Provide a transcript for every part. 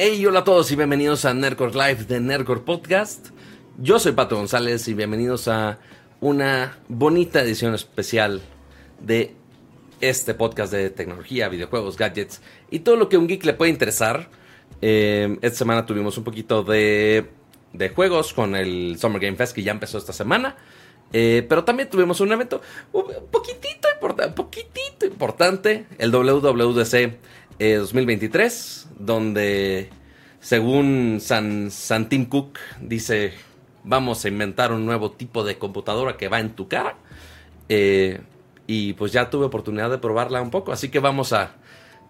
Hey, hola a todos y bienvenidos a Nerdcore Live de Nerdcore Podcast. Yo soy Pato González y bienvenidos a una bonita edición especial de este podcast de tecnología, videojuegos, gadgets y todo lo que a un geek le puede interesar. Eh, esta semana tuvimos un poquito de, de juegos con el Summer Game Fest que ya empezó esta semana. Eh, pero también tuvimos un evento poquitito, poquitito importante, el WWDC 2023, eh, donde según San, San Tim Cook dice, vamos a inventar un nuevo tipo de computadora que va en tu cara. Eh, y pues ya tuve oportunidad de probarla un poco, así que vamos a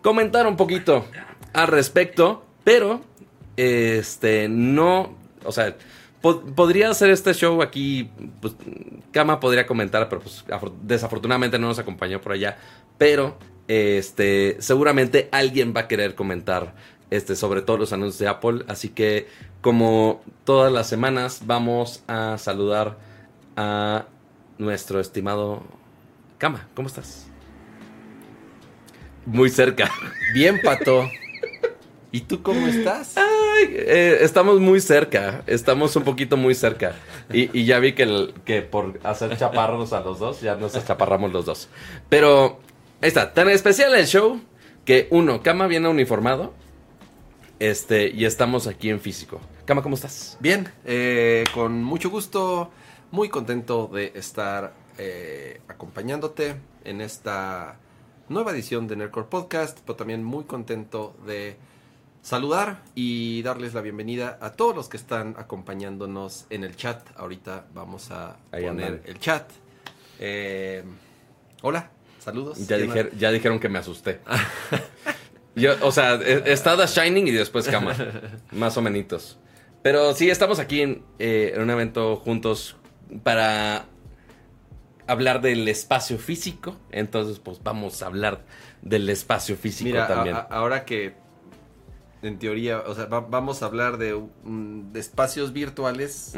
comentar un poquito al respecto, pero este no, o sea, podría hacer este show aquí, pues Kama podría comentar, pero pues desafortunadamente no nos acompañó por allá, pero este seguramente alguien va a querer comentar este sobre todos los anuncios de Apple, así que como todas las semanas vamos a saludar a nuestro estimado Cama, ¿cómo estás? Muy cerca. Bien, Pato. ¿Y tú cómo estás? Ay, eh, estamos muy cerca, estamos un poquito muy cerca. Y, ya vi que, que por hacer chaparros a los dos, ya nos chaparramos los dos. Pero, ahí está, tan especial el show que uno, Cama viene uniformado. Este, y estamos aquí en físico. Cama, ¿cómo estás? Bien, eh, con mucho gusto, muy contento de estar eh, acompañándote en esta nueva edición de Nerdcore Podcast, pero también muy contento de saludar y darles la bienvenida a todos los que están acompañándonos en el chat. Ahorita vamos a poner el chat. Eh, hola, saludos. Ya, ya dijeron que me asusté. Yo, o sea, estaba Shining y después Cama. más o menos. Pero sí, estamos aquí en, eh, en un evento juntos para hablar del espacio físico, entonces pues vamos a hablar del espacio físico Mira, también. ahora que en teoría, o sea, vamos a hablar de, espacios virtuales,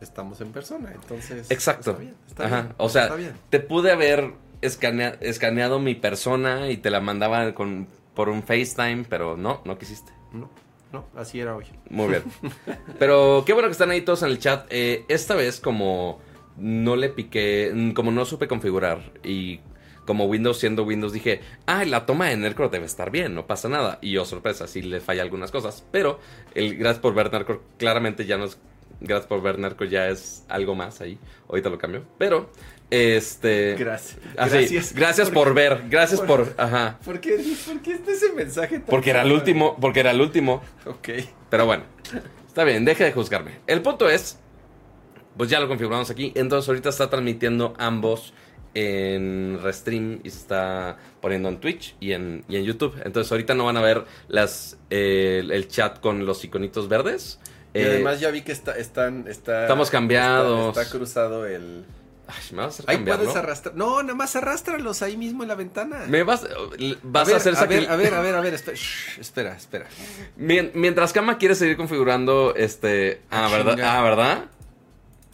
estamos en persona, entonces... Exacto. Está bien, O sea, te pude haber escaneado mi persona y te la mandaba con, por un FaceTime, pero no, no quisiste. No. No, así era hoy. Muy bien. Pero qué bueno que están ahí todos en el chat. Eh, esta vez, como no le piqué, mm, como no supe configurar y como Windows siendo Windows dije, ah, la toma de Nercor debe estar bien, no pasa nada. Y yo, oh, sorpresa, sí le falla algunas cosas. Pero el gracias por ver Nercor claramente ya no es, gracias por ver Nercor ya es algo más ahí. Ahorita lo cambio. Pero, este... Gracias. gracias. Gracias por, ver, gracias por... ajá. ¿Por qué, ¿Por qué ese mensaje Porque era el último, porque era el último. Ok. Pero bueno, está bien, deje de juzgarme. El punto es pues ya lo configuramos aquí. Entonces ahorita está transmitiendo ambos en Restream y se está poniendo en Twitch y en, y en YouTube. Entonces ahorita no van a ver las el chat con los iconitos verdes. Y además ya vi que está, están... Está, Estamos cambiados. Está, cruzado el... Ay, me vas a hacer Ahí puedes arrastrar. No, nada más arrástralos ahí mismo en la ventana. Me vas, vas a, hacer a ver, a ver, a ver, a ver, espera, espera, Mientras Kama quiere seguir configurando este, ah, ah ¿verdad? Ah, ¿verdad?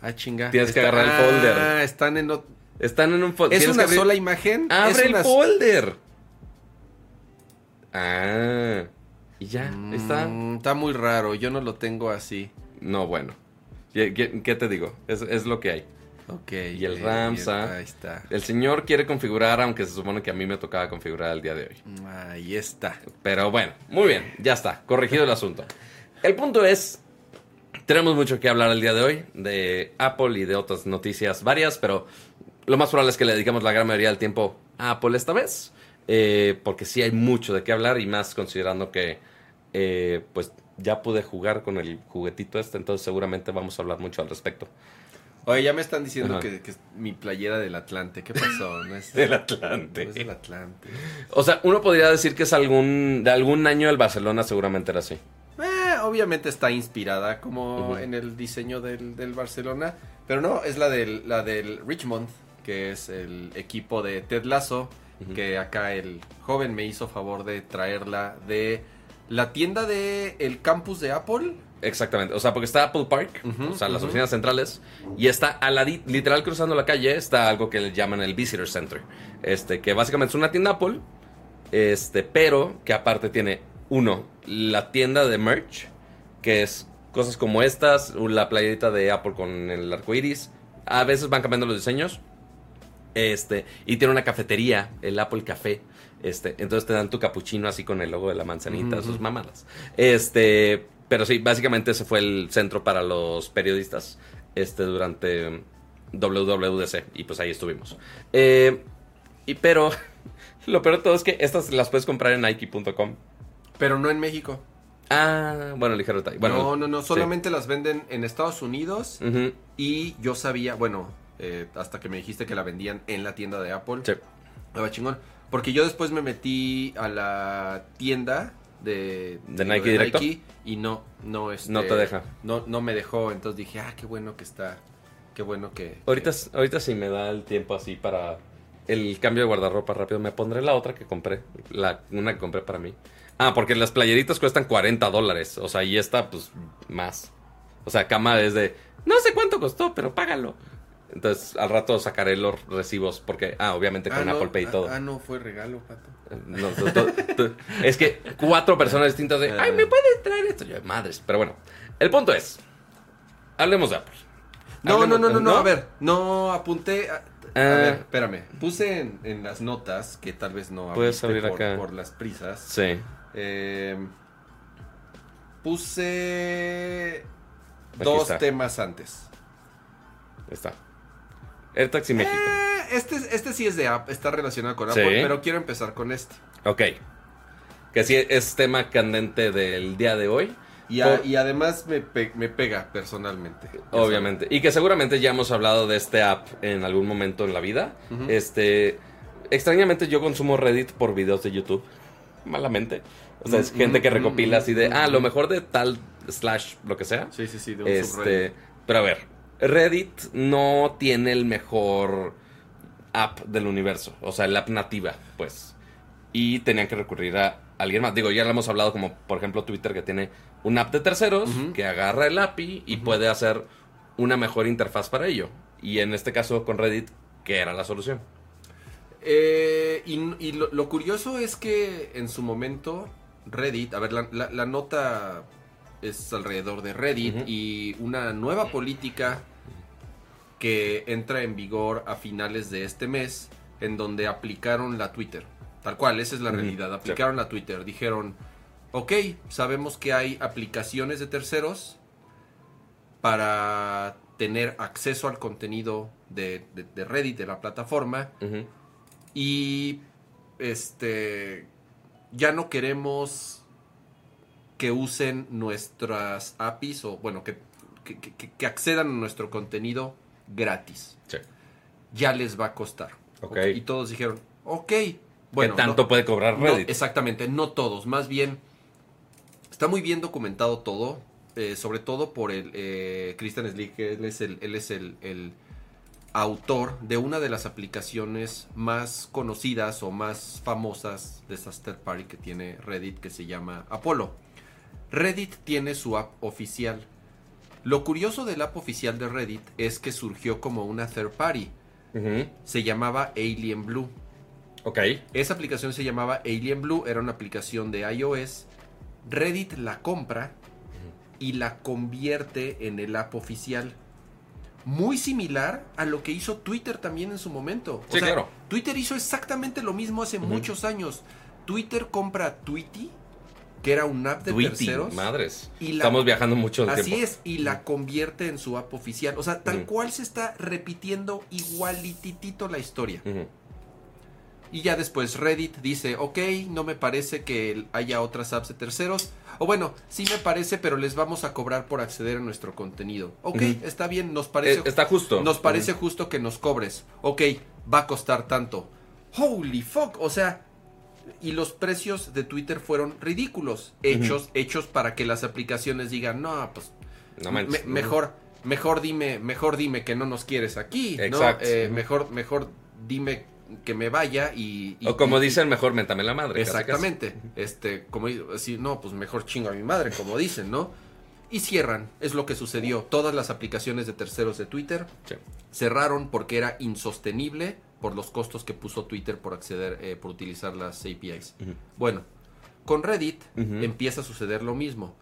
Ah, chinga. Tienes que agarrar el folder. Ah, están en Están en un folder. ¿Es una sola imagen? ¡Abre el folder! Ah. Y ya, está. Mm, está muy raro, yo no lo tengo así. No, bueno. ¿Qué, te digo? Es, lo que hay. Ok. Y el Ramsa. Ahí está. El señor quiere configurar, aunque se supone que a mí me tocaba configurar el día de hoy. Ahí está. Pero bueno, muy bien, ya está. Corregido el asunto. El punto es tenemos mucho que hablar el día de hoy de Apple y de otras noticias varias, pero lo más probable es que le dediquemos la gran mayoría del tiempo a Apple esta vez, eh, porque sí hay mucho de qué hablar y más considerando que eh, pues ya pude jugar con el juguetito este, entonces seguramente vamos a hablar mucho al respecto. Oye, ya me están diciendo que, es mi playera del Atlante. ¿Qué pasó? ¿No es del Atlante. es del Atlante. O sea, uno podría decir que es algún de algún año del Barcelona, seguramente era así. Eh, obviamente está inspirada como en el diseño del, Barcelona, pero no, es la del, la del Richmond, que es el equipo de Ted Lasso, que acá el joven me hizo favor de traerla de la tienda de el campus de Apple. Exactamente, o sea, porque está Apple Park, o sea, las oficinas centrales, y está a la literal cruzando la calle, está algo que le llaman el Visitor Center, este, que básicamente es una tienda Apple, este, pero que aparte tiene uno, la tienda de merch, que es cosas como estas, la playerita de Apple con el arco iris. A veces van cambiando los diseños. Este, y tiene una cafetería, el Apple Café. Este, entonces te dan tu capuchino así con el logo de la manzanita, sus mamadas. Este, pero sí, básicamente ese fue el centro para los periodistas este, durante WWDC. Y pues ahí estuvimos. Eh, y pero lo peor de todo es que estas las puedes comprar en Nike.com. Pero no en México. Ah, bueno, ligero detalle. Bueno, no, no, no, solamente las venden en Estados Unidos. Y yo sabía, bueno, eh, hasta que me dijiste que la vendían en la tienda de Apple. Sí. Estaba chingón. Porque yo después me metí a la tienda de, ¿De Nike directo? y no, no, este, No te deja. No, no me dejó. Entonces dije, ah, qué bueno que está. Qué bueno que. Ahorita, que- ahorita sí me da el tiempo así para el cambio de guardarropa rápido. Me pondré la otra que compré. La, una que compré para mí. Ah, porque las playeritas cuestan 40 dólares. O sea, y esta, pues, más. O sea, cama es de... No sé cuánto costó, pero págalo. Entonces, al rato sacaré los recibos. Porque, ah, obviamente con Ah, no, Apple Pay y ah, todo. Ah, no, fue regalo, pato. No, tú- tú- tú- es que cuatro personas distintas de, ay, ¿me puedes traer esto? Yo, madres. Pero bueno, el punto es, hablemos de Apple. No, no, Hablemos- no, no, no, a ver, no apunté. A, a Ah. ver, espérame. Puse en, en las notas, que tal vez no Puedes abrir por, acá. por las prisas. Sí. Eh, puse Aquí dos está. temas antes. ahí Está. AirTags y México. Eh, este, este sí es de Apple, está relacionado con Sí. Apple, pero quiero empezar con este. Ok. Que sí es tema candente del día de hoy. Y, a- Por- y además me, pe- me pega personalmente. Obviamente. Y que seguramente ya hemos hablado de este app en algún momento en la vida. Este. Extrañamente yo consumo Reddit por videos de YouTube. Malamente. O sea, es Mm, gente que mm, recopila mm, así de, mm, ah, mm. lo mejor de tal slash lo que sea. Sí, sí, sí, de un Este, pero a ver, Reddit no tiene el mejor app del universo, o sea, el app nativa, pues. Y tenían que recurrir a alguien más. Digo, ya lo hemos hablado como, por ejemplo, Twitter que tiene un app de terceros que agarra el API y puede hacer una mejor interfaz para ello. Y en este caso con Reddit, ¿qué era la solución? Eh, y y lo, lo curioso es que en su momento Reddit, a ver, la, la- la nota es alrededor de Reddit y una nueva política que entra en vigor a finales de este mes en donde aplicaron la Twitter. Tal cual, esa es la realidad. sí. Aplicaron la Twitter. Dijeron, ok, sabemos que hay aplicaciones de terceros para tener acceso al contenido de, de- de Reddit, de la plataforma, y este ya no queremos que usen nuestras APIs o bueno, que, que, que- que accedan a nuestro contenido gratis. Sí. Ya les va a costar. Ok. Y todos dijeron, ok. Bueno, ¿Qué tanto no- puede cobrar no, Reddit? exactamente, no todos. Más bien, está muy bien documentado todo. eh, sobre todo por el eh, Christian Slick, que él es el, él es el, el autor de una de las aplicaciones más conocidas o más famosas de esas third party que tiene Reddit, que se llama Apollo. Reddit tiene su app oficial. Lo curioso del app oficial de Reddit es que surgió como una third party. Se llamaba Alien Blue. Ok. Esa aplicación se llamaba Alien Blue, era una aplicación de iOS. Reddit la compra y la convierte en el app oficial. Muy similar a lo que hizo Twitter también en su momento. O Sí, claro. Twitter hizo exactamente lo mismo hace muchos años. Twitter compra Tweety, que era un app de Tweety, terceros. madres. Y la- Estamos viajando mucho Así tiempo. es, y la convierte en su app oficial. O sea, tal cual se está repitiendo igualititito la historia. Y ya después Reddit dice, ok, no me parece que haya otras apps de terceros. O bueno, sí me parece, pero les vamos a cobrar por acceder a nuestro contenido. Ok, está bien, nos parece, Eh, está justo. nos parece justo que nos cobres. Ok, va a costar tanto. Holy fuck, o sea, y los precios de Twitter fueron ridículos, hechos, hechos para que las aplicaciones digan, no, pues No manches. me- mejor, mejor dime, mejor dime que no nos quieres aquí, ¿no? Exacto. Eh, Ujú. mejor, mejor dime que me vaya y, y- O como y- dicen, mejor métame la madre. casi, casi. exactamente, este, como así, no, pues mejor chingo a mi madre, como dicen, ¿no? Y cierran, es lo que sucedió. Todas las aplicaciones de terceros de Twitter Sí. cerraron porque era insostenible por los costos que puso Twitter por acceder, eh, por utilizar las APIs. Bueno, con Reddit empieza a suceder lo mismo.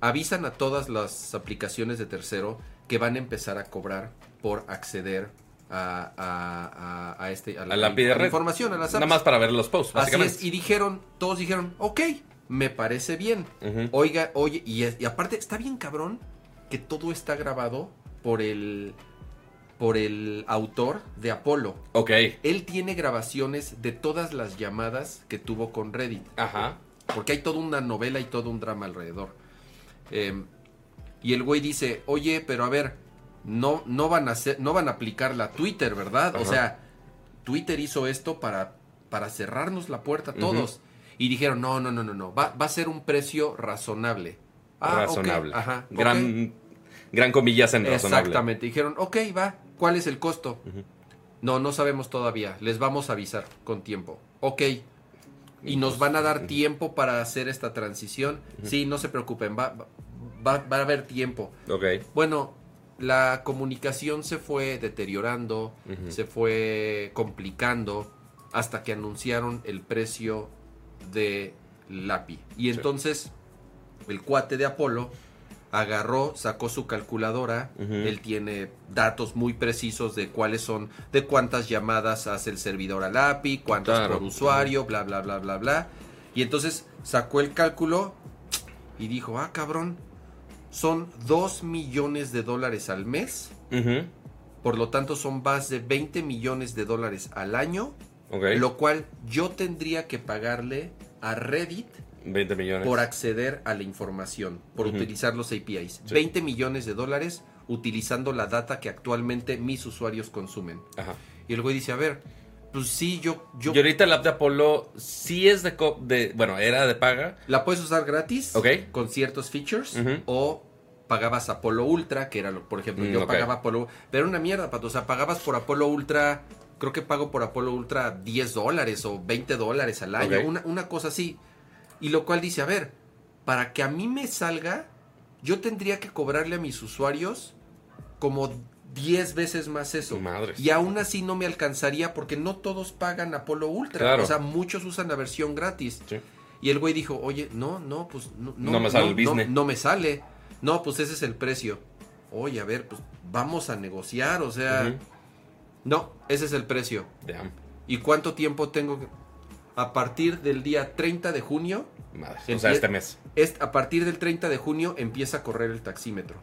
Avisan a todas las aplicaciones de tercero que van a empezar a cobrar por acceder a, a, a- a este, a la, información, a las Nada apps. más para ver los posts, Así básicamente. es, y dijeron, todos dijeron, ok, me parece bien. Oiga, oye, y, es- y aparte está bien cabrón que todo está grabado por el por el autor de Apolo. Ok. Él tiene grabaciones de todas las llamadas que tuvo con Reddit, Ajá. porque hay toda una novela y todo un drama alrededor. Eh, y el güey dice, oye, pero a ver, no, no van a hacer, no van a aplicar la Twitter, ¿verdad? O sea, Twitter hizo esto para, para cerrarnos la puerta a todos. Y dijeron, no, no, no, no, no, va, va a ser un precio razonable. Ah, razonable. Ajá. Gran, gran comillas en razonable. Exactamente. Dijeron, ok, va, ¿cuál es el costo? No, no sabemos todavía. Les vamos a avisar con tiempo. Ok. Y nos van a dar tiempo para hacer esta transición. Sí, no se preocupen, va, va, va a haber tiempo. Ok. Bueno, la comunicación se fue deteriorando, se fue complicando hasta que anunciaron el precio de lápiz. Y entonces el cuate de Apolo agarró, sacó su calculadora, él tiene datos muy precisos de cuáles son, de cuántas llamadas hace el servidor al API, cuántas Claro. por usuario, bla, bla, bla, bla, bla. Y entonces sacó el cálculo y dijo, ah, cabrón, son 2 millones de dólares al mes, por lo tanto son más de 20 millones de dólares al año, Lo cual yo tendría que pagarle a Reddit 20 millones. por acceder a la información, por utilizar los APIs. Sí. 20 millones de dólares utilizando la data que actualmente mis usuarios consumen. Ajá. Y el güey dice, a ver, pues sí, yo... yo Y ahorita el app de Apolo sí es de, de bueno, era de paga. La puedes usar gratis con ciertos features o pagabas Apolo Ultra, que era, lo, por ejemplo, Mm, yo pagaba Apolo... Pero era una mierda, pato. O sea, pagabas por Apolo Ultra... Creo que pago por Apolo Ultra 10 dólares o 20 dólares al año, una, una cosa así. Y lo cual dice, a ver, para que a mí me salga, yo tendría que cobrarle a mis usuarios como 10 veces más eso. Madres. Y aún así no me alcanzaría porque no todos pagan Apolo Ultra. Claro. O sea, muchos usan la versión gratis. Sí. Y el güey dijo, oye, no, no, pues no, No me sale el business. No, me sale. No, pues ese es el precio. Oye, a ver, pues vamos a negociar, o sea... No, ese es el precio. Damn. ¿Y cuánto tiempo tengo? que- A partir del día 30 de junio, Madre. O sea, este mes. es, a partir del 30 de junio empieza a correr el taxímetro.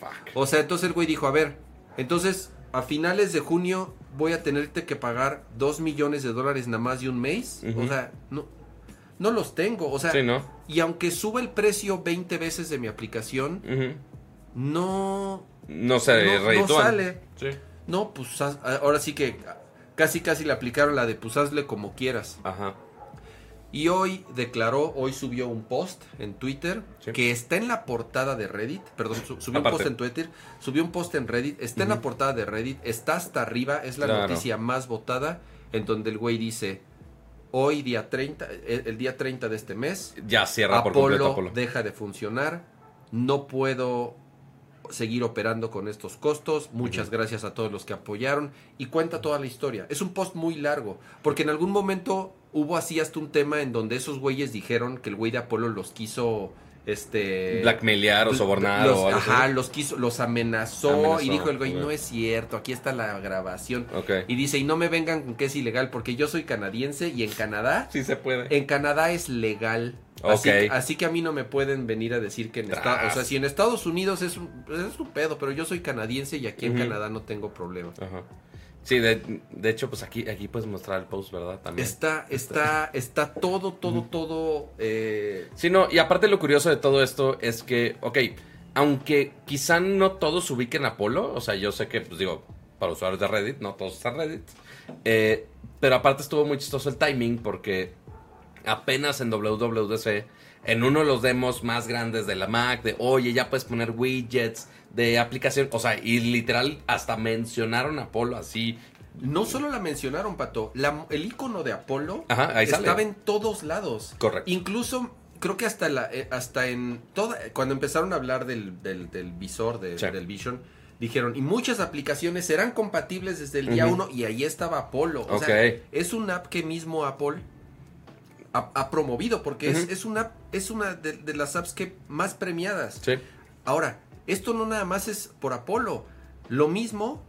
Fuck. O sea, entonces el güey dijo, a ver, entonces a finales de junio voy a tenerte que pagar 2 millones de dólares nada más de un mes. O sea, no, no los tengo. O sea, Sí, ¿no? y aunque suba el precio 20 veces de mi aplicación, no, No se no, no sale. Sí. No, pues ahora sí que casi casi le aplicaron la de pues hazle como quieras. Ajá. Y hoy declaró, hoy subió un post en Twitter Sí. que está en la portada de Reddit. Perdón, su- subió un post en Twitter, subió un post en Reddit, está en la portada de Reddit, está hasta arriba, es la Claro. noticia más votada, en donde el güey dice, hoy día 30, el, el día 30 de este mes, Ya cierra por completo Apolo. deja de funcionar, no puedo seguir operando con estos costos, muchas gracias a todos los que apoyaron. Y cuenta toda la historia. Es un post muy largo, porque en algún momento hubo así hasta un tema en donde esos güeyes dijeron que el güey de Apolo los quiso este Blackmailear o sobornar los- o algo así. ajá, los quiso, los amenazó, Amenazó, y dijo el güey, no es cierto, aquí está la grabación. Y dice, y no me vengan con que es ilegal, porque yo soy canadiense y en Canadá Sí se puede. en Canadá es legal. Así, Ok. así que a mí no me pueden venir a decir que en Estados. O sea, si en Estados Unidos es un, es un pedo, pero yo soy canadiense y aquí en. Canadá no tengo problema. Ajá. Sí, de, de hecho, pues aquí, aquí puedes mostrar el post, ¿verdad? También. Está, está, está todo, todo, todo. eh, Sí, no, y aparte lo curioso de todo esto es que, ok, aunque quizá no todos ubiquen Apolo, o sea, yo sé que, pues digo, para usuarios de Reddit, no todos están Reddit, eh, pero aparte estuvo muy chistoso el timing porque apenas en WWDC, en uno de los demos más grandes de la Mac, de, oye, ya puedes poner widgets de aplicación, o sea, y literal hasta mencionaron Apolo así. no solo la mencionaron, Pato. la- el icono de Apolo Ajá, sale. estaba en todos lados. Correcto. Incluso, creo que hasta la, eh, hasta en toda, cuando empezaron a hablar del, del, del visor, de- Sí. del Vision, dijeron, y muchas aplicaciones serán compatibles desde el día Ujú. uno, y ahí estaba Apolo. O sea, es una app que mismo Apple ha, ha promovido, porque es una, es una de, de las apps que más premiadas. Sí. Ahora, esto no nada más es por Apolo. Lo mismo,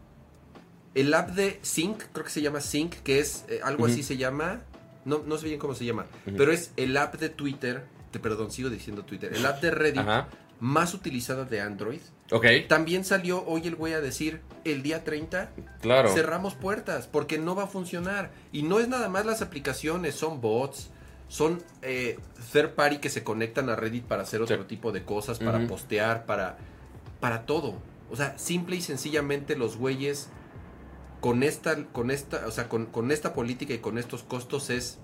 el app de Sync, creo que se llama Sync, que es eh, algo así se llama. No, no sé bien cómo se llama. Pero es el app de Twitter. perdón, sigo diciendo Twitter. El app de Reddit Ajá. más utilizada de Android. Ok, También salió hoy el güey a decir el día 30 claro. cerramos puertas porque no va a funcionar. Y no es nada más las aplicaciones, son bots, son eh, third party que se conectan a Reddit para hacer otro Sí. tipo de cosas, para postear, para, para todo. O sea, simple y sencillamente los güeyes con esta, con esta, o sea, con, con esta política y con estos costos es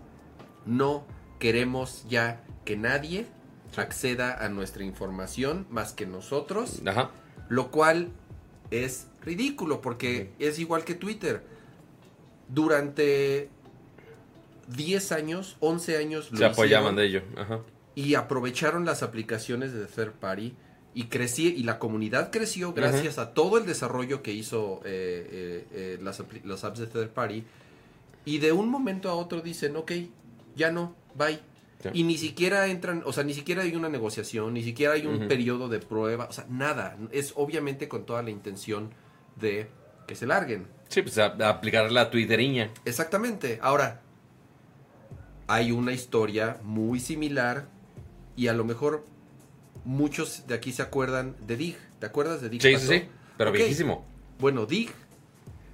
no queremos ya que nadie acceda a nuestra información más que nosotros. Ajá. Lo cual es ridículo porque es igual que Twitter. Durante 10 años, 11 años lo Se apoyaban de ello. Ajá. y aprovecharon las aplicaciones de third party y crecí y la comunidad creció gracias a todo el desarrollo que hizo eh, eh, eh, las, las apps de third party. Y de un momento a otro dicen ok ya no bye. Y ni siquiera entran o sea ni siquiera hay una negociación ni siquiera hay un periodo de prueba o sea nada. Es obviamente con toda la intención de que se larguen. Sí, pues a, a aplicar la twitteriña. Exactamente. Ahora, hay una historia muy similar y a lo mejor muchos de aquí se acuerdan de Dig. ¿Te acuerdas de Dig? Sí, Pato? sí, sí. Pero viejísimo. Bueno, Dig,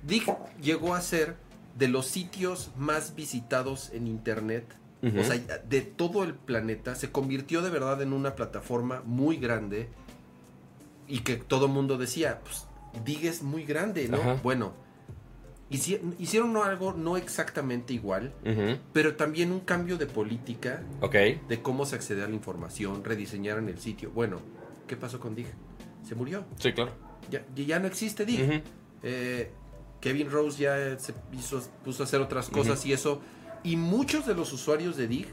Dig llegó a ser de los sitios más visitados en Internet. O sea, de todo el planeta. Se convirtió de verdad en una plataforma muy grande y que todo el mundo decía, pues Dig es muy grande, ¿no? Ajá. Bueno, hicieron algo no exactamente igual, pero también un cambio de política de cómo se accede a la información, rediseñaron el sitio. Bueno, ¿qué pasó con Dig? Se murió. Sí, claro. Ya, ya no existe Dig. Eh, Kevin Rose ya se hizo- puso a hacer otras cosas y eso. Y muchos de los usuarios de Dig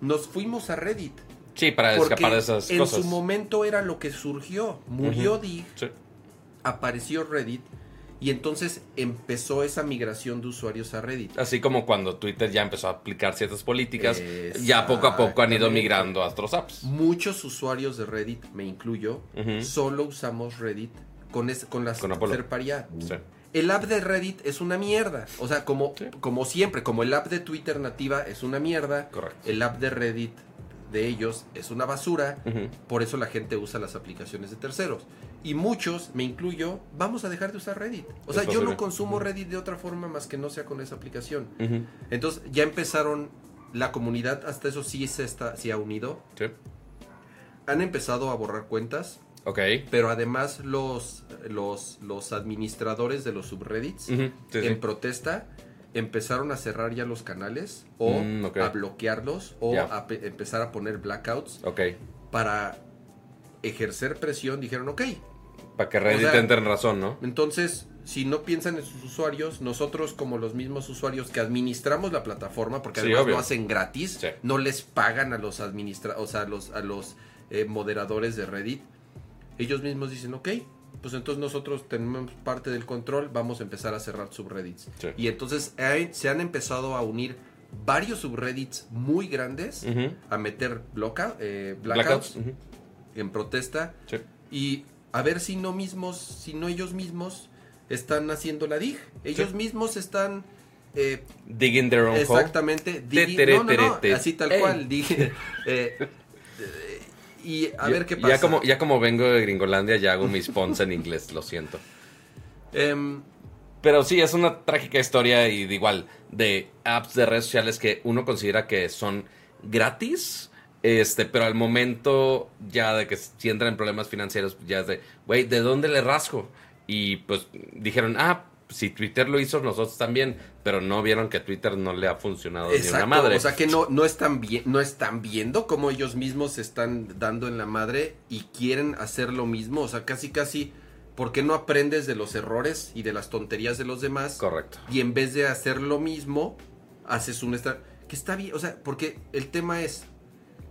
nos fuimos a Reddit. Sí, para escapar de esas en cosas. su momento era lo que surgió. Murió. Dig, Sí. apareció Reddit y entonces empezó esa migración de usuarios a Reddit. Así como cuando Twitter ya empezó a aplicar ciertas políticas, ya poco a poco han ido migrando a otros apps. Muchos usuarios de Reddit, me incluyo, solo usamos Reddit con, es- con las Con. Sí. El app de Reddit es una mierda. O sea, como, Sí. como siempre, como el app de Twitter nativa es una mierda, Correcto. el app de Reddit de ellos es una basura. Por eso la gente usa las aplicaciones de terceros. Y muchos, me incluyo, vamos a dejar de usar Reddit. O sea, yo no consumo Reddit de otra forma más que no sea con esa aplicación. Entonces ya empezaron, la comunidad hasta eso sí se, está, se ha unido. Sí. Han empezado a borrar cuentas, Ok. pero además los, los, los administradores de los subreddits sí. en protesta empezaron a cerrar ya los canales o Mm, a bloquearlos o a pe- empezar a poner blackouts Ok. para ejercer presión. Dijeron, ok, Para que Reddit O sea- entre en razón, ¿no? entonces si no piensan en sus usuarios, nosotros como los mismos usuarios que administramos la plataforma, porque Sí, además obvio. lo hacen gratis, Sí. no les pagan a los administra o sea, a los, a los eh, moderadores de Reddit, ellos mismos dicen, ok, pues entonces nosotros tenemos parte del control, vamos a empezar a cerrar subreddits. Sí. Y entonces se han empezado a unir varios subreddits muy grandes a meter bloca, eh, blackouts. En protesta Sí. y a ver si no mismos, si no ellos mismos están haciendo la dig. Ellos Sí. mismos están eh, Digging their own hole. exactamente tere, no, no, no, así tal cual. dig- eh, eh, y a ver qué pasa. Ya como, ya como vengo de Gringolandia, ya hago mis pons en inglés, lo siento. Em, Pero sí, es una trágica historia y de igual, de apps de redes sociales que uno considera que son gratis, este, pero al momento ya de que si entran en problemas financieros, ya es de, güey, ¿de dónde le rasgo? Y pues dijeron, ah, si Twitter lo hizo, nosotros también, pero no vieron que Twitter no le ha funcionado ni una exacto, madre. o sea que no, no, están vi- no están viendo cómo ellos mismos se están dando en la madre y quieren hacer lo mismo. O sea, casi casi, ¿por qué no aprendes de los errores y de las tonterías de los demás? Correcto. y en vez de hacer lo mismo, haces un que está bien, o sea, porque el tema es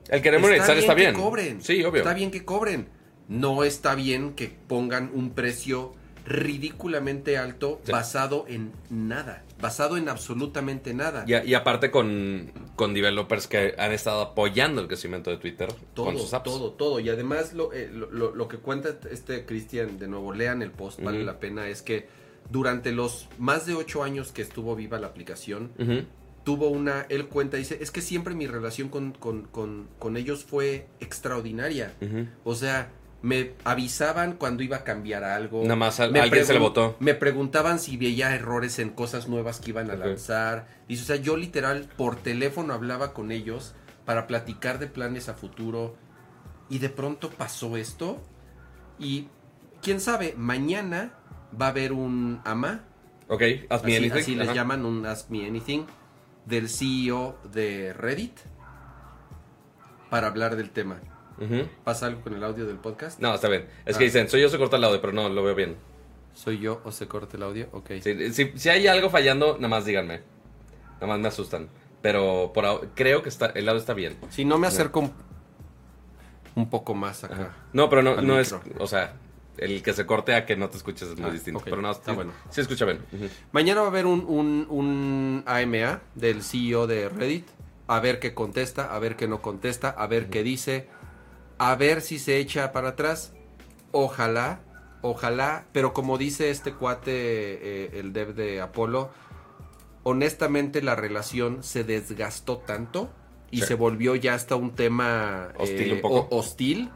El querer monetizar está bien. que cobren. Sí, obvio. Está bien que cobren. No está bien que pongan un precio ridículamente alto Sí. basado en nada, basado en absolutamente nada. Y, a- y aparte con con developers que han estado apoyando el crecimiento de Twitter todo, con sus apps. todo, todo. Y además lo, eh, lo, lo- lo que cuenta este Cristian, de nuevo, lean el post, vale la pena, es que durante los más de ocho años que estuvo viva la aplicación. Tuvo una, él cuenta, dice, es que siempre mi relación con, con, con, con ellos fue extraordinaria. O sea, me avisaban cuando iba a cambiar algo. Nada más alguien se le votó. Me preguntaban si veía errores en cosas nuevas que iban a lanzar. Dice, o sea, yo literal por teléfono hablaba con ellos para platicar de planes a futuro. Y de pronto pasó esto. Y quién sabe, mañana va a haber un AMA. Ok, Ask Me Así, Anything. así les llaman un Ask Me Anything. Del CEO de Reddit. Para hablar del tema. ¿Pasa algo con el audio del podcast? No, está bien. Es Ah. que dicen, soy yo, se corta el audio, pero no, lo veo bien. ¿Soy yo o se corta el audio? Ok. Sí, si, si hay algo fallando, nada más díganme. Nada más me asustan. Pero por ahora- creo que está, el audio está bien. Si no me acerco un, un poco más acá. Ajá. No, pero no, no es, o sea, el que se corte a que no te escuches es muy Ah, distinto. Pero no, Está sí, bueno. Sí escucha bien. Mañana va a haber un, un, un AMA del CEO de Reddit. A ver qué contesta, a ver qué no contesta, a ver qué dice. A ver si se echa para atrás. Ojalá, ojalá. Pero como dice este cuate, eh, el dev de Apolo, honestamente la relación se desgastó tanto y Sí. se volvió ya hasta un tema Hostil eh, un poco. ho- hostil.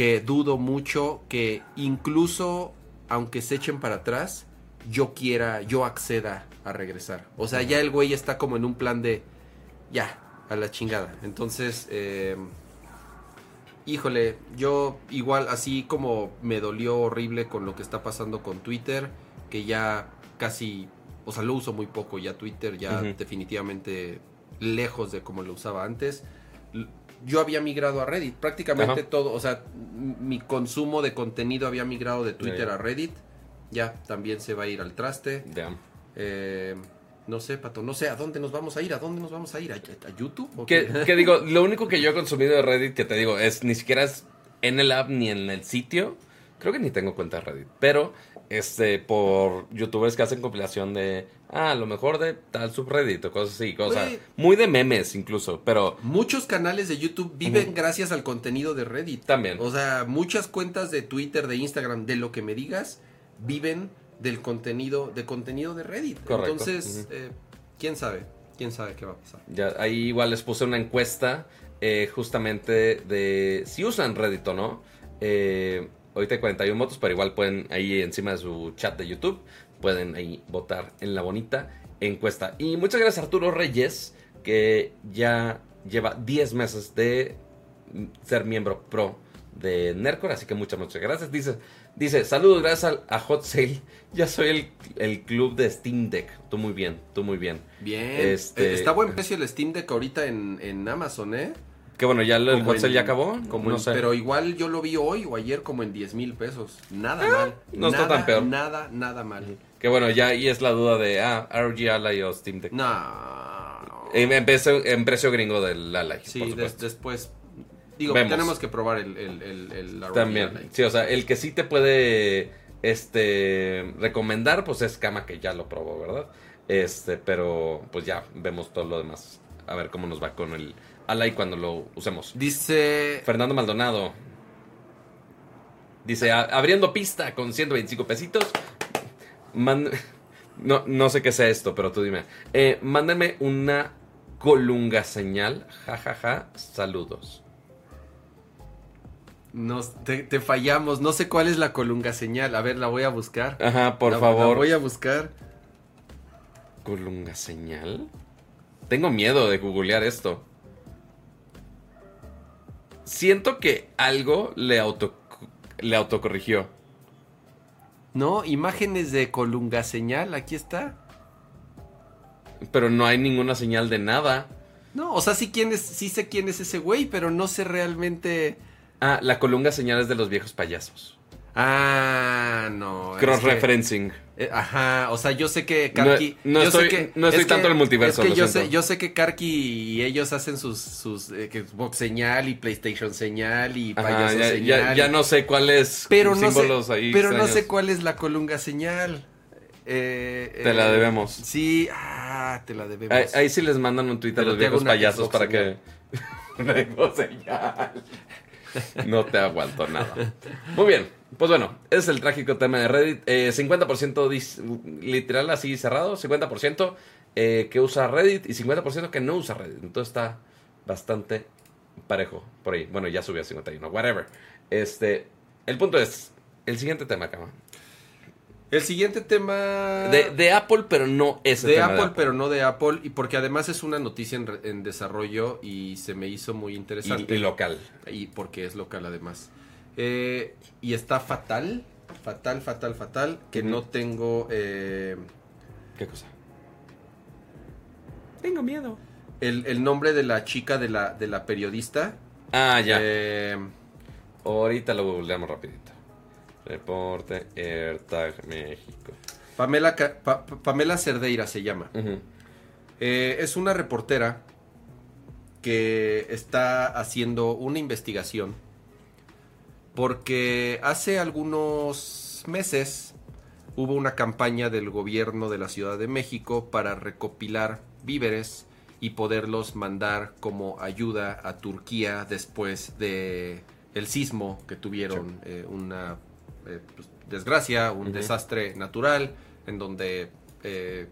Que dudo mucho que incluso aunque se echen para atrás, yo quiera, yo acceda a regresar. O sea, ya el güey está como en un plan de, ya, a la chingada. Entonces, eh, híjole, yo igual así como me dolió horrible con lo que está pasando con Twitter, que ya casi, o sea, lo uso muy poco ya Twitter, ya definitivamente lejos de como lo usaba antes. Yo había migrado a Reddit, prácticamente Ajá. todo, o sea, mi consumo de contenido había migrado de Twitter a Reddit, ya también se va a ir al traste. Ya. Eh, no sé, Pato, no sé a dónde nos vamos a ir, a dónde nos vamos a ir, a, a YouTube. o ¿Qué, qué? qué digo? Lo único que yo he consumido de Reddit, que te digo, es ni siquiera es en el app ni en el sitio. Creo que ni tengo cuenta de Reddit. Pero, este, por youtubers que hacen compilación de, ah, a lo mejor de tal subreddit o cosas así. Cosas, Güey. muy de memes incluso, pero Muchos canales de YouTube viven gracias al contenido de Reddit. También. O sea, muchas cuentas de Twitter, de Instagram, de lo que me digas, viven del contenido, de contenido de Reddit. Correcto. Entonces, eh, quién sabe, quién sabe qué va a pasar. ya ahí igual les puse una encuesta eh, justamente de si usan Reddit o no. Eh, ahorita hay 41 votos, pero igual pueden ahí encima de su chat de YouTube, pueden ahí votar en la bonita encuesta. Y muchas gracias a Arturo Reyes, que ya lleva 10 meses de ser miembro pro de Nercor, así que muchas, muchas gracias. Dice, dice saludos, gracias a, Hot Sale. Ya soy el, el club de Steam Deck. Tú muy bien, tú muy bien. Bien. Este- Eh, está buen precio el Steam Deck ahorita en, en Amazon, ¿eh? Que bueno, ya el Hot Sale ya acabó. como no en- sé. Pero igual yo lo vi hoy o ayer como en 10 mil pesos. Nada mal. Ah, no está tan peor. Nada, nada mal. Que bueno, ya ahí es la duda de, ah, ROG Ally o Steam Deck. No. En, en precio, en precio gringo del Ally, Sí, por des- supuesto. después. Digo, Vemos. tenemos que probar el, el, el, el- la También. Ally. Sí, o sea, el que sí te puede este recomendar, pues es Kama que ya lo probó, ¿verdad? Este, pero pues ya vemos todo lo demás. A ver cómo nos va con el Ally cuando lo usemos. Dice. Fernando Maldonado. Dice, "A- abriendo pista con 125 pesitos. No, no sé qué sea esto, pero tú dime. Eh, mándenme una colunga señal. Ja, ja, ja. Saludos. Nos, te, te fallamos. No sé cuál es la colunga señal. A ver, la voy a buscar. Ajá, por La- la favor. voy a buscar. ¿Colunga señal? Tengo miedo de googlear esto. Siento que algo le, auto, le autocorrigió. No, imágenes de colunga señal. Aquí está. Pero no hay ninguna señal de nada. No, o sea, sí, quién es, sí sé quién es ese güey, pero no sé realmente. Ah, la colunga señal es de los viejos payasos. Ah, no. es Cross-referencing. Eh, ajá, o sea, yo sé que Karki. No- no yo estoy- no estoy es tanto en el multiverso, Es que yo siento. sé, yo sé que Karki y ellos hacen sus, sus eh, que Xbox señal y PlayStation señal y Ajá, payaso ya, señal. ya- ya no sé cuáles pero no símbolos sé, ahí. pero no sé cuál es la colunga señal. Eh, Te la eh, debemos. Sí, ah, te la debemos. Ahí, ahí sí les mandan un tweet a Pero los viejos payasos Xbox para que. Una Xbox señal. No te aguanto nada. Muy bien. Pues bueno, ese es el trágico tema de Reddit. Eh, 50% dis- literal así cerrado, 50% eh, que usa Reddit y 50% que no usa Reddit. Entonces está bastante parejo por ahí. Bueno, ya subió a 51, whatever. Este, el punto es, el siguiente tema, cama. El siguiente tema... De, de Apple, pero no ese de tema Apple, pero no de Apple, y porque además es una noticia en, en desarrollo y se me hizo muy Y, interesante. y local. Y porque es local además. Eh, y está fatal, fatal, fatal, fatal, que no tengo eh, ¿Qué cosa? Tengo miedo. el, el nombre de la chica de la, de la periodista. Ah, ya. Eh, Ahorita lo googleamos rapidito. Reporte AirTag México. Pamela, Pa- Pamela Cerdeira se llama. Eh, es una reportera que está haciendo una investigación porque hace algunos meses hubo una campaña del gobierno de la Ciudad de México para recopilar víveres y poderlos mandar como ayuda a Turquía después de el sismo que tuvieron eh, una eh, pues, desgracia, un desastre natural en donde eh,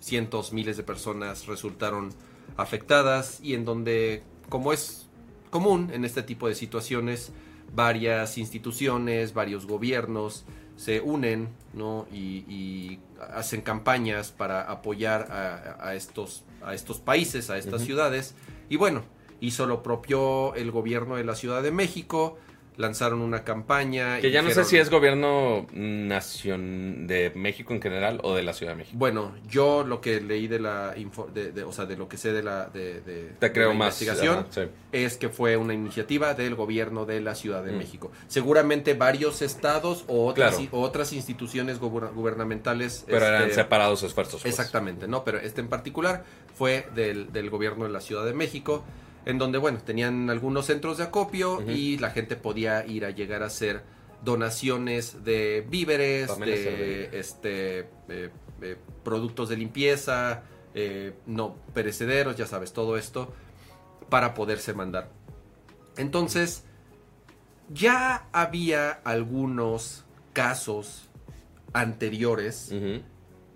cientos, miles de personas resultaron afectadas y en donde, como es común en este tipo de situaciones, varias instituciones, varios gobiernos se unen ¿no? y, y hacen campañas para apoyar a, a estos, a estos países, a estas ciudades. Y bueno, hizo lo propio el gobierno de la Ciudad de México, lanzaron una campaña. Que ya no sé si es gobierno nación de México en general o de la Ciudad de México. Bueno, yo lo que leí de la info, de, de- o sea, de lo que sé de la, de, de- Te de creo la más. investigación ajá, sí. es que fue una iniciativa del gobierno de la Ciudad de Mm. México. Seguramente varios estados o otras, Claro. o otras instituciones guber- gubernamentales. Pero eran este, separados esfuerzos. pues. Exactamente, ¿no? Pero este en particular fue del, del gobierno de la Ciudad de México, en donde, bueno, tenían algunos centros de acopio y la gente podía ir a llegar a hacer donaciones de víveres, de este eh, eh, productos de limpieza, eh, no perecederos, ya sabes, todo esto, para poderse mandar. Entonces, ya había algunos casos anteriores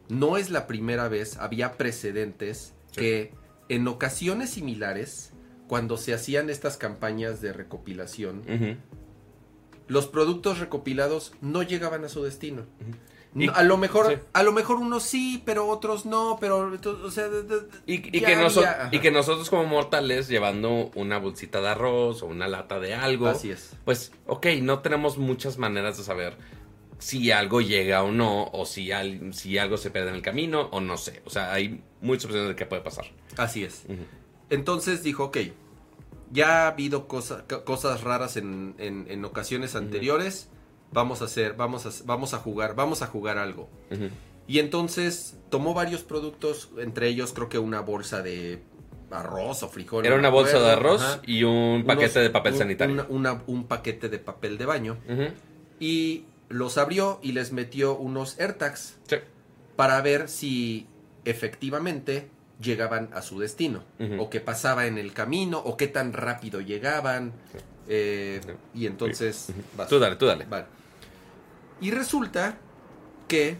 no es la primera vez, había precedentes Sí. que en ocasiones similares, cuando se hacían estas campañas de recopilación, los productos recopilados no llegaban a su destino. Y- a lo mejor, sí. a lo mejor unos sí, pero otros no, pero o sea, Y, que noso- había- ajá. y que nosotros como mortales llevando una bolsita de arroz o una lata de algo, así es. pues ok, no tenemos muchas maneras de saber si algo llega o no, o si, al- si algo se pierde en el camino, o no sé. O sea, hay muchas opciones de qué puede pasar. Así es. Entonces dijo, ok, ya ha habido cosa- co- cosas raras en, en- en ocasiones anteriores, vamos a hacer, vamos a, vamos a jugar, vamos a jugar algo. Y entonces tomó varios productos, entre ellos creo que una bolsa de arroz o frijol. Era una bolsa de arroz ajá. y un Unos- paquete de papel un- sanitario. una- una- un paquete de papel de baño. Y los abrió y les metió unos AirTags Sí. para ver si efectivamente llegaban a su destino. O qué pasaba en el camino, o qué tan rápido llegaban. eh, y entonces... Tú dale, tú dale. Vale. Y resulta que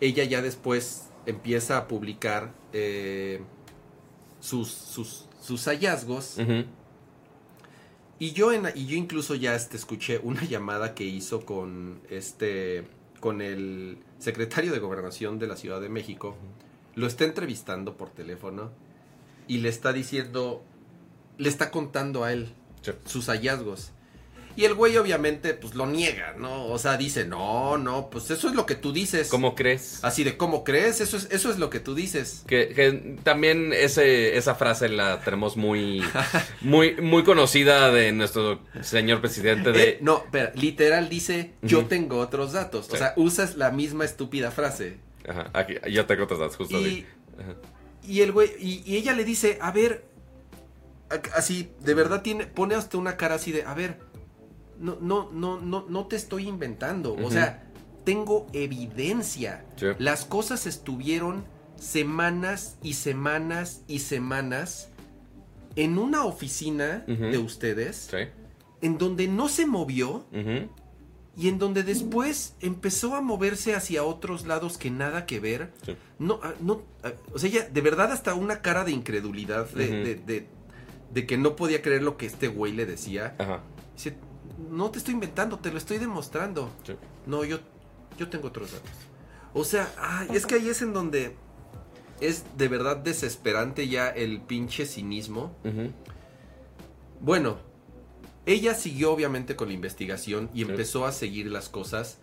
ella ya después empieza a publicar eh, sus, sus, sus hallazgos. Y yo, en, y yo incluso ya este, escuché una llamada que hizo con este con el secretario de gobernación de la Ciudad de México. Lo está entrevistando por teléfono y le está diciendo, le está contando a él Sí. sus hallazgos. Y el güey obviamente pues lo niega, ¿no? O sea, dice, no, no, pues eso es lo que tú dices. ¿Cómo crees? Así de, ¿cómo crees? Eso es, eso es lo que tú dices. Que, que también ese, esa frase la tenemos muy, muy, muy conocida de nuestro señor presidente de... Eh, no, pero literal dice, yo tengo otros datos. O Sí. sea, usas la misma estúpida frase. Ajá, aquí, yo tengo otros datos, justo Y, así. Ajá. y el güey, y, y ella le dice, a ver, así, de verdad tiene, pone hasta una cara así de, a ver, no, no, no, no, no te estoy inventando. O sea, tengo evidencia. Sí. Las cosas estuvieron semanas y semanas y semanas en una oficina de ustedes Sí. en donde no se movió Ujú. Y en donde después empezó a moverse hacia otros lados que nada que ver. Sí. No, ah, no, ah, o sea, ella de verdad hasta una cara de incredulidad, de, de- de- de que no podía creer lo que este güey le decía. Ajá. Dice, no te estoy inventando, te lo estoy demostrando. Sí. No, yo, yo tengo otros datos. O sea, ay, es que ahí es en donde es de verdad desesperante ya el pinche cinismo. Ujú. Bueno, ella siguió obviamente con la investigación y Sí. empezó a seguir las cosas.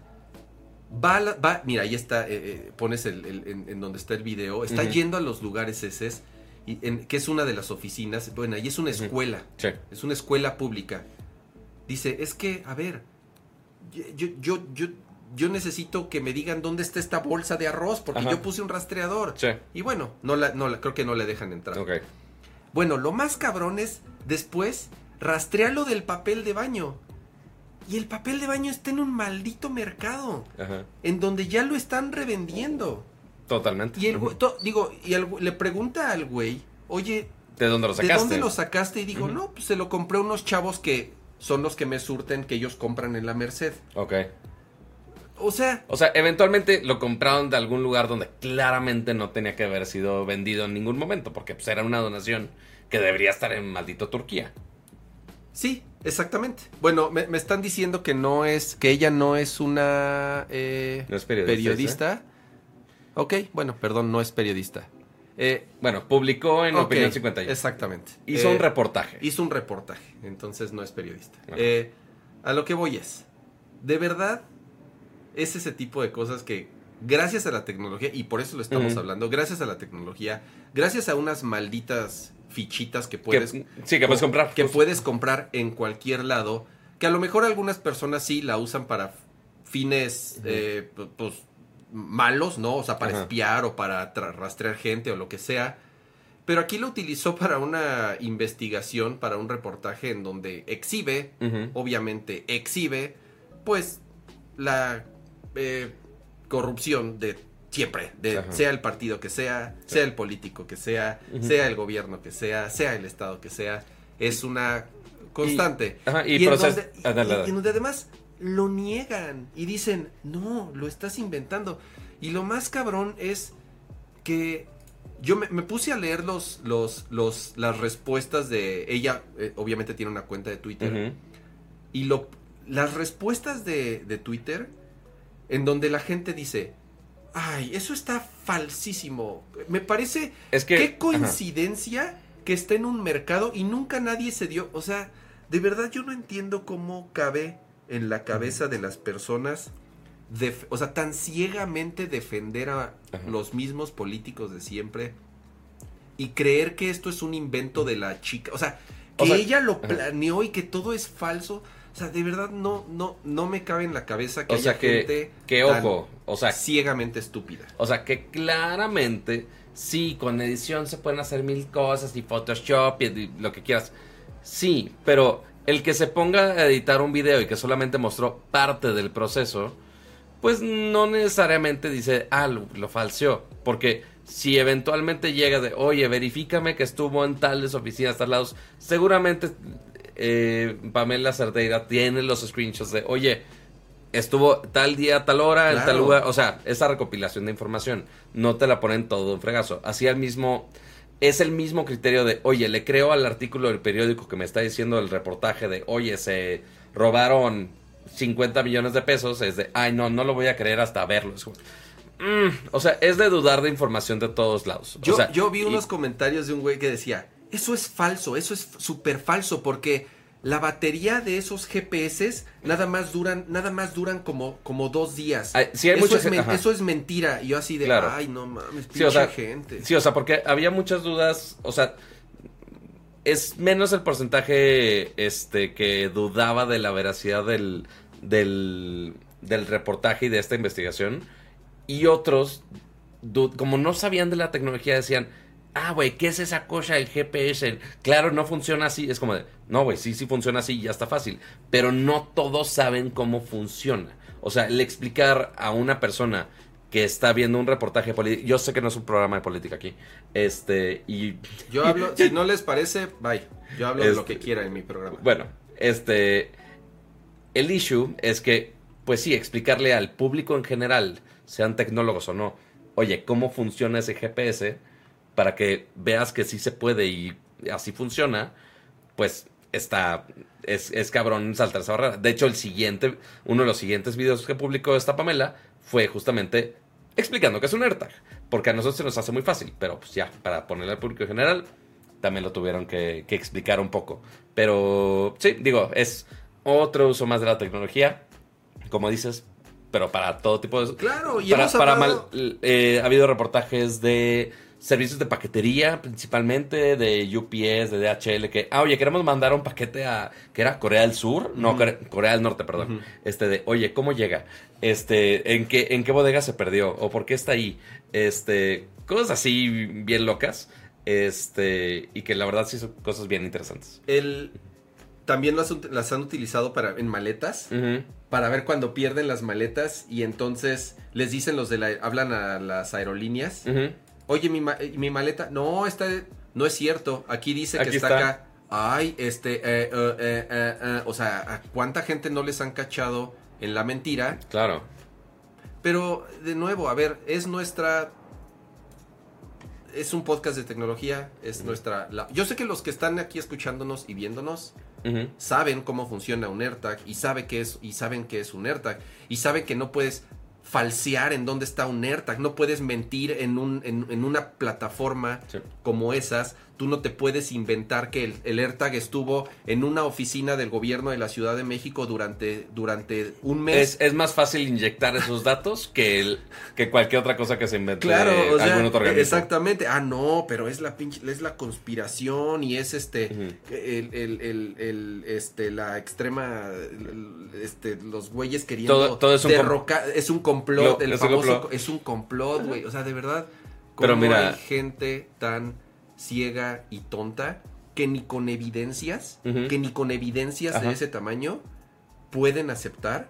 Va, la- va mira, ahí está, eh, eh, pones el, el- en, en donde está el video, está yendo a los lugares en- que es una de las oficinas, bueno, ahí es una escuela, Sí. es una escuela pública. Dice, es que, a ver, yo, yo, yo, yo necesito que me digan dónde está esta bolsa de arroz, porque Ajá. yo puse un rastreador. Sí. Y bueno, no la, no la, creo que no le dejan entrar. Bueno, lo más cabrón es después rastrear lo del papel de baño. Y el papel de baño está en un maldito mercado, Ajá. en donde ya lo están revendiendo. Totalmente. Y el to- digo, y el le pregunta al güey, oye, ¿De dónde lo ¿de sacaste? dónde lo sacaste? Y dijo, Ujú. no, pues se lo compré a unos chavos que son los que me surten, que ellos compran en la Merced. Ok. O sea, O sea, eventualmente lo compraron de algún lugar donde claramente no tenía que haber sido vendido en ningún momento, porque pues era una donación que debería estar en maldito Turquía. Sí, exactamente. Bueno, me, me están diciendo que no es, que ella no es una eh, No es periodista, periodista. Ok, bueno, perdón, no es periodista. Eh, Bueno, publicó en ok, Opinión 51. Exactamente. Hizo Eh, un reportaje. Hizo un reportaje, entonces no es periodista. Eh, a lo que voy es, de verdad, es ese tipo de cosas que, gracias a la tecnología, y por eso lo estamos hablando, gracias a la tecnología, gracias a unas malditas fichitas que Que- puedes sí, que puedes comprar. que justo. puedes comprar en cualquier lado, que a lo mejor algunas personas sí la usan para fines eh, pu- pues malos, ¿no? O sea, para Ajá. espiar o para rastrear gente o lo que sea. Pero aquí lo utilizó para una investigación, para un reportaje en donde exhibe, obviamente exhibe, pues la eh, corrupción de siempre, de sea el partido que sea, Sí. sea el político que sea, sea el gobierno que sea, sea el estado que sea, es una constante. Ajá, y, en proces- donde, y- Ah, y- y en donde además lo niegan y dicen, no, lo estás inventando. Y lo más cabrón es que yo me, me puse a leer los, los, los, las respuestas de ella, eh, obviamente tiene una cuenta de Twitter, y lo, las respuestas de, de Twitter, en donde la gente dice, ay, eso está falsísimo. Me parece, Es que. qué ajá. coincidencia que esté en un mercado y nunca nadie se dio, o sea, de verdad yo no entiendo cómo cabe en la cabeza de las personas, o sea, tan ciegamente defender a Ajá. los mismos políticos de siempre y creer que esto es un invento de la chica, o sea, que O sea, ella lo ajá. planeó y que todo es falso. O sea, de verdad no, no, no me cabe en la cabeza que O sea, haya que, gente que tan ojo, o sea, ciegamente estúpida. O sea, que claramente, sí, con edición se pueden hacer mil cosas y Photoshop y, y lo que quieras. Sí, pero el que se ponga a editar un video y que solamente mostró parte del proceso, pues no necesariamente dice, ah, lo, lo falseó. Porque si eventualmente llega de, oye, verifícame que estuvo en tales oficinas, tal lados, seguramente eh, Pamela Cerdeira tiene los screenshots de, oye, estuvo tal día, tal hora, en tal lugar. O sea, esa recopilación de información no te la ponen todo un fregazo. Así al mismo. Es el mismo criterio de, oye, le creo al artículo del periódico que me está diciendo el reportaje de, oye, se robaron 50 millones de pesos. Es de, ay, no, no lo voy a creer hasta verlo. Mm, o sea, es de dudar de información de todos lados. Yo, O sea, yo vi y- unos comentarios de un güey que decía, eso es falso, eso es súper falso, porque la batería de esos GPS nada más duran, nada más duran como, como dos días. Ay, sí, hay eso, mucha es men- eso es mentira. Y yo así de, Claro. ay, no mames, pinche Sí, o sea, gente. Sí, o sea, porque había muchas dudas, o sea, es menos el porcentaje este que dudaba de la veracidad del, del, del reportaje y de esta investigación. Y otros, como no sabían de la tecnología, decían, ah, güey, ¿qué es esa cosa el GPS? Claro, no funciona así. Es como de, no, güey, sí, sí funciona así, ya está fácil. Pero no todos saben cómo funciona. O sea, el explicar a una persona que está viendo un reportaje político. Yo sé que no es un programa de política aquí. Este, y. Yo hablo, si no les parece, bye. Yo hablo de lo Este- que quiera en mi programa. Bueno, este. El issue es que, pues sí, explicarle al público en general, sean tecnólogos o no, oye, ¿cómo funciona ese GPS? Para que veas que sí se puede y así funciona, pues está. Es, es cabrón saltar esa barrera. De hecho, el siguiente, uno de los siguientes videos que publicó esta Pamela fue justamente explicando que es un AirTag. Porque a nosotros se nos hace muy fácil, pero pues ya, para ponerle al público en general, también lo tuvieron que, que explicar un poco. Pero sí, digo, es otro uso más de la tecnología, como dices, pero para todo tipo de... Claro, y para, hemos para hablado- mal, eh, ha habido reportajes de servicios de paquetería, principalmente de UPS, de DHL, que, ah, oye, queremos mandar un paquete a, que era Corea del Sur, no. Corea, Corea del Norte, perdón, este de, oye, ¿cómo llega? Este, ¿en qué, en qué bodega se perdió? ¿O por qué está ahí? Este, cosas así bien locas, este, y que la verdad sí son cosas bien interesantes. El, también las, las han utilizado para, en maletas. Para ver cuando pierden las maletas. Y entonces les dicen los de la. Hablan a las aerolíneas. Oye, mi, ma- eh, mi maleta. No, está. No es cierto. Aquí dice que está, está. acá. Ay, este. eh, eh, o sea, ¿a cuánta gente no les han cachado en la mentira? Claro. Pero, de nuevo, a ver, es nuestra. Es un podcast de tecnología. Es nuestra. la- Yo sé que los que están aquí escuchándonos y viéndonos saben cómo funciona un AirTag y sabe que es y saben que es un AirTag y saben que no puedes falsear en dónde está un AirTag, no puedes mentir en, un, en, en una plataforma Sí. como esas, tú no te puedes inventar que el, el AirTag estuvo en una oficina del gobierno de la Ciudad de México durante, durante un mes. Es, es más fácil inyectar esos datos que, el, que cualquier otra cosa que se invente Claro, o sea, algún otro organismo. exactamente. Ah, no, pero es la pinche, es la conspiración y es este, el, el- el- el, este, la extrema, este, los güeyes queriendo Todo- todo es un derrocar, es un complot, Lo- el es un famoso, complot. es un complot, güey, o sea, de verdad, Pero ¿cómo mira- hay gente tan ciega y tonta que ni con evidencias, que ni con evidencias Ajá. de ese tamaño pueden aceptar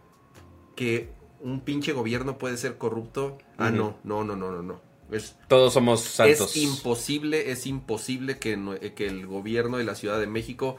que un pinche gobierno puede ser corrupto. Ah, no, no, no, no, no, no. Es, Todos somos santos. es imposible, es imposible que, no- que el gobierno de la Ciudad de México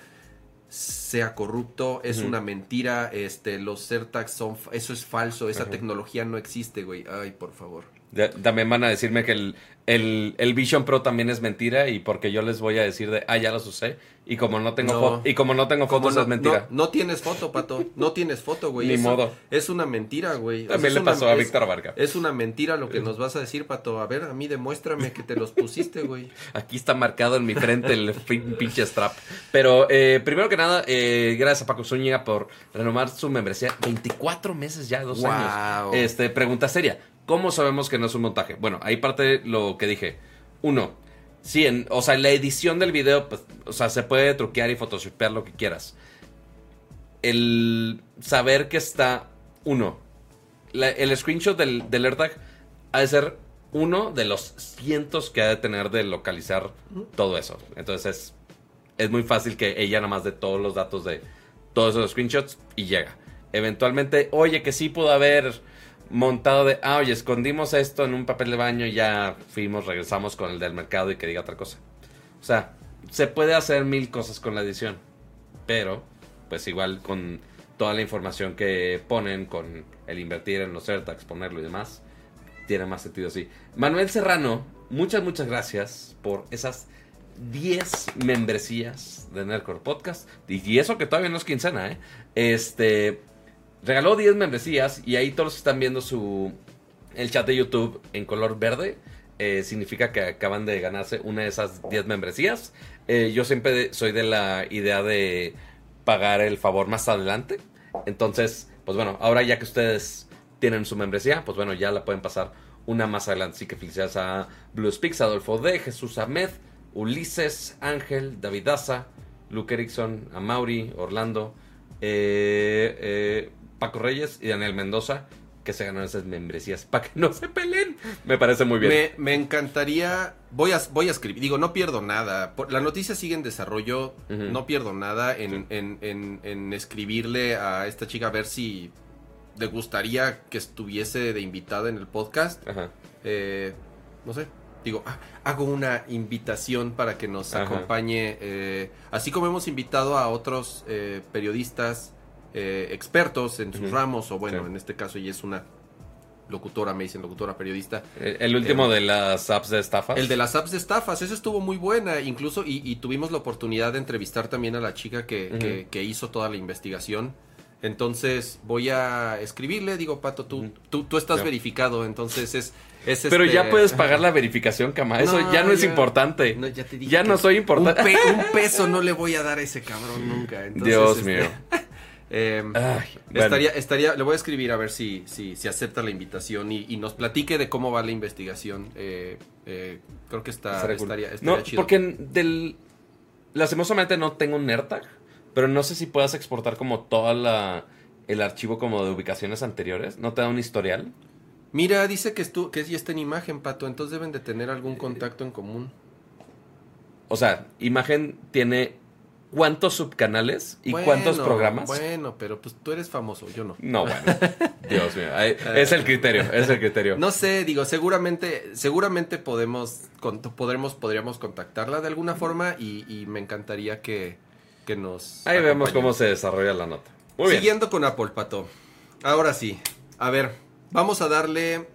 sea corrupto, es una mentira, este, los AirTags son, eso es falso, esa tecnología no existe, güey. Ay, por favor. Ya- También van a decirme que el, el, el Vision Pro también es mentira y porque yo les voy a decir de, ah, ya los usé. Y como no tengo No. foto, y como no tengo fotos no, es mentira. No, no tienes foto, pato. No tienes foto, güey. Ni Eso modo. Es una mentira, güey. O sea, también le una- pasó a Víctor Varga. Es una mentira lo que nos vas a decir, pato. A ver, a mí demuéstrame que te los pusiste, güey. Aquí está marcado en mi frente el pin- pinche strap. Pero eh, primero que nada, eh, gracias a Paco Zúñiga por renovar su membresía. 24 meses ya, dos Wow. años. Este, pregunta seria. ¿Cómo sabemos que no es un montaje? Bueno, ahí parte lo que dije. Uno, sí, en, o sea, la edición del video, pues, o sea, se puede truquear y photoshopear lo que quieras. El saber que está, uno, el screenshot del, del AirTag ha de ser uno de los cientos que ha de tener de localizar todo eso. Entonces es, es muy fácil que ella nada más de todos los datos de todos esos screenshots y llega. Eventualmente, oye, que sí pudo haber montado de, ah, oye, escondimos esto en un papel de baño y ya fuimos, regresamos con el del mercado y que diga otra cosa. O sea, se puede hacer mil cosas con la edición, pero pues igual con toda la información que ponen, con el invertir en los AirTags, ponerlo y demás, tiene más sentido así. Manuel Serrano, muchas, muchas gracias por esas 10 membresías de Nerdcore Podcast. Y, y eso que todavía no es quincena, ¿eh? Este, regaló 10 membresías y ahí todos están viendo su, el chat de YouTube en color verde, eh, significa que acaban de ganarse una de esas 10 membresías. Eh, yo siempre soy de la idea de pagar el favor más adelante. Entonces, pues bueno, ahora ya que ustedes tienen su membresía, pues bueno, ya la pueden pasar una más adelante. Así que felicidades a Blue Speaks, Adolfo D, Jesús Ahmed, Ulises, Ángel, David Daza, Luke Erickson, a Mauri, Orlando, eh, eh, Paco Reyes y Daniel Mendoza, que se ganaron esas membresías para que no se peleen. Me parece muy bien. Me, me encantaría. Voy a, voy a escribir. Digo, no pierdo nada. Por- La noticia sigue en desarrollo. No pierdo nada en, en- en- en escribirle a esta chica a ver si le gustaría que estuviese de invitada en el podcast, Ajá. eh, no sé, digo, ah, hago una invitación para que nos Ajá. acompañe, eh, así como hemos invitado a otros eh, periodistas eh, expertos en sus ramos, o bueno, Sí. en este caso ella es una locutora, me dicen locutora, periodista. El, el último de las apps de estafas. El de las apps de estafas, esa estuvo muy buena, incluso, y, y tuvimos la oportunidad de entrevistar también a la chica que, Ujú. que- que hizo toda la investigación. Entonces voy a escribirle, digo, Pato, tú, tú, tú estás verificado, entonces es... es Pero este- ya puedes pagar la verificación, cama. Eso No, ya no es importante. No, ya te dije ya no soy Un, importante. pe- un peso no le voy a dar a ese cabrón nunca. entonces, Dios este, mío. em, Ay, bueno. Estaría, estaría, le voy a escribir a ver si, si, si acepta la invitación y, y nos platique de cómo va la investigación. Eh, eh, creo que está, Estaría cool. estaría, estaría No, chido. porque del... Lastimosamente no tengo un AirTag, pero no sé si puedas exportar como toda la... El archivo como de ubicaciones anteriores. ¿No te da un historial? Mira, dice que, estu que ya está en imagen, Pato, entonces deben de tener algún contacto en común. O sea, imagen tiene cuántos subcanales y Bueno, cuántos programas. Bueno, pero pues tú eres famoso, yo no. No, bueno. Dios mío. Es el criterio, es el criterio. No sé, digo, seguramente, seguramente podemos, con- podremos, podríamos contactarla de alguna forma y, y me encantaría que, que nos. Ahí vemos cómo se desarrolla la nota. Muy bien. Siguiendo con Apple, Pato. Ahora sí. A ver, vamos a darle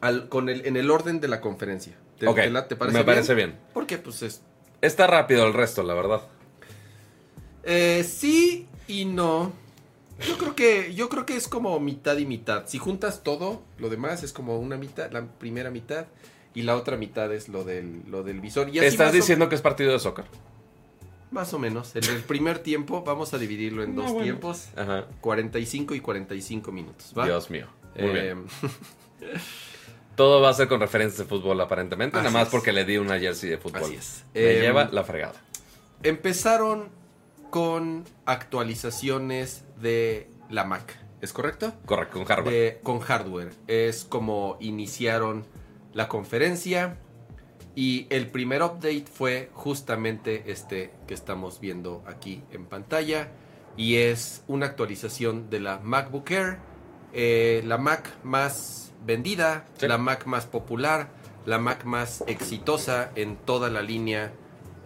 al, con el, en el orden de la conferencia. ¿Te, Ok, te la- te parece me bien? parece bien. Porque pues es... Está rápido el resto, la verdad. Eh, sí y no. Yo creo que yo creo que es como mitad y mitad. Si juntas todo, lo demás es como una mitad, la primera mitad y la otra mitad es lo del lo del visor. Y así ¿Estás o- diciendo que es partido de soccer? más o menos. En el primer tiempo vamos a dividirlo en No, dos bueno. tiempos, Ajá. 45 y 45 minutos, ¿va? Dios mío. Muy Eh, bien. Todo va a ser con referencias de fútbol, aparentemente. Así Nada más es. porque le di una jersey de fútbol. Así es. Me Em, lleva la fregada. Empezaron con actualizaciones de la Mac, ¿es correcto? Correcto, con hardware. De- con hardware. Es como iniciaron la conferencia y el primer update fue justamente este que estamos viendo aquí en pantalla y es una actualización de la MacBook Air, eh, la Mac más vendida, Sí. la Mac más popular, la Mac más exitosa en toda la línea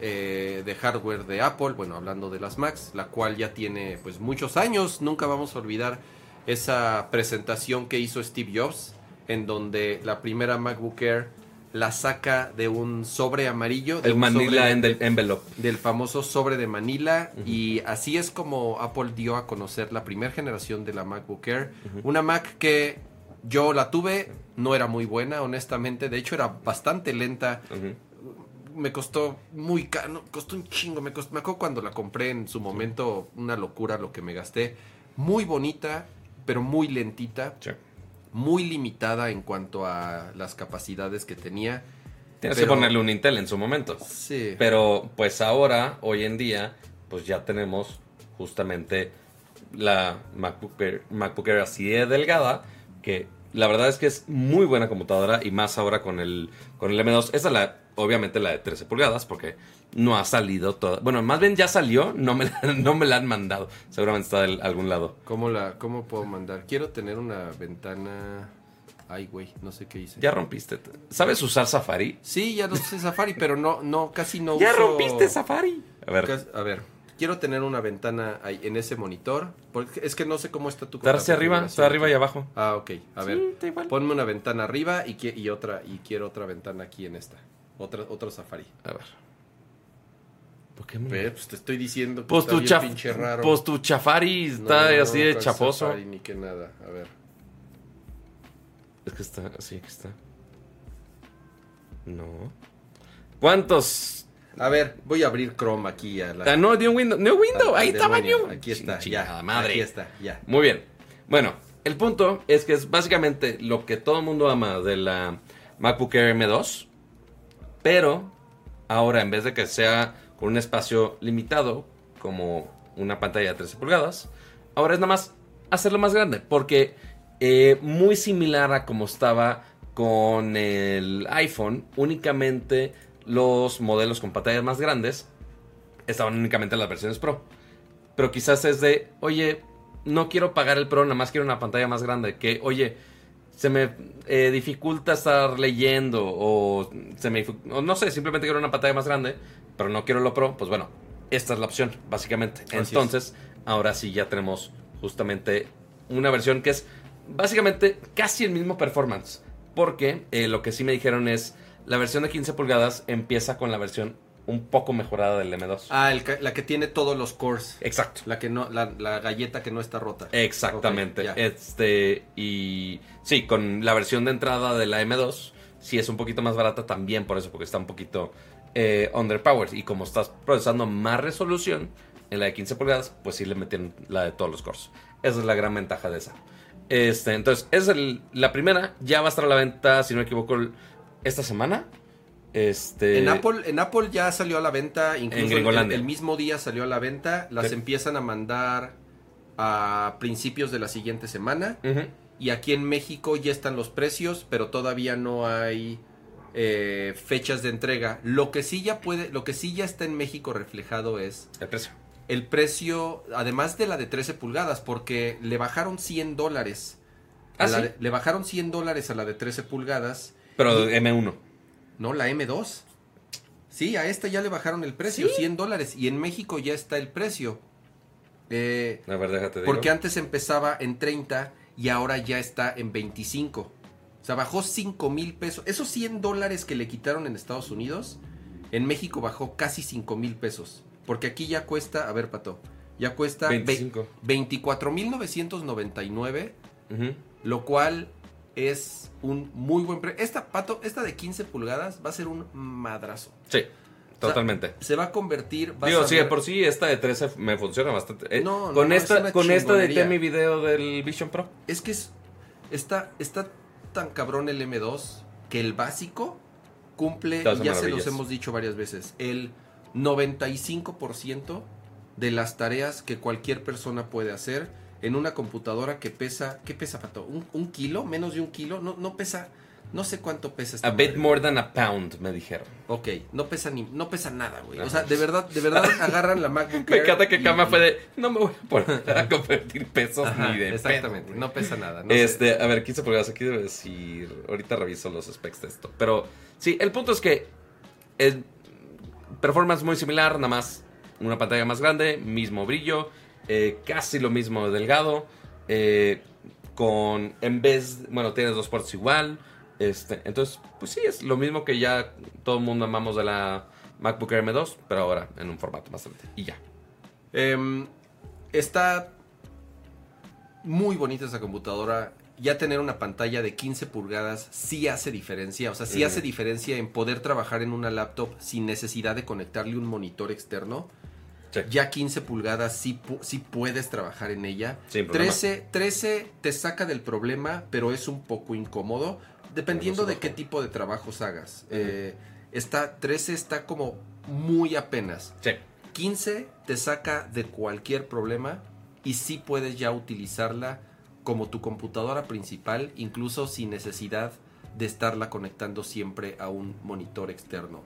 eh, de hardware de Apple, bueno, hablando de las Macs, la cual ya tiene pues muchos años, nunca vamos a olvidar esa presentación que hizo Steve Jobs, en donde la primera MacBook Air la saca de un sobre amarillo, de el un Manila sobre- Envelope. del famoso sobre de Manila. Y así es como Apple dio a conocer la primera generación de la MacBook Air, una Mac que yo la tuve, no era muy buena honestamente, de hecho era bastante lenta. Me costó muy caro, costó un chingo, me, costó, me acuerdo cuando la compré en su momento, una locura lo que me gasté, muy bonita, pero muy lentita, Sí. muy limitada en cuanto a las capacidades que tenía. Tienes Pero- que ponerle un Intel en su momento. Sí. Pero pues ahora, hoy en día, pues ya tenemos justamente la MacBook Air, MacBook Air así de delgada, que la verdad es que es muy buena computadora y más ahora con el, con el M2. Esa es la, obviamente la de 13 pulgadas, porque no ha salido toda. Bueno, más bien ya salió, no me la, no me la han mandado. Seguramente está de algún lado. ¿Cómo, la, ¿Cómo puedo mandar? Quiero tener una ventana... Ay, güey, no sé qué hice. Ya rompiste. ¿Sabes usar Safari? Sí, ya no sé Safari, pero no, no, casi no Ya uso- rompiste Safari. A ver, A ver, quiero tener una ventana ahí en ese monitor. Porque es que no sé cómo está tu está hacia arriba, está arriba y abajo. Ah, ok. A ver, Sí, está igual. ponme una ventana arriba y, y otra y quiero otra ventana aquí en esta. Otra, otro Safari. A ver. ¿Por qué me- Ve, pues te estoy diciendo que Pues está tu, bien chaf- pinche raro. pues tu chafari está no, así de ¿cuál chafoso. Safari ni que nada. A ver. Es que está así, que está. No. ¿Cuántos? A ver, voy a abrir Chrome aquí a la. Ah, no, un window. No, window. Ahí estaba. New. Aquí está, Chingada ya. madre. Aquí está, ya. Muy bien. Bueno, el punto es que es básicamente lo que todo el mundo ama de la MacBook Air M2. Pero ahora, en vez de que sea con un espacio limitado, como una pantalla de 13 pulgadas, ahora es nada más hacerlo más grande. Porque eh, muy similar a como estaba con el iPhone, únicamente los modelos con pantallas más grandes estaban únicamente en las versiones Pro. Pero quizás es de, oye, no quiero pagar el Pro, nada más quiero una pantalla más grande. Que, oye, se me eh, dificulta estar leyendo o se me o no sé, simplemente quiero una pantalla más grande, pero no quiero lo Pro, pues bueno, esta es la opción, básicamente. es. Entonces, ahora sí ya tenemos justamente una versión que es básicamente casi el mismo performance, porque eh, lo que sí me dijeron es la versión de 15 pulgadas empieza con la versión un poco mejorada del M2. Ah, el la que tiene todos los cores. Exacto. La que no, la, la galleta que no está rota. Exactamente. Este, y sí, con la versión de entrada de la M2, sí es un poquito más barata también por eso, porque está un poquito eh, underpowered. Y como estás procesando más resolución en la de 15 pulgadas, pues sí le metieron la de todos los cores. Esa es la gran ventaja de esa. Este, entonces, es el- la primera. Ya va a estar a la venta, si no me equivoco, esta semana. Este, En Apple, en Apple ya salió a la venta, incluso el, Gringolandia. el mismo día salió a la venta. Las empiezan a mandar a principios de la siguiente semana. Y aquí en México ya están los precios, pero todavía no hay eh, fechas de entrega. Lo que sí ya puede, lo que sí ya está en México reflejado es el precio. el precio, además de la de 13 pulgadas, porque le bajaron 100 dólares. Ah, le bajaron 100 dólares a la de 13 pulgadas. Pero Y- M1. No, la M2. Sí, a esta ya le bajaron el precio, ¿Sí? 100 dólares. Y en México ya está el precio. Eh, A ver, déjate digo. porque antes empezaba en 30 y ahora ya está en 25. O sea, bajó 5 mil pesos. Esos 100 dólares que le quitaron en Estados Unidos, en México bajó casi 5 mil pesos. Porque aquí ya cuesta, a ver, Pato, ya cuesta ve- 25. 24.999, Ujú. lo cual es un muy buen precio. Esta, Pato, esta de 15 pulgadas va a ser un madrazo. Sí, totalmente. Se va a convertir... Digo, a sí, de ver- por sí esta de 13 me funciona bastante. Eh, No, no, con no, es esta, con esta de mi video del Vision Pro. Es que es, está, está tan cabrón el M2 que el básico cumple, ya se los hemos dicho varias veces, el 95% de las tareas que cualquier persona puede hacer en una computadora que pesa, ¿qué pesa, Pato? ¿Un, un kilo? ¿Menos de un kilo? No, no pesa, no sé cuánto pesa esta A bit more than a pound, me dijeron. Ok, no pesa ni, no pesa nada, güey. O sea, de verdad, de verdad agarran la MacBook Me Air encanta que y- Kama fue de. No me voy a poner a convertir pesos Ajá, ni de exactamente, pedo, güey". no pesa nada. no sé. este, a ver, 15 pulgadas. Aquí debe decir. Ahorita reviso los specs de esto. Pero sí, el punto es que. El performance muy similar, nada más una pantalla más grande, mismo brillo, eh, casi lo mismo de delgado. eh, con. En vez. Bueno, tienes dos puertos igual. Este, entonces, pues sí, es lo mismo que ya todo el mundo amamos de la MacBook Air M2, pero ahora en un formato más grande. Y ya. Em, está muy bonita esa computadora. Ya tener una pantalla de 15 pulgadas sí hace diferencia. O sea, sí Ujú. hace diferencia en poder trabajar en una laptop sin necesidad de conectarle un monitor externo. Sí. Ya 15 pulgadas sí, sí puedes trabajar en ella. Sin problema. 13, 13 te saca del problema, pero es un poco incómodo. Dependiendo de qué tipo de trabajos hagas. Eh, está, 13 está como muy apenas. Sí. 15 te saca de cualquier problema y sí puedes ya utilizarla como tu computadora principal, incluso sin necesidad de estarla conectando siempre a un monitor externo.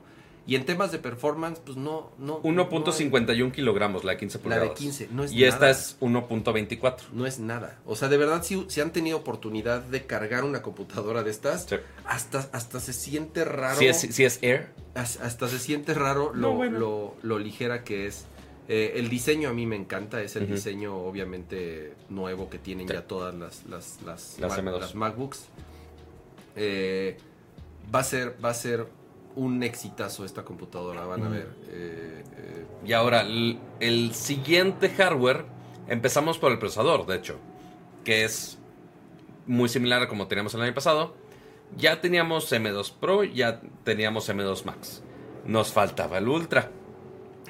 Y en temas de performance, pues no, no. no hay- 1.51 kilogramos la de 15 La pulgadas. de 15, no es Y esta nada. es 1.24. No es nada. O sea, de verdad, si, si han tenido oportunidad de cargar una computadora de estas, Sí. hasta, hasta se siente raro. Si es, si es Air. As- hasta se siente raro lo, No, bueno. lo, lo ligera que es. Eh, el diseño a mí me encanta, es el diseño obviamente nuevo que tienen Sí. ya todas las, las, las, Las Mac- M2. las MacBooks. Eh, va, a ser, va a ser un exitazo esta computadora, van a ver. Eh, eh, Y ahora, el, el siguiente hardware, empezamos por el procesador, de hecho, que es muy similar a como teníamos el año pasado. Ya teníamos M2 Pro, ya teníamos M2 Max. Nos faltaba el Ultra,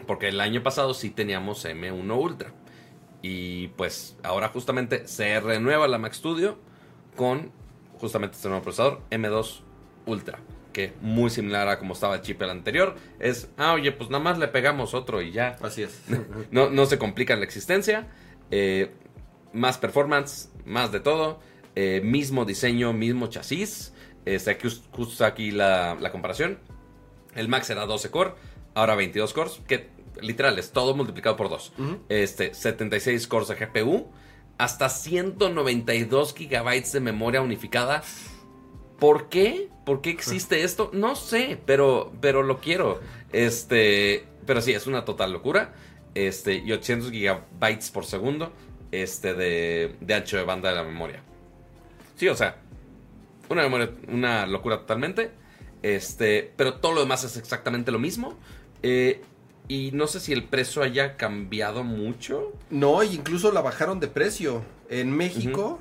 porque el año pasado sí teníamos M1 Ultra. Y pues ahora justamente se renueva la Mac Studio con justamente este nuevo procesador M2 Ultra. Que muy similar a como estaba el chip el anterior. Es, ah, oye, pues nada más le pegamos otro y ya. así es. No, no se complica la existencia. eh, más performance, más de todo. eh, mismo diseño, mismo chasis. Este, aquí, us- justo aquí la, la comparación. El Max era 12 core, ahora 22 cores. Que literal es todo multiplicado por 2. Ujú. Este, 76 cores de GPU. hasta 192 gigabytes de memoria unificada. ¿Por qué? ¿Por qué existe esto? No sé, pero, pero lo quiero. Este, pero sí, es una total locura. Este, y 800 gigabytes por segundo este, de, de ancho de banda de la memoria. Sí, o sea, una memoria, una locura totalmente. Este, pero todo lo demás es exactamente lo mismo. Eh, y no sé si el precio haya cambiado mucho. No, incluso la bajaron de precio. En México.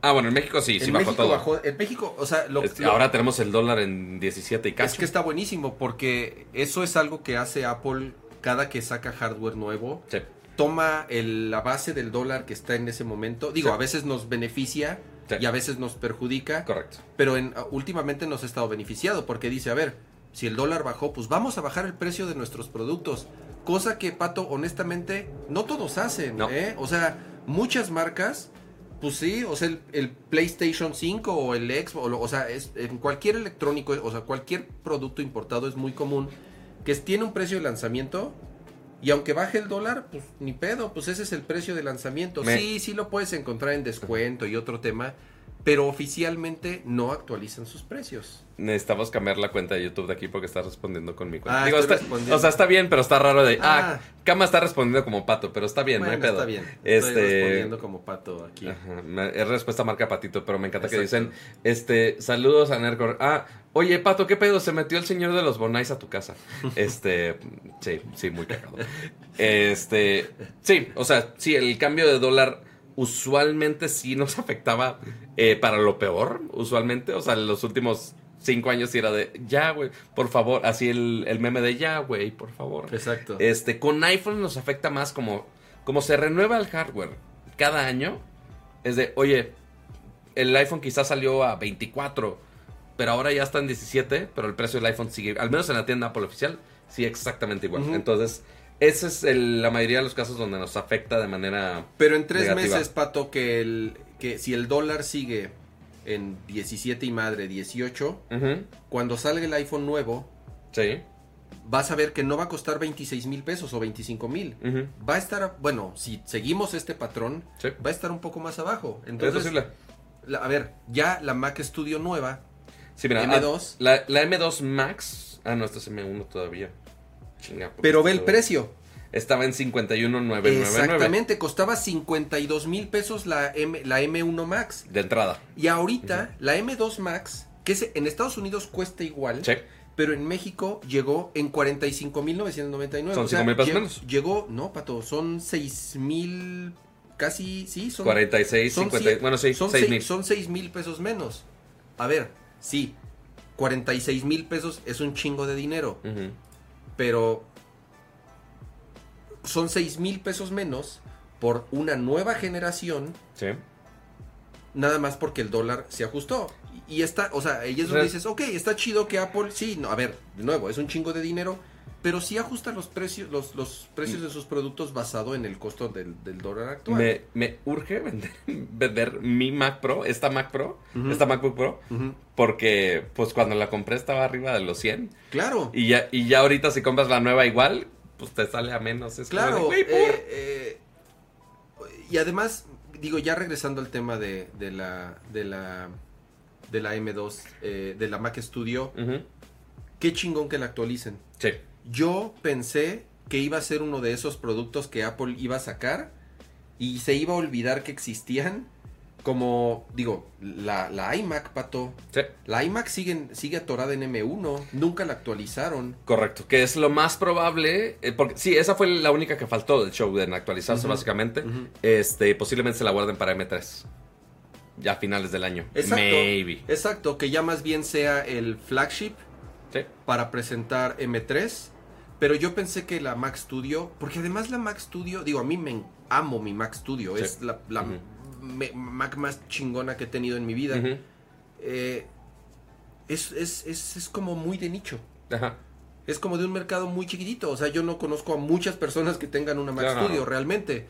Ah, bueno, en México sí, sí bajó todo. en México, o sea, lo, ahora tenemos el dólar en 17 y casi. Es que está buenísimo porque eso es algo que hace Apple cada que saca hardware nuevo. Sí. Toma la base del dólar que está en ese momento. Digo, a veces nos beneficia y a veces nos perjudica. Correcto. Pero en, últimamente nos ha estado beneficiado porque dice, a ver, si el dólar bajó, pues vamos a bajar el precio de nuestros productos. Cosa que, Pato, honestamente, no todos hacen. ¿eh? O sea, muchas marcas, pues sí, o sea, el, PlayStation 5 o el Xbox, o, sea, es, en cualquier electrónico, o sea, cualquier producto importado es muy común que tiene un precio de lanzamiento y aunque baje el dólar, pues ni pedo, pues ese es el precio de lanzamiento. Sí, sí lo puedes encontrar en descuento y otro tema, pero oficialmente no actualizan sus precios. Necesitamos cambiar la cuenta de YouTube de aquí porque está respondiendo con mi cuenta. Ah, o sea, está bien, pero está raro de. Ah, Kama está respondiendo como pato, pero está bien, no hay pedo. Está bien. Este, Estoy respondiendo como pato aquí. es respuesta marca patito, pero me encanta que dicen: este Saludos a Nercor. Ah, oye, pato, ¿qué pedo? Se metió el señor de los Bonais a tu casa. Este. sí, sí, muy cagado. Este. Sí, o sea, sí, el cambio de dólar usualmente sí nos afectaba eh, para lo peor, usualmente. O sea, en los últimos cinco años era de, ya, güey, por favor. Así el, el meme de, ya, güey, por favor. Exacto. Este, con iPhone nos afecta más como, como se renueva el hardware cada año. Es de, oye, el iPhone quizás salió a 24, pero ahora ya está en 17, pero el precio del iPhone sigue, al menos en la tienda Apple oficial, sigue exactamente igual. Entonces ese es la mayoría de los casos donde nos afecta de manera. Pero en tres meses, Pato, que, el, que si el dólar sigue en 17 y madre 18, cuando salga el iPhone nuevo, sí. vas a ver que no va a costar 26 mil pesos o 25 mil. Va a estar, bueno, si seguimos este patrón, va a estar un poco más abajo. Entonces, a ver, ya la Mac Studio nueva, sí, mira, M2. La, la M2 Max, ah, no, esta es M1 todavía. Pero ve el precio. Estaba en 51,999. Exactamente, costaba 52 mil pesos la, M, la M1 Max. De entrada. Y ahorita la M2 Max, que en Estados Unidos cuesta igual. Pero en México llegó en 45.999. Son 5 mil pesos menos. Llegó, no, Pato, son 6 mil, casi, sí, son... 46, 50, bueno, sí, son 6 mil. Son 6 mil pesos menos. A ver, sí, 46 mil pesos es un chingo de dinero pero son 6 mil pesos menos por una nueva generación. Sí. Nada más porque el dólar se ajustó. Y está, o sea, ahí es donde dices, ok, está chido que Apple, sí, no, a ver, de nuevo, es un chingo de dinero, pero sí ajusta los precios, los, los precios de sus productos basado en el costo del, dólar actual. Me, urge vender, vender, mi Mac Pro, esta Mac Pro, esta MacBook Pro, porque pues cuando la compré estaba arriba de los 100. Claro. Y ya, y ya ahorita si compras la nueva igual, pues te sale a menos. Es claro. Eh, eh, y además, digo, ya regresando al tema de, de la, de la, de la M2, eh, de la Mac Studio, qué chingón que la actualicen. Sí. Yo pensé que iba a ser uno de esos productos que Apple iba a sacar y se iba a olvidar que existían. Como, digo, la, la iMac, Pato. Sí. La iMac sigue, sigue atorada en M1. Nunca la actualizaron. Correcto. Que es lo más probable. Eh, porque sí, esa fue la única que faltó del show, de actualizarse básicamente. Este, posiblemente se la guarden para M3. Ya a finales del año. Exacto. Maybe. Exacto. Que ya más bien sea el flagship. Para presentar M3 pero yo pensé que la Mac Studio, porque además la Mac Studio, digo, a mí me amo mi Mac Studio, es la, Mac más chingona que he tenido en mi vida. Eh, es, es, es, es, como muy de nicho. Es como de un mercado muy chiquitito. O sea, yo no conozco a muchas personas que tengan una Mac Studio realmente.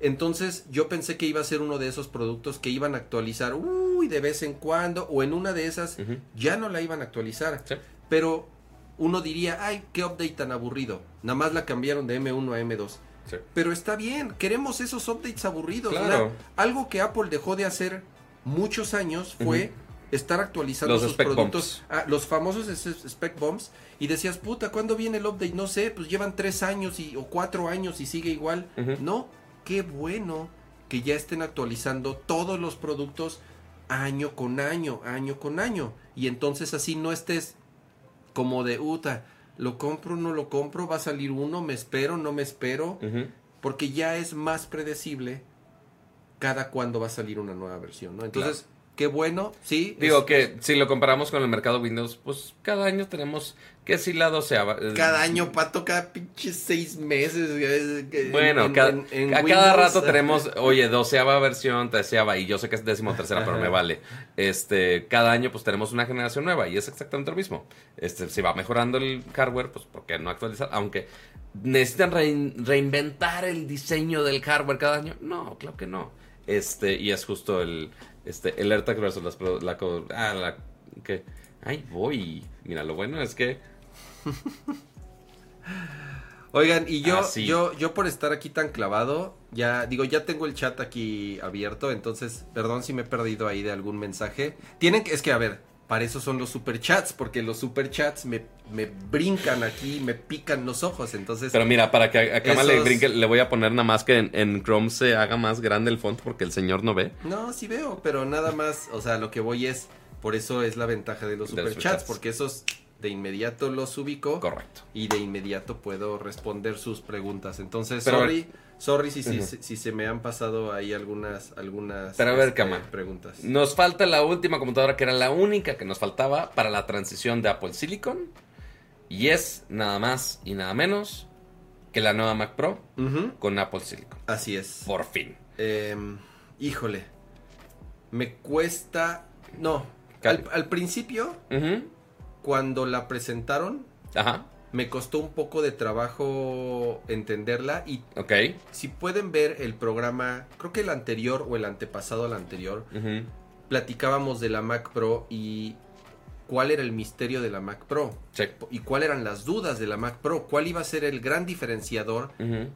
Entonces yo pensé que iba a ser uno de esos productos que iban a actualizar, uy, de vez en cuando, o en una de esas ya no la iban a actualizar. Pero uno diría, ay, qué update tan aburrido. Nada más la cambiaron de M1 a M2. Sí. Pero está bien, queremos esos updates aburridos. Claro. Algo que Apple dejó de hacer muchos años fue estar actualizando Los sus productos. Ah, los famosos spec bombs. Y decías, puta, ¿cuándo viene el update? No sé, pues llevan tres años y, o cuatro años y sigue igual. No, qué bueno que ya estén actualizando todos los productos año con año, año con año. Y entonces así no estés como de, uta, lo compro, no lo compro, va a salir uno, me espero, no me espero, porque ya es más predecible cada cuándo va a salir una nueva versión, ¿no? Entonces, qué bueno, sí. Digo es- que si lo comparamos con el mercado Windows, pues cada año tenemos que si la doceava. eh, Cada año, pato, cada pinche seis meses. Bueno, en- cada, en- en a cada rato tenemos, oye, doceava versión, treceava, y yo sé que es décimo tercera, pero me vale. Este, cada año pues tenemos una generación nueva y es exactamente lo mismo. Este, si va mejorando el hardware, pues ¿por qué no actualizar? Aunque necesitan rein- reinventar el diseño del hardware cada año. No, claro que no. Este, y es justo el, este, el AirTag versus las, pro- la, ah, la, que, ay, voy. Mira, lo bueno es que, Oigan, y yo, Ah, sí. yo, yo por estar aquí tan clavado, ya digo, ya tengo el chat aquí abierto, entonces, perdón si me he perdido ahí de algún mensaje. Tienen que, es que a ver, para eso son los superchats, porque los superchats me, me brincan aquí, me pican los ojos, entonces. Pero mira, para que a, Kama le brinque, le voy a poner nada más que en, en Chrome se haga más grande el font porque el señor no ve. No, sí veo, pero nada más, o sea, lo que voy es, por eso es la ventaja de los superchats, superchats. porque esos de inmediato los ubico. Correcto. y de inmediato puedo responder sus preguntas. Entonces, Pero sorry, sorry si, si, si- si se me han pasado ahí algunas, algunas Pero a ver, este, preguntas. Nos falta la última computadora que era la única que nos faltaba para la transición de Apple Silicon. Y es nada más y nada menos que la nueva Mac Pro con Apple Silicon. Así es. Por fin. Em, híjole, me cuesta... No, al, al principio. Cuando la presentaron, Ajá. me costó un poco de trabajo entenderla y si pueden ver el programa, creo que el anterior o el antepasado al anterior, platicábamos de la Mac Pro y cuál era el misterio de la Mac Pro. Sí. y cuáles eran las dudas de la Mac Pro, cuál iba a ser el gran diferenciador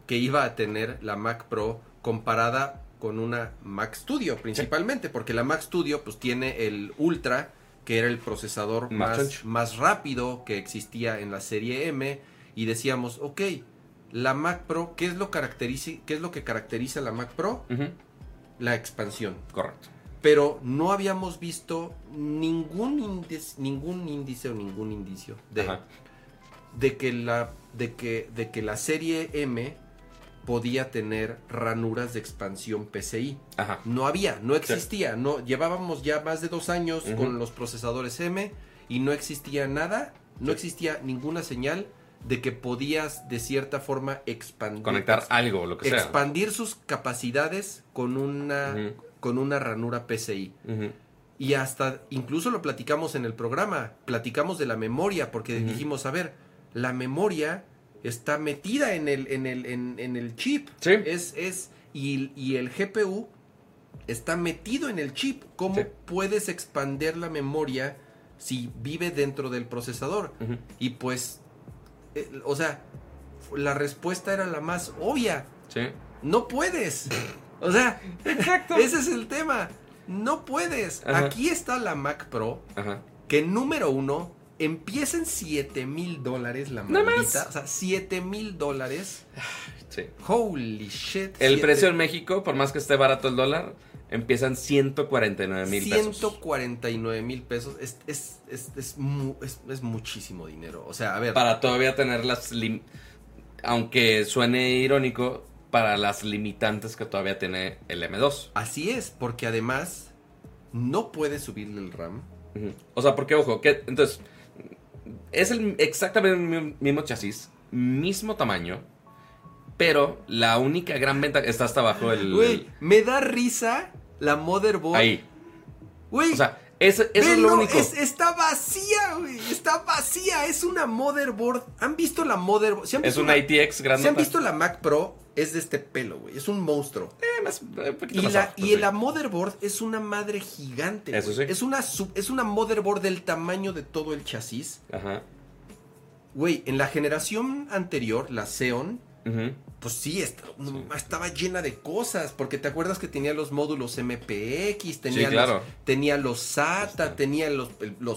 que iba a tener la Mac Pro comparada con una Mac Studio principalmente, porque la Mac Studio pues tiene el Ultra, que era el procesador Más más, rápido que existía en la serie M y decíamos, ok, la Mac Pro, ¿qué es lo, caracteriza, qué es lo que caracteriza la Mac Pro? La expansión Correcto. pero no habíamos visto ningún índice, ningún índice o ningún indicio de, de que la de que de que la serie M podía tener ranuras de expansión PCI. Ajá. No había, no existía, no llevábamos ya más de dos años con los procesadores M y no existía nada, no Sí. existía ninguna señal de que podías de cierta forma expandir Conectar algo, lo que sea. expandir sus capacidades con una con una ranura PCI. Y hasta, incluso lo platicamos en el programa, platicamos de la memoria, porque dijimos, a ver, la memoria está metida en el, en el, en, en el chip. Sí. Es, es, y, y el GPU está metido en el chip. ¿Cómo Sí. puedes expandir la memoria si vive dentro del procesador? Y pues, eh, o sea, la respuesta era la más obvia. Sí. No puedes. O sea, Exacto. ese es el tema. No puedes. Ajá. Aquí está la Mac Pro, Ajá. que número uno empieza en 7 mil dólares la Nada más. maldita. O sea, 7 mil dólares. Sí. Holy shit. El precio en México, por más que esté barato el dólar, empiezan 149 mil pesos. 149 mil pesos. Es, es, es, es, mu- es- es muchísimo dinero. O sea, a ver. Para todavía tener las... lim- Aunque suene irónico, para las limitantes que todavía tiene el M2. Así es, porque además no puedes subirle el RAM. O sea, porque, ojo, que entonces... Es el, exactamente el mi- mismo chasis, mismo tamaño, pero la única gran venta está hasta abajo el... Güey, me da risa la motherboard. ahí. Güey, O sea, eso, eso es lo único. es- está vacía, güey. Está vacía. Es una motherboard. ¿Han visto la motherboard? ¿Sí han Es una ITX grande. ¿sí han visto la Mac Pro? Es de este pelo, güey. Es un monstruo. Eh, Y, la, y la motherboard es una madre gigante. Eso sí. Es una, sub- es una motherboard del tamaño de todo el chasis. Ajá. Güey, en la generación anterior, la Xeon, Pues sí, est- estaba llena de cosas, porque te acuerdas que tenía los módulos MPX, tenía, claro. los, tenía los SATA, Este. tenía los,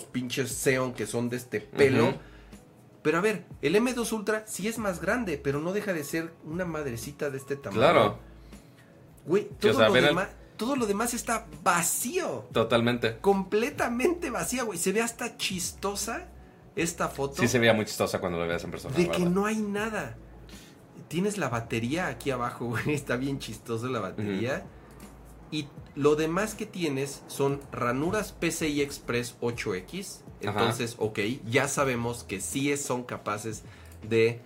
pinches Xeon que son de este pelo. Pero a ver, el M2 Ultra sí es más grande, pero no deja de ser una madrecita de este tamaño. Claro, Güey, todo, o sea, lo el- demás, todo lo demás está vacío. totalmente. Completamente vacía, güey. Se ve hasta chistosa esta foto. Sí se veía muy chistosa cuando lo veas en persona. De que no hay nada. Tienes la batería aquí abajo, güey. Está bien chistosa la batería. Y lo demás que tienes son ranuras PCI Express 8X. Ajá. Entonces, ok, ya sabemos que sí son capaces de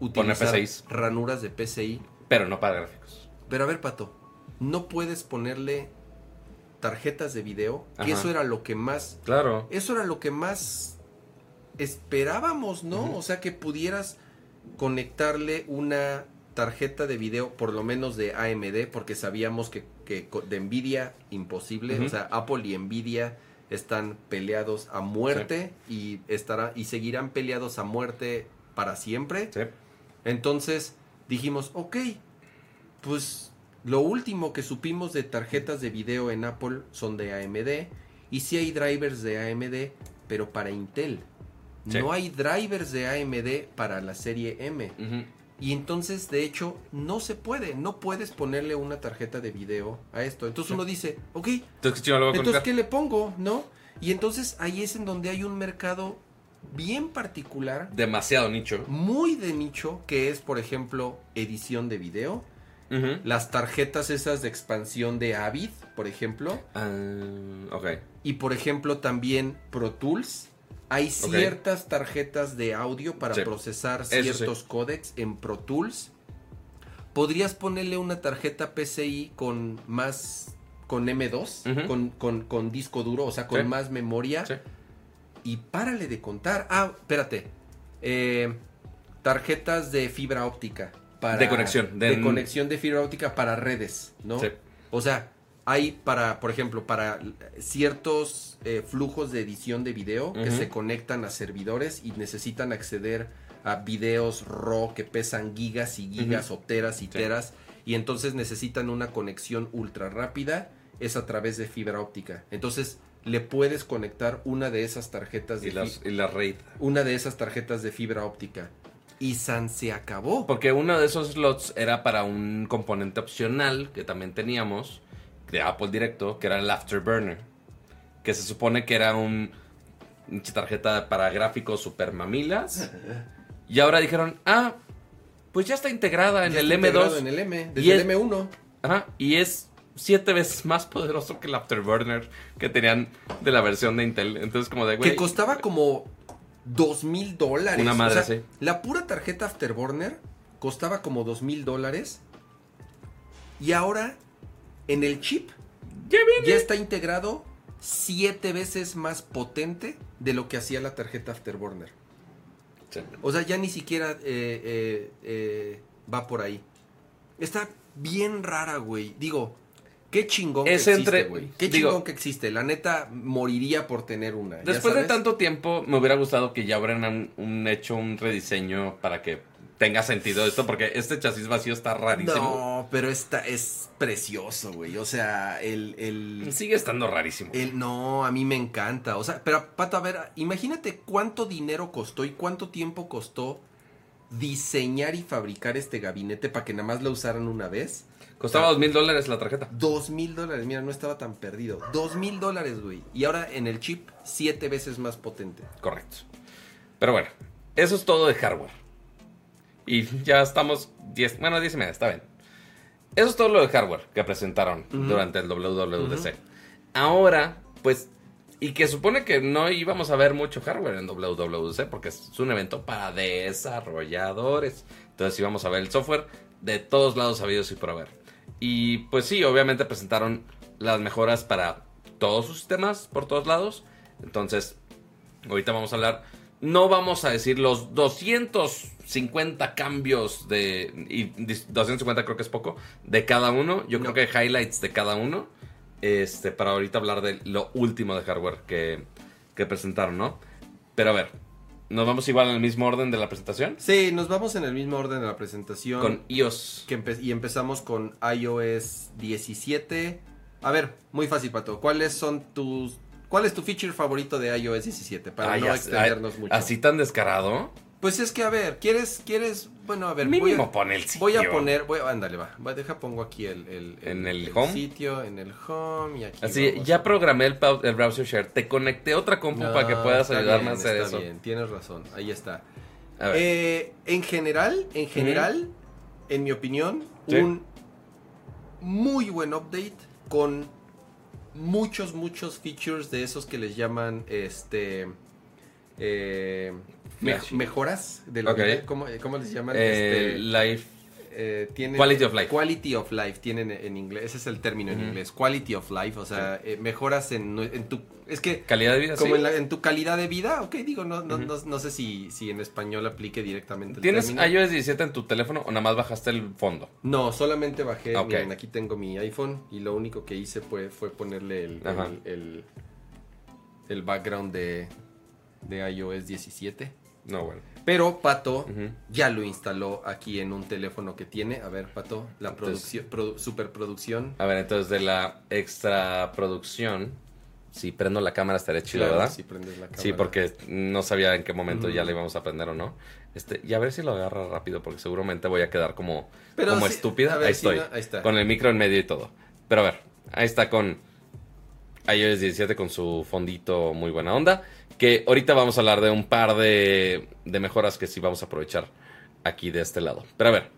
utilizar ranuras de PCI. Pero no para gráficos. Pero a ver, Pato, no puedes ponerle tarjetas de video. Que eso era lo que más Claro. eso era lo que más esperábamos, ¿no? O sea, que pudieras conectarle una tarjeta de video, por lo menos de AMD, porque sabíamos que, de Nvidia imposible. O sea, Apple y Nvidia están peleados a muerte y estará y seguirán peleados a muerte para siempre. Sí. Entonces dijimos, ok, pues lo último que supimos de tarjetas de video en Apple son de AMD. Y sí hay drivers de AMD, pero para Intel. Sí. No hay drivers de AMD para la serie M. Y entonces, de hecho, no se puede. No puedes ponerle una tarjeta de video a esto. Entonces uno dice, ok, Entonces, ¿qué chingado lo voy a entonces, conectar? ¿qué le pongo? ¿No? Y entonces ahí es en donde hay un mercado bien particular Demasiado nicho. muy de nicho, que es, por ejemplo, edición de video. Las tarjetas esas de expansión de Avid, por ejemplo. Ah, ok. Y, por ejemplo, también Pro Tools. Hay ciertas tarjetas de audio para Sí. procesar sí. ciertos códecs en Pro Tools. Podrías ponerle una tarjeta PCI con más... con M2, Ujú. con, con- con disco duro, o sea, con Sí. más memoria. Sí. Y párale de contar. Ah, espérate. Eh, tarjetas de fibra óptica. Para, De conexión, De, de- conexión de fibra óptica para redes, ¿no? Sí. O sea, hay para, por ejemplo, para ciertos eh, flujos de edición de video que se conectan a servidores y necesitan acceder a videos RAW que pesan gigas y gigas o teras y Sí. teras y entonces necesitan una conexión ultra rápida es a través de fibra óptica. Entonces le puedes conectar una de esas tarjetas de Y las, y las RAID. una de esas tarjetas de fibra óptica y San se acabó. Porque uno de esos slots era para un componente opcional que también teníamos de Apple directo, que era el Afterburner. Que se supone que era un una tarjeta para gráficos super mamilas. Y ahora dijeron, ah, pues ya está integrada en Ya el está integrado M2. en el M, Y desde es- el M1. Ajá, y es siete veces más poderoso que el Afterburner que tenían de la versión de Intel. Entonces, como de, güey. que costaba como dos mil dólares. Una madre, O sea, sí. La pura tarjeta Afterburner costaba como dos mil dólares. Y ahora, en el chip, Ya viene. ya está integrado siete veces más potente de lo que hacía la tarjeta Afterburner. Sí. O sea, ya ni siquiera eh, eh, eh, va por ahí. Está bien rara, güey. Digo, qué chingón Es que entre- existe, güey. Qué digo- chingón que existe. La neta, moriría por tener una. ¿ya Después de tanto tiempo, me hubiera gustado que ya hubieran un, un- hecho un rediseño para que tenga sentido esto, porque este chasis vacío está rarísimo. No, pero esta es precioso, güey. O sea, el, el, Sigue estando rarísimo. el- no, a mí me encanta. O sea, pero Pato, a ver, imagínate cuánto dinero costó y cuánto tiempo costó diseñar y fabricar este gabinete para que nada más lo usaran una vez. Costaba dos mil dólares la tarjeta. Dos mil dólares, mira, no estaba tan perdido. Dos mil dólares, güey. Y ahora en el chip, siete veces más potente. Correcto. Pero bueno, eso es todo de hardware. Y ya estamos 10, bueno, 10 y media, está bien. Eso es todo lo de hardware que presentaron durante el WWDC. Ahora, pues, y que supone que no íbamos a ver mucho hardware en WWDC porque es un evento para desarrolladores. Entonces íbamos a ver el software de todos lados habidos y por haber. Y pues sí, obviamente presentaron las mejoras para todos sus sistemas por todos lados. Entonces, ahorita vamos a hablar. No vamos a decir los 250 cambios de. Y 250 creo que es poco. De cada uno. Yo No. creo que highlights de cada uno. Este, para ahorita hablar de lo último de hardware que, que presentaron, ¿no? Pero a ver. ¿Nos vamos igual en el mismo orden de la presentación? Sí, nos vamos en el mismo orden de la presentación. Con iOS. que empe- y empezamos con iOS 17. A ver, muy fácil, Pato. ¿Cuáles son tus... ¿Cuál es tu feature favorito de iOS 17? Para Ay, no extendernos mucho. Así tan descarado. Pues es que, a ver, ¿quieres, quieres, bueno, a ver, Mínimo voy a, pon el sitio. voy a poner, voy ándale, va, va, deja, pongo aquí el, el, ¿En el home? sitio, en el home, y aquí Así, ya a- programé el, el browser share. Te conecté otra compu No, para que puedas ayudarme bien, a hacer está eso. bien, tienes razón, ahí está. A ver. Eh, en general, en general, en mi opinión, Sí. un muy buen update con muchos, muchos features de esos que les llaman, este, eh, me- mejoras de la Ok. vida. ¿Cómo, cómo les llaman? Eh, Este, life. eh, tienen- Quality of life. Quality of life tienen en inglés, ese es el término en inglés. Quality of life, o sea, eh, mejoras en, en tu, es que Calidad de vida, como sí. en, la- en tu calidad de vida, ok, digo, no, no, no, no sé si, si en español aplique directamente el ¿Tienes término. iOS 17 en tu teléfono o nada más bajaste el fondo? No, solamente bajé, miren, aquí tengo mi iPhone y lo único que hice fue, fue ponerle el, el, el, el background de, de iOS 17. No, bueno. Pero Pato ya lo instaló aquí en un teléfono que tiene. A ver, Pato, la Entonces- producción, produ- superproducción. A ver, entonces de la extra producción, si prendo la cámara estaría chido, Claro, ¿verdad? si prendes la Sí, cámara. porque no sabía en qué momento ya le íbamos a prender o no. Este, y a ver si lo agarra rápido, porque seguramente voy a quedar como, Pero como sí, estúpida. a ver ahí si estoy. no- ahí está. Con el micro en medio y todo. Pero a ver, ahí está con iOS 17 con su fondito muy buena onda. Que ahorita vamos a hablar de un par de, de mejoras que sí vamos a aprovechar aquí de este lado. Pero a ver,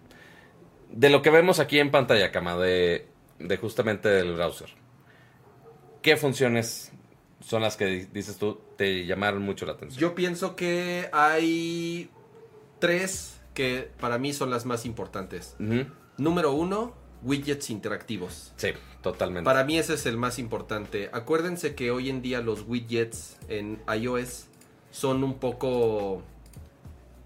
de lo que vemos aquí en pantalla, cama, de, de justamente del browser. ¿Qué funciones son las que di- dices tú te llamaron mucho la atención? Yo pienso que hay tres que para mí son las más importantes. Número uno, widgets interactivos. Sí, totalmente. Para mí ese es el más importante. Acuérdense que hoy en día los widgets en iOS son un poco...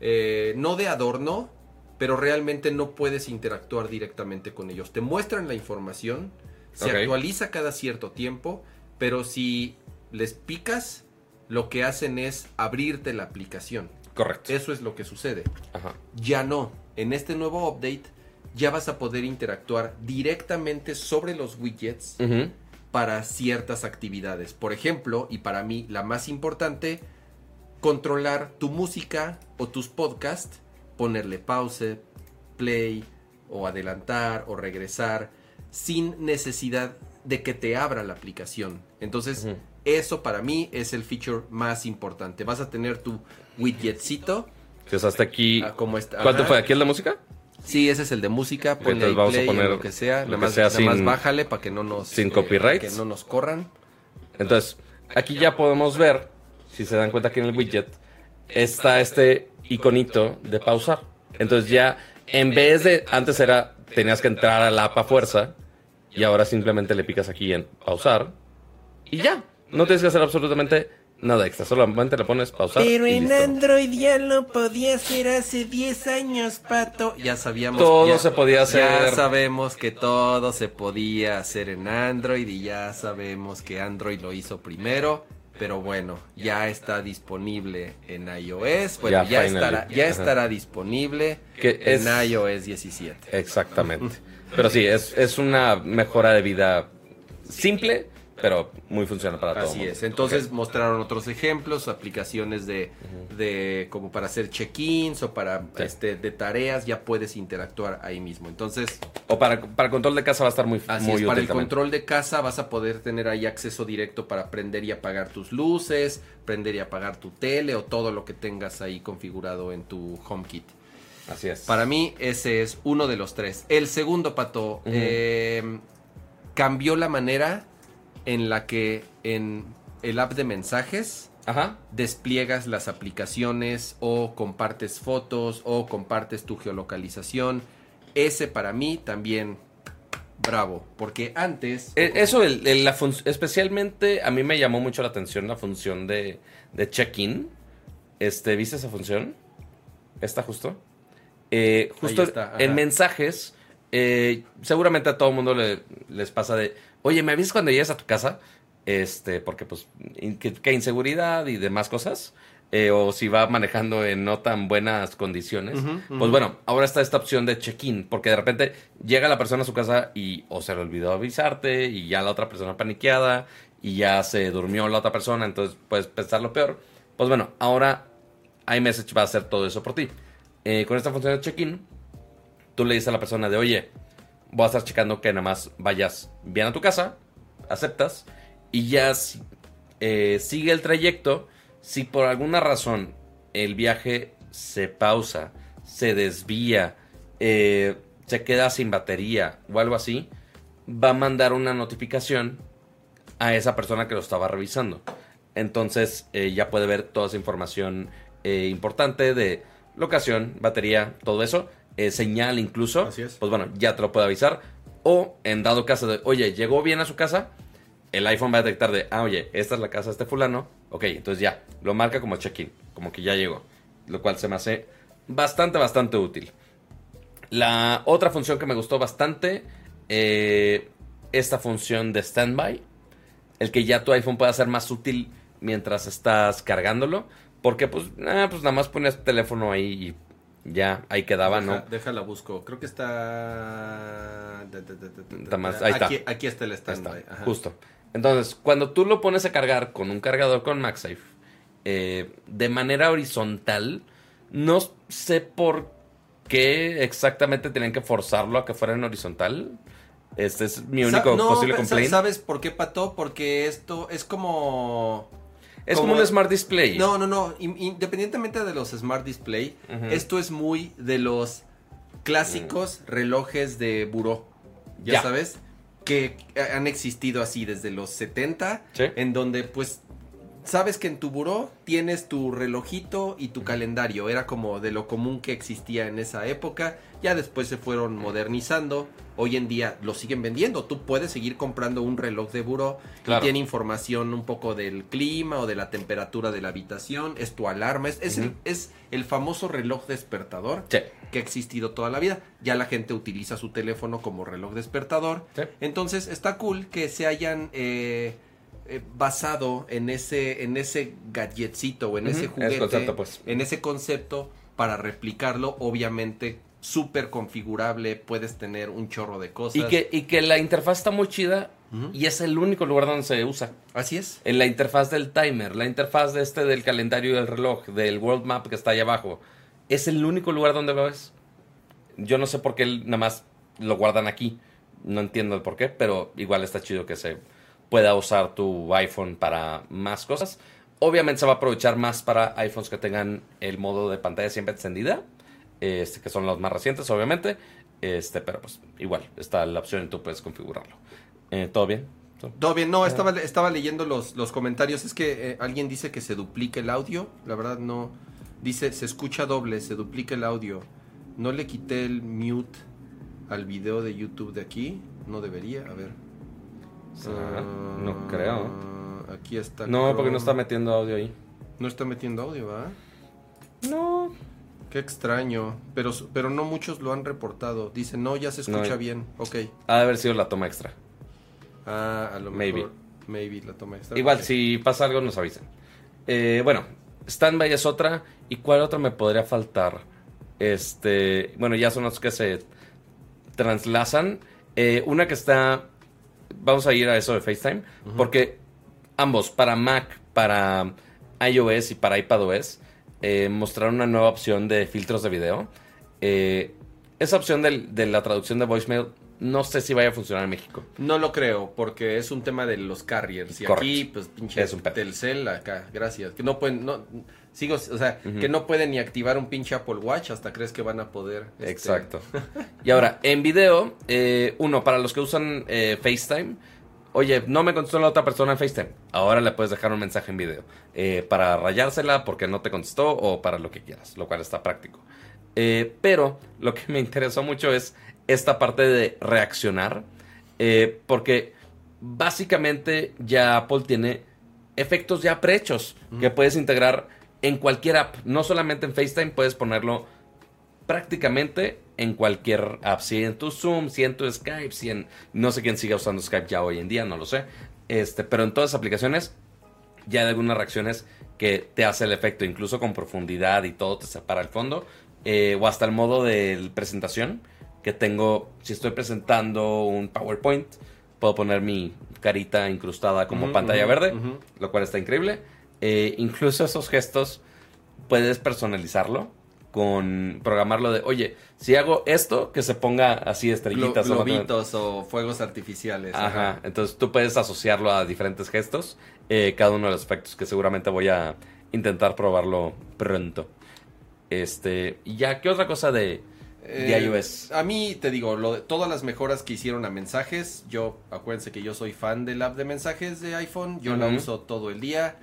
eh, no de adorno, pero realmente no puedes interactuar directamente con ellos. Te muestran la información, se actualiza cada cierto tiempo, pero si les picas, lo que hacen es abrirte la aplicación. Correcto. Eso es lo que sucede. Ajá. Ya no. En este nuevo update ya vas a poder interactuar directamente sobre los widgets para ciertas actividades. Por ejemplo, y para mí la más importante, controlar tu música o tus podcasts, ponerle pause, play o adelantar o regresar sin necesidad de que te abra la aplicación. Entonces, eso para mí es el feature más importante. Vas a tener tu widgetcito Que es hasta aquí. ah, como está. ¿Cuánto Ajá. fue? ¿Aquí es la música? Sí, ese es el de música. Ponle entonces vamos a play poner lo que sea. lo Nada que más, sea nada más sin- bájale para que no nos sin eh, que no nos corran. Entonces, aquí ya podemos ver, si se dan cuenta aquí en el widget, está este iconito de pausar. Entonces ya, en vez de, antes era, tenías que entrar a la app a fuerza, y ahora simplemente le picas aquí en pausar, y ya, no tienes que hacer absolutamente nada extra, solamente le pones pausar. Pero y en listo. Android ya lo podía hacer hace 10 años, pato. Ya sabíamos. Todo ya- se podía Ya hacer. sabemos que todo se podía hacer en Android y ya sabemos que Android lo hizo primero. Pero bueno, ya está disponible en iOS. Bueno, Ya, ya, estará, ya Ajá. estará disponible Que en es- iOS 17. Exactamente. Pero sí, es, es una mejora de vida simple, pero muy funcional para todos. Así es. Entonces mostraron otros ejemplos, aplicaciones de, de como para hacer check-ins o para Sí. este de tareas, ya puedes interactuar ahí mismo. Entonces, O para, para control de casa va a estar muy, así muy es, para útil el también. control de casa vas a poder tener ahí acceso directo para prender y apagar tus luces, prender y apagar tu tele o todo lo que tengas ahí configurado en tu HomeKit. Así es. Para mí ese es uno de los tres. El segundo, Pato, eh, cambió la manera en la que en el app de mensajes Ajá. despliegas las aplicaciones o compartes fotos o compartes tu geolocalización. Ese para mí también bravo, porque antes... Eh, Eso, el- el- la fun- especialmente a mí me llamó mucho la atención la función de, de check-in. Este, ¿Viste esa función? ¿Está justo? Eh, justo está, en mensajes, eh, seguramente a todo el mundo le- les pasa de, oye, ¿me avisas cuando llegues a tu casa? Este, porque pues, in- que, que inseguridad y demás cosas. eh, o si va manejando en no tan buenas condiciones, pues bueno, ahora está esta opción de check-in, porque de repente llega la persona a su casa y o se le olvidó avisarte y ya la otra persona paniqueada y ya se durmió la otra persona, entonces puedes pensar lo peor. Pues bueno, ahora iMessage va a hacer todo eso por ti. Eh, con esta función de check-in, tú le dices a la persona de, oye, voy a estar checando que nada más vayas bien a tu casa, aceptas, y ya eh, sigue el trayecto. Si por alguna razón el viaje se pausa, se desvía, eh, se queda sin batería o algo así, va a mandar una notificación a esa persona que lo estaba revisando. Entonces eh, ya puede ver toda esa información importante de locación, batería, todo eso. Señal incluso. Así es. Pues bueno, ya te lo puede avisar. O en dado caso de, oye, llegó bien a su casa, el iPhone va a detectar de, ah, oye, esta es la casa de este fulano. Ok, entonces ya, lo marca como check-in, como que ya llegó. Lo cual se me hace bastante, bastante útil. La otra función que me gustó bastante, eh, esta función de standby. El que ya tu iPhone pueda ser más útil mientras estás cargándolo. Porque pues, ah, pues nada más pones tu teléfono ahí y ya, ahí quedaba, ¿no? Déjala busco. Creo que está. ahí está. Aquí, está el standby. Justo. Entonces, cuando tú lo pones a cargar con un cargador con MagSafe, eh, de manera horizontal, no sé por qué exactamente tenían que forzarlo a que fuera en horizontal. Este es mi único posible complaint. ¿Sabes por qué, Pato? Porque esto es como... Es como, un Smart Display. No, no, no. Independientemente de los Smart Display, esto es muy de los clásicos mm. relojes de buró. ¿Ya, sabes? que han existido así desde los 70, en donde pues sabes que en tu buró tienes tu relojito y tu calendario, era como de lo común que existía en esa época, ya después se fueron modernizando, hoy en día lo siguen vendiendo, tú puedes seguir comprando un reloj de buró. Que tiene información un poco del clima o de la temperatura de la habitación, es tu alarma, es, el, es el famoso reloj despertador que ha existido toda la vida. Ya la gente utiliza su teléfono como reloj despertador. Entonces está cool que se hayan eh, eh, basado en ese, en ese gadgetcito o en ese juguete, pues. en ese concepto para replicarlo. Obviamente súper configurable, puedes tener un chorro de cosas. Y que, y que la interfaz está muy chida y es el único lugar donde se usa. Así es. En la interfaz del timer, la interfaz de este del calendario del reloj, del world map que está ahí abajo. Es el único lugar donde lo ves. Yo no sé por qué nada más lo guardan aquí. No entiendo el por qué, pero igual está chido que se pueda usar tu iPhone para más cosas. Obviamente se va a aprovechar más para iPhones que tengan el modo de pantalla siempre encendida, este, que son los más recientes, obviamente. Este, pero pues igual, está la opción y tú puedes configurarlo. Eh, ¿Todo bien? Todo bien, no, estaba, estaba leyendo los, los comentarios. Es que eh, alguien dice que se duplica el audio. La verdad no. Dice, se escucha doble, se duplica el audio. No le quité el mute al video de YouTube de aquí. No debería, a ver. No ah, creo. Aquí está. No, porque no está metiendo audio ahí. No está metiendo audio, ¿va? No. Qué extraño. Pero, pero no muchos lo han reportado. Dicen, no, ya se escucha bien. Ok. Ha de haber sido la toma extra. Ah, a lo maybe. mejor. Maybe la toma extra. Igual, si pasa algo, nos avisan. Eh, bueno, Standby es otra. ¿Y cuál otra me podría faltar? Este. Bueno, ya son los que se translazan. Eh, una que está. Vamos a ir a eso de FaceTime. Porque ambos, para Mac, para iOS y para iPadOS, eh, mostraron una nueva opción de filtros de video. Eh, esa opción de la traducción de voicemail no sé si vaya a funcionar en México. No lo creo, porque es un tema de los carriers. Y aquí, pues, pinche es un Telcel acá, gracias. Que no pueden, no, sigo, o sea, que no pueden ni activar un pinche Apple Watch hasta crees que van a poder. Este, Exacto. y ahora, en video, eh, uno, para los que usan eh, FaceTime, oye, no me contestó la otra persona en FaceTime. Ahora le puedes dejar un mensaje en video. Eh, para rayársela porque no te contestó o para lo que quieras, lo cual está práctico. pero lo que me interesó mucho es esta parte de reaccionar. Eh, porque básicamente ya Apple tiene efectos ya prehechos que puedes integrar en cualquier app. No solamente en FaceTime, puedes ponerlo prácticamente en cualquier app. Si en tu Zoom, si en tu Skype, si en... No sé quién siga usando Skype ya hoy en día, no lo sé. Este, pero en todas las aplicaciones ya hay algunas reacciones que te hace el efecto, incluso con profundidad y todo te separa el fondo. eh, o hasta el modo de presentación que tengo, si estoy presentando un PowerPoint, puedo poner mi carita incrustada como pantalla verde, lo cual está increíble. Eh, incluso esos gestos puedes personalizarlo con programarlo de, oye, si hago esto, que se ponga así Glo- estrellitas. o no- globitos o fuegos artificiales. Ajá, entonces tú puedes asociarlo a diferentes gestos, eh, cada uno de los efectos que seguramente voy a intentar probarlo pronto. Este, y ya, ¿qué otra cosa de, de Eh, iOS? A mí, te digo, lo de- todas las mejoras que hicieron a mensajes, yo, acuérdense que yo soy fan del app de mensajes de iPhone, yo la Ujú. uso todo el día,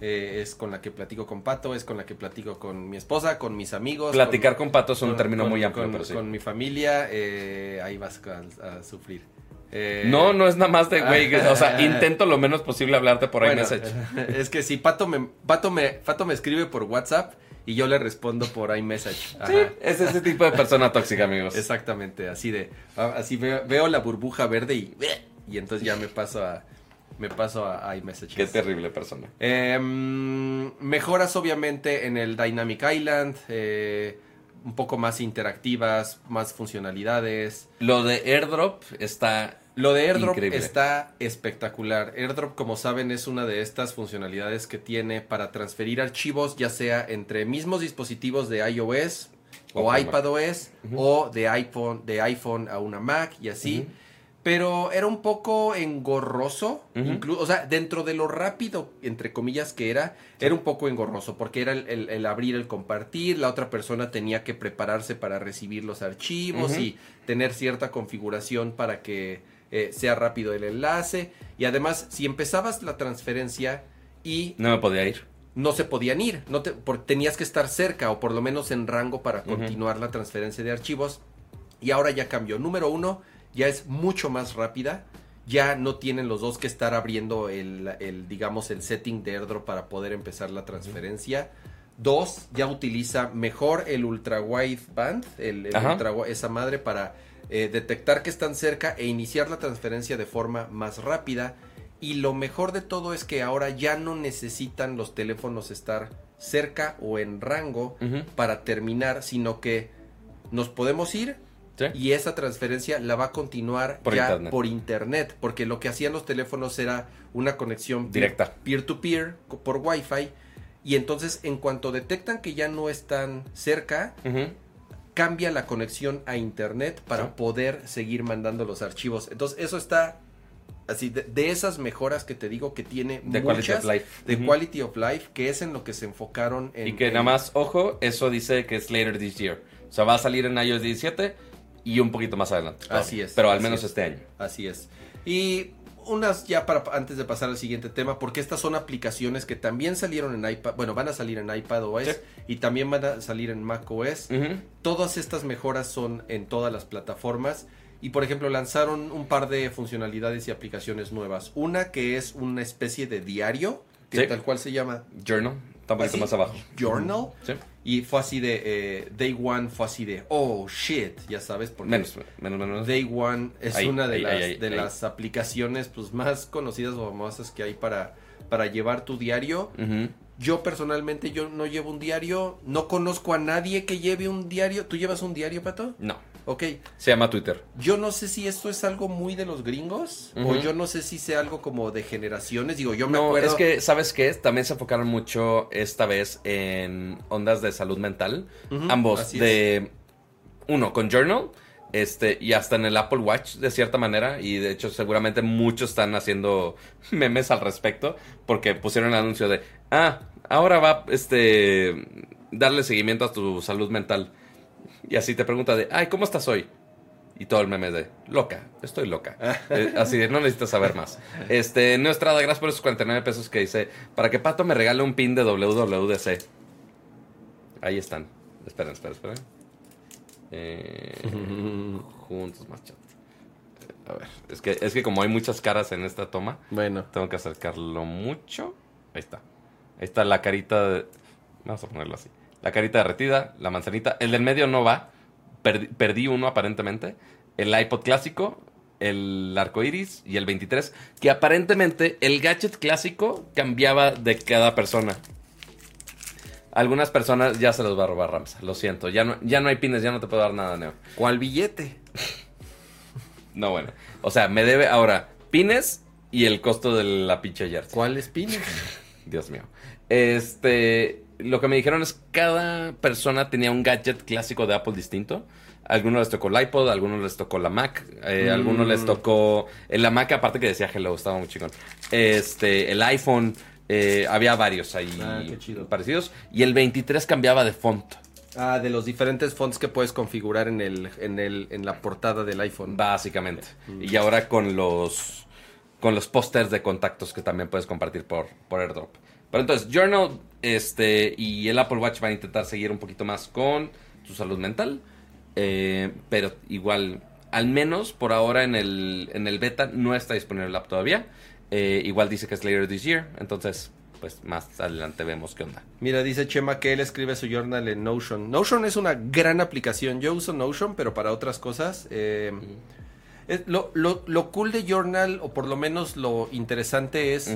eh, es con la que platico con Pato, es con la que platico con mi esposa, con mis amigos. Platicar con, Pato es un con- término con- muy amplio, con- pero sí. Con mi familia, eh, ahí vas a, a sufrir. Eh, No, no es nada más de, güey, o sea, intento lo menos posible hablarte por bueno, iMessage. Es que si Pato me, Pato, me, Pato me escribe por WhatsApp y yo le respondo por iMessage. Ajá. Sí, es ese tipo de persona tóxica, amigos. Exactamente, así de, así veo, veo la burbuja verde y, y entonces ya me paso a, me paso a iMessages. Qué terrible persona. Em, mejoras obviamente en el Dynamic Island, eh, un poco más interactivas, más funcionalidades. Lo de AirDrop está... Lo de AirDrop Increíble. está espectacular. AirDrop, como saben, es una de estas funcionalidades que tiene para transferir archivos, ya sea entre mismos dispositivos de iOS o, O iPadOS o de iPhone, de iPhone a una Mac y así. Pero era un poco engorroso, Ujú. inclu- o sea, dentro de lo rápido, entre comillas, que era, era un poco engorroso, porque era el, el- el abrir, el compartir, la otra persona tenía que prepararse para recibir los archivos y tener cierta configuración para que eh, sea rápido el enlace. Y además, si empezabas la transferencia y No me podía ir. no se podían ir, no te, por- tenías que estar cerca o por lo menos en rango para continuar la transferencia de archivos. Y ahora ya cambió. Número uno, ya es mucho más rápida. Ya no tienen los dos que estar abriendo el, el, digamos, el setting de airdrop para poder empezar la transferencia. Dos, ya utiliza mejor el ultra wideband, el, el ultra esa madre para eh, detectar que están cerca e iniciar la transferencia de forma más rápida. Y lo mejor de todo es que ahora ya no necesitan los teléfonos estar cerca o en rango para terminar, sino que nos podemos ir Sí. y esa transferencia la va a continuar Por ya internet. por internet, porque lo que hacían los teléfonos era una conexión Directa. peer to peer co- por Wi-Fi y entonces en cuanto detectan que ya no están cerca, cambia la conexión a internet para Sí. poder seguir mandando los archivos. Entonces eso está así de, de esas mejoras que te digo que tiene De quality of life. de quality of life, que es en lo que se enfocaron en Y que en- nada más, ojo, eso dice que es later this year. O sea, va a salir en iOS 17 y un poquito más adelante. todavía. Así es, Pero al menos es. este año. Así es. Y unas ya para antes de pasar al siguiente tema, porque estas son aplicaciones que también salieron en iPad, bueno, van a salir en iPad OS Sí. y también van a salir en Mac OS. Todas estas mejoras son en todas las plataformas. Y por ejemplo, lanzaron un par de funcionalidades y aplicaciones nuevas. Una que es una especie de diario, que Sí. tal cual se llama Journal, está un poquito ¿Así? más abajo. Journal. Sí. Y fue así de, eh, Day One fue así de, oh shit, ya sabes, porque Menos, menos, menos. Day One es Ahí, una de, ahí, las, ahí, de las aplicaciones pues, más conocidas o famosas que hay para, para llevar tu diario. Yo personalmente yo no llevo un diario, no conozco a nadie que lleve un diario. ¿Tú llevas un diario, Pato? No, Ok, se llama Twitter. yo no sé si esto es algo muy de los gringos o yo no sé si sea algo como de generaciones. Digo, yo me No, acuerdo... es que, ¿sabes qué? También se enfocaron mucho esta vez en ondas de salud mental. Ambos, así de uno, con Journal, este, y hasta en el Apple Watch, de cierta manera. Y de hecho, seguramente muchos están haciendo memes al respecto. Porque pusieron el anuncio de ah, ahora va este darle seguimiento a tu salud mental. Y así te pregunta de, ay, ¿cómo estás hoy? Y todo el meme de, loca, estoy loca. Eh, así de, no necesitas saber más. Este, no Estrada, gracias por esos 49 pesos que dice, para que Pato me regale un pin de WWDC. Ahí están. Esperen, esperen, esperen. Eh, juntos más chat. A ver, es que, es que como hay muchas caras en esta toma, Bueno, tengo que acercarlo mucho. Ahí está. Ahí está la carita de... Vamos a ponerlo así. La carita derretida, la manzanita. El del medio no va. Perdi, perdí uno aparentemente. El iPod clásico el arco iris y el 23, que aparentemente el gadget clásico cambiaba de cada persona. Algunas personas ya se los va a robar Ramsa, lo siento. Ya no, ya no hay pines, ya no te puedo dar nada, Neo. ¿Cuál billete? No, bueno. O sea, me debe ahora pines y el costo de la pinche jersey. ¿Cuáles pines? Dios mío. Este, lo que me dijeron es que cada persona tenía un gadget clásico de Apple distinto. A algunos les tocó el iPod, a algunos les tocó la Mac, eh, a algunos les Mm. tocó en la Mac aparte que decía Hello, estaba muy chingón. Este, el iPhone, eh, había varios ahí Ah, parecidos y el 23 cambiaba de font. Ah, de los diferentes fonts que puedes configurar en el, en el, en la portada del iPhone. Básicamente. Y ahora con los con los pósters de contactos que también puedes compartir por, por AirDrop. Pero entonces, Journal este, y el Apple Watch van a intentar seguir un poquito más con su salud mental. eh, pero igual, al menos por ahora en el, en el beta no está disponible el app todavía. Eh, igual dice que es later this year. Entonces, pues más adelante vemos qué onda. Mira, dice Chema que él escribe su journal en Notion. Notion es una gran aplicación. Yo uso Notion, pero para otras cosas. eh, es- lo, lo- lo cool de Journal, o por lo menos lo interesante es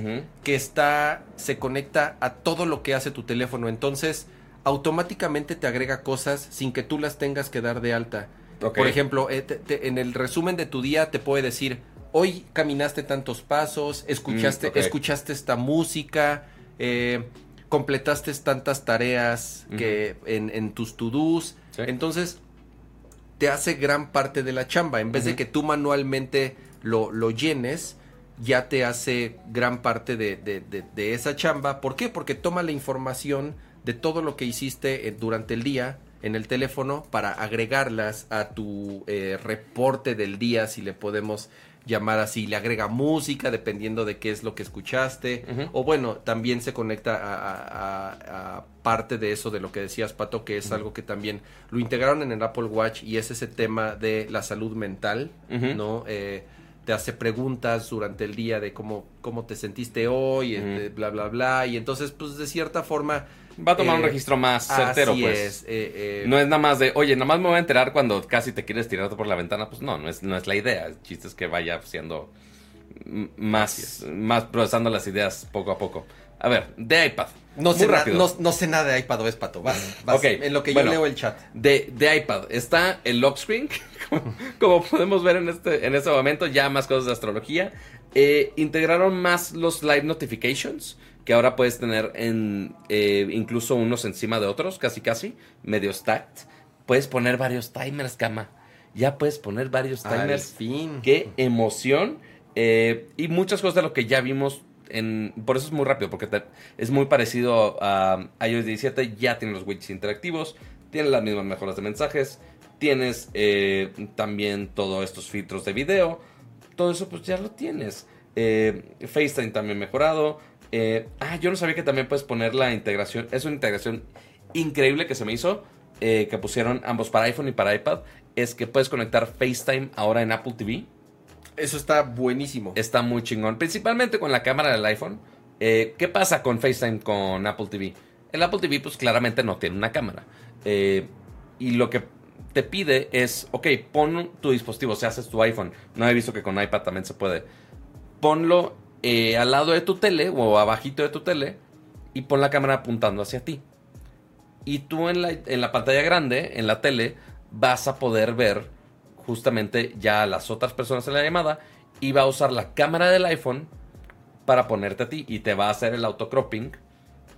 que está, se conecta a todo lo que hace tu teléfono. Entonces, automáticamente te agrega cosas sin que tú las tengas que dar de alta. Por ejemplo, eh, te- te- en el resumen de tu día te puede decir, hoy caminaste tantos pasos, escuchaste, Mm, escuchaste esta música, eh, completaste tantas tareas que en, en tus to-dos. Sí. Entonces, te hace gran parte de la chamba. En vez de que tú manualmente lo, lo llenes, ya te hace gran parte de, de- de- de esa chamba. ¿Por qué? Porque toma la información de todo lo que hiciste eh, durante el día en el teléfono para agregarlas a tu eh, reporte del día, si le podemos llamar así. Le agrega música dependiendo de qué es lo que escuchaste. O bueno, también se conecta a, a- a- a parte de eso de lo que decías, Pato, que es algo que también lo integraron en el Apple Watch y es ese tema de la salud mental. ¿no? Eh, te hace preguntas durante el día de cómo, cómo te sentiste hoy, este, bla, bla, bla. Y entonces, pues, de cierta forma... Va a tomar un eh, registro más certero, así pues. es. eh, eh, No es nada más de, oye, nada más me voy a enterar cuando casi te quieres tirar por la ventana. Pues no, no es, no es la idea. El chiste es que vaya siendo más, más procesando las ideas poco a poco. A ver, de iPad. no, sé na- rápido. no, no sé nada de iPad o es Pato. Vas, vas, Ok, en lo que bueno. yo leo el chat. De, de iPad está el lock screen, como, como podemos ver en este, en este momento, ya más cosas de astrología. Eh, integraron más los live notifications, que ahora puedes tener en eh, incluso unos encima de otros, casi casi, medio stacked. Puedes poner varios timers, cama. Ya puedes poner varios Al timers. fin. Qué emoción. eh, y muchas cosas de lo que ya vimos. En, por eso es muy rápido, porque te- es muy parecido a iOS 17. Ya tiene los widgets interactivos, tiene las mismas mejoras de mensajes, tienes eh, también todos estos filtros de video. Todo eso, pues ya lo tienes. Eh, FaceTime también mejorado. Eh, ah, yo no sabía que también puedes poner la integración. Es una integración increíble que se me hizo. eh, que pusieron ambos para iPhone y para iPad. Es que puedes conectar FaceTime ahora en Apple TV. Eso está buenísimo. Está muy chingón. Principalmente con la cámara del iPhone. Eh, ¿Qué pasa con FaceTime con Apple TV? El Apple TV, pues claramente no tiene una cámara. Y lo que te pide es, ok, pon tu dispositivo, si haces tu iPhone. No he visto que con iPad también se puede. Ponlo eh, al lado de tu tele o abajito de tu tele y pon la cámara apuntando hacia ti. Y tú en la, en la pantalla grande, en la tele, vas a poder ver justamente ya a las otras personas en la llamada y va a usar la cámara del iPhone para ponerte a ti y te va a hacer el autocropping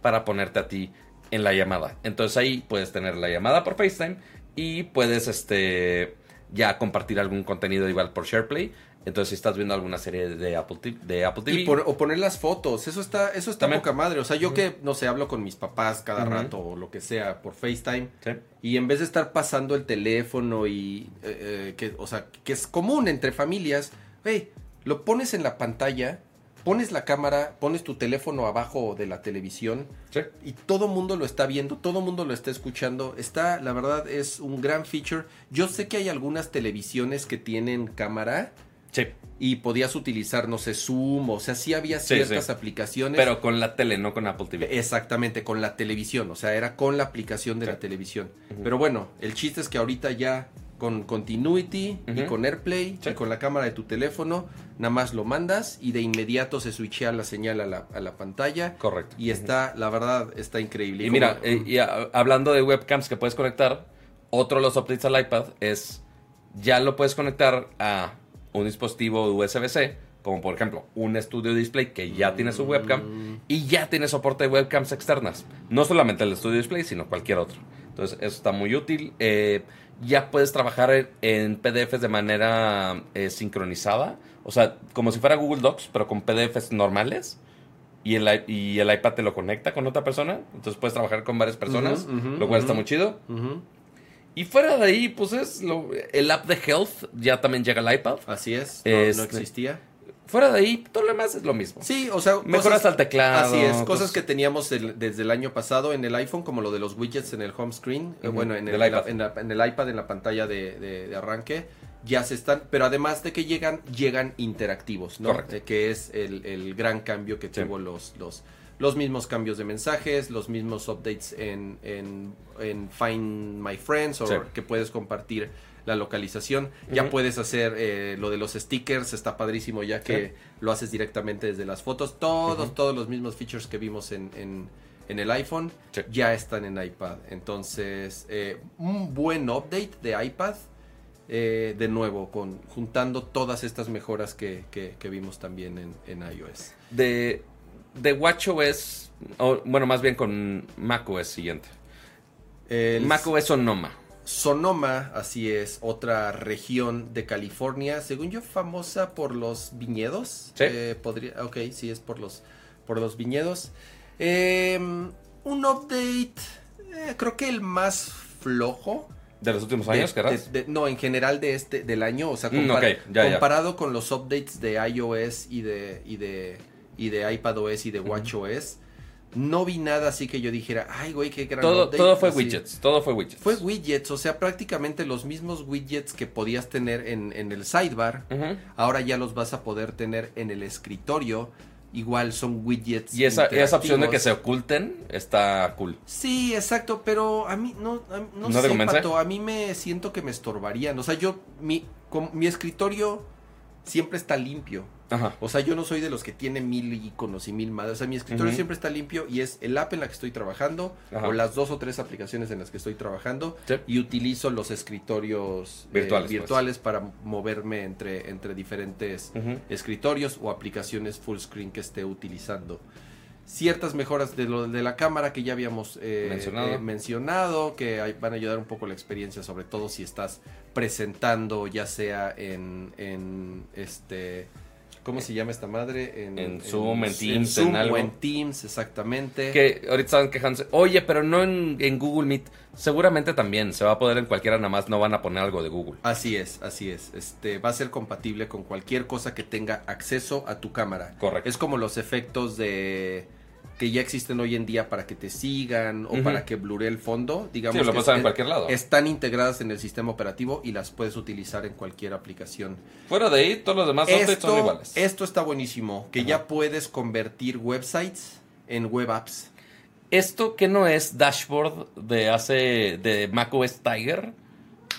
para ponerte a ti en la llamada. Entonces ahí puedes tener la llamada por FaceTime y puedes este ya compartir algún contenido igual por SharePlay. Entonces si estás viendo alguna serie de Apple TV, de Apple TV Y por- o poner las fotos, eso está, eso está También. poca madre. O sea, yo que, no sé, hablo con mis papás cada rato o lo que sea por FaceTime. Sí. Y en vez de estar pasando el teléfono y, eh, eh, que, o sea, que es común entre familias, hey, lo pones en la pantalla, pones la cámara, pones tu teléfono abajo de la televisión Sí. y todo mundo lo está viendo, todo mundo lo está escuchando. Está, la verdad, es un gran feature. Yo sé que hay algunas televisiones que tienen cámara Sí. y podías utilizar, no sé, Zoom, o sea, sí había ciertas sí. aplicaciones. Pero con la tele, no con Apple TV. Exactamente, con la televisión, o sea, era con la aplicación de la televisión. Pero bueno, el chiste es que ahorita ya con Continuity y con AirPlay Sí. y con la cámara de tu teléfono. Nada más lo mandas y de inmediato se switchea la señal a la, a la pantalla. Correcto. Y está, la verdad, está increíble. Y mira, eh, y a- hablando de webcams que puedes conectar, otro de los updates al iPad es ya lo puedes conectar a un dispositivo USB-C, como por ejemplo un Studio Display que ya tiene su webcam y ya tiene soporte de webcams externas. No solamente el Studio Display, sino cualquier otro. Entonces, eso está muy útil. Eh, ya puedes trabajar en, en PDFs de manera eh, sincronizada, o sea, como si fuera Google Docs, pero con PDFs normales y el, y el iPad te lo conecta con otra persona. Entonces puedes trabajar con varias personas, lo cual está muy chido. Y fuera de ahí, pues es lo- el app de Health ya también llega al iPad. Así es, no, Este- no existía. Fuera de ahí, todo lo demás es lo mismo. Sí, o sea, Mejoras al teclado, Así es, cosas cosas- que teníamos el- desde el año pasado en el iPhone, como lo de los widgets en el home screen, eh, bueno, en el, la- iPad. en la- en el iPad, en la pantalla de, de- de arranque, ya se están, pero además de que llegan, llegan interactivos, ¿no? Correcto. Eh, que es el, el gran cambio que Sí. tuvo los, los, los mismos cambios de mensajes, los mismos updates en, en, en Find My Friends, o Sí. que puedes compartir la localización. Ya puedes hacer eh, lo de los stickers, está padrísimo ya que Sí. lo haces directamente desde las fotos. Todos, todos los mismos features que vimos en, en- en el iPhone Sí. ya están en iPad. Entonces, eh, un buen update de iPad. eh, de nuevo, con juntando todas estas mejoras que, que- que vimos también en, en iOS. De, de WatchOS, o, bueno, más bien con macOS siguiente. El macOS Sonoma. Sonoma, así es, otra región de California, según yo famosa por los viñedos. Sí. Eh, podría, ok, sí es por los, por los viñedos. Eh, un update, eh, creo que el más flojo. De los últimos años, ¿querrás? de- de- no, en general de este, del año, o sea, Mm, compar- ya. comparado con los updates de iOS y de, y de, y de iPadOS y de WatchOS, no vi nada así que yo dijera, ay, güey, qué gran Todo, update", todo fue así. widgets. Todo fue widgets. Fue widgets, o sea, prácticamente los mismos widgets que podías tener en, en el sidebar, ahora ya los vas a poder tener en el escritorio. Igual son widgets. Y esa, esa opción de que se oculten está cool. Sí, exacto, pero a mí no, a mí- no, ¿No te sé? Pato, a mí me siento que me estorbarían. O sea, yo, mi, con- mi escritorio siempre está limpio. Ajá. O sea, yo no soy de los que tiene mil iconos y mil madres. O sea, mi escritorio siempre está limpio y es el app en la que estoy trabajando Ajá. o las dos o tres aplicaciones en las que estoy trabajando Sí. y utilizo los escritorios eh, Virtuales, pues. virtuales para moverme entre, entre diferentes escritorios o aplicaciones full screen que esté utilizando. Ciertas mejoras de lo de la cámara que ya habíamos eh, Mencionado. eh, mencionado, que van a ayudar un poco la experiencia, sobre todo si estás presentando, ya sea en, en este. ¿Cómo se llama esta madre? En Zoom, en Teams, Zoom en algo. o en Teams, exactamente. Que ahorita estaban quejándose. Oye, pero no en, en Google Meet. Seguramente también. Se va a poder en cualquiera, nada más no van a poner algo de Google. Así es, así es. Este va a ser compatible con cualquier cosa que tenga acceso a tu cámara. Correcto. Es como los efectos de que ya existen hoy en día para que te sigan o para que bluree el fondo, digamos Sí, lo que usar en es- cualquier lado. están integradas en el sistema operativo y las puedes utilizar en cualquier aplicación. Fuera de ahí, todos los demás updates son Esto, iguales. esto está buenísimo, que ya puedes convertir websites en web apps. Esto que no es dashboard de hace de macOS Tiger.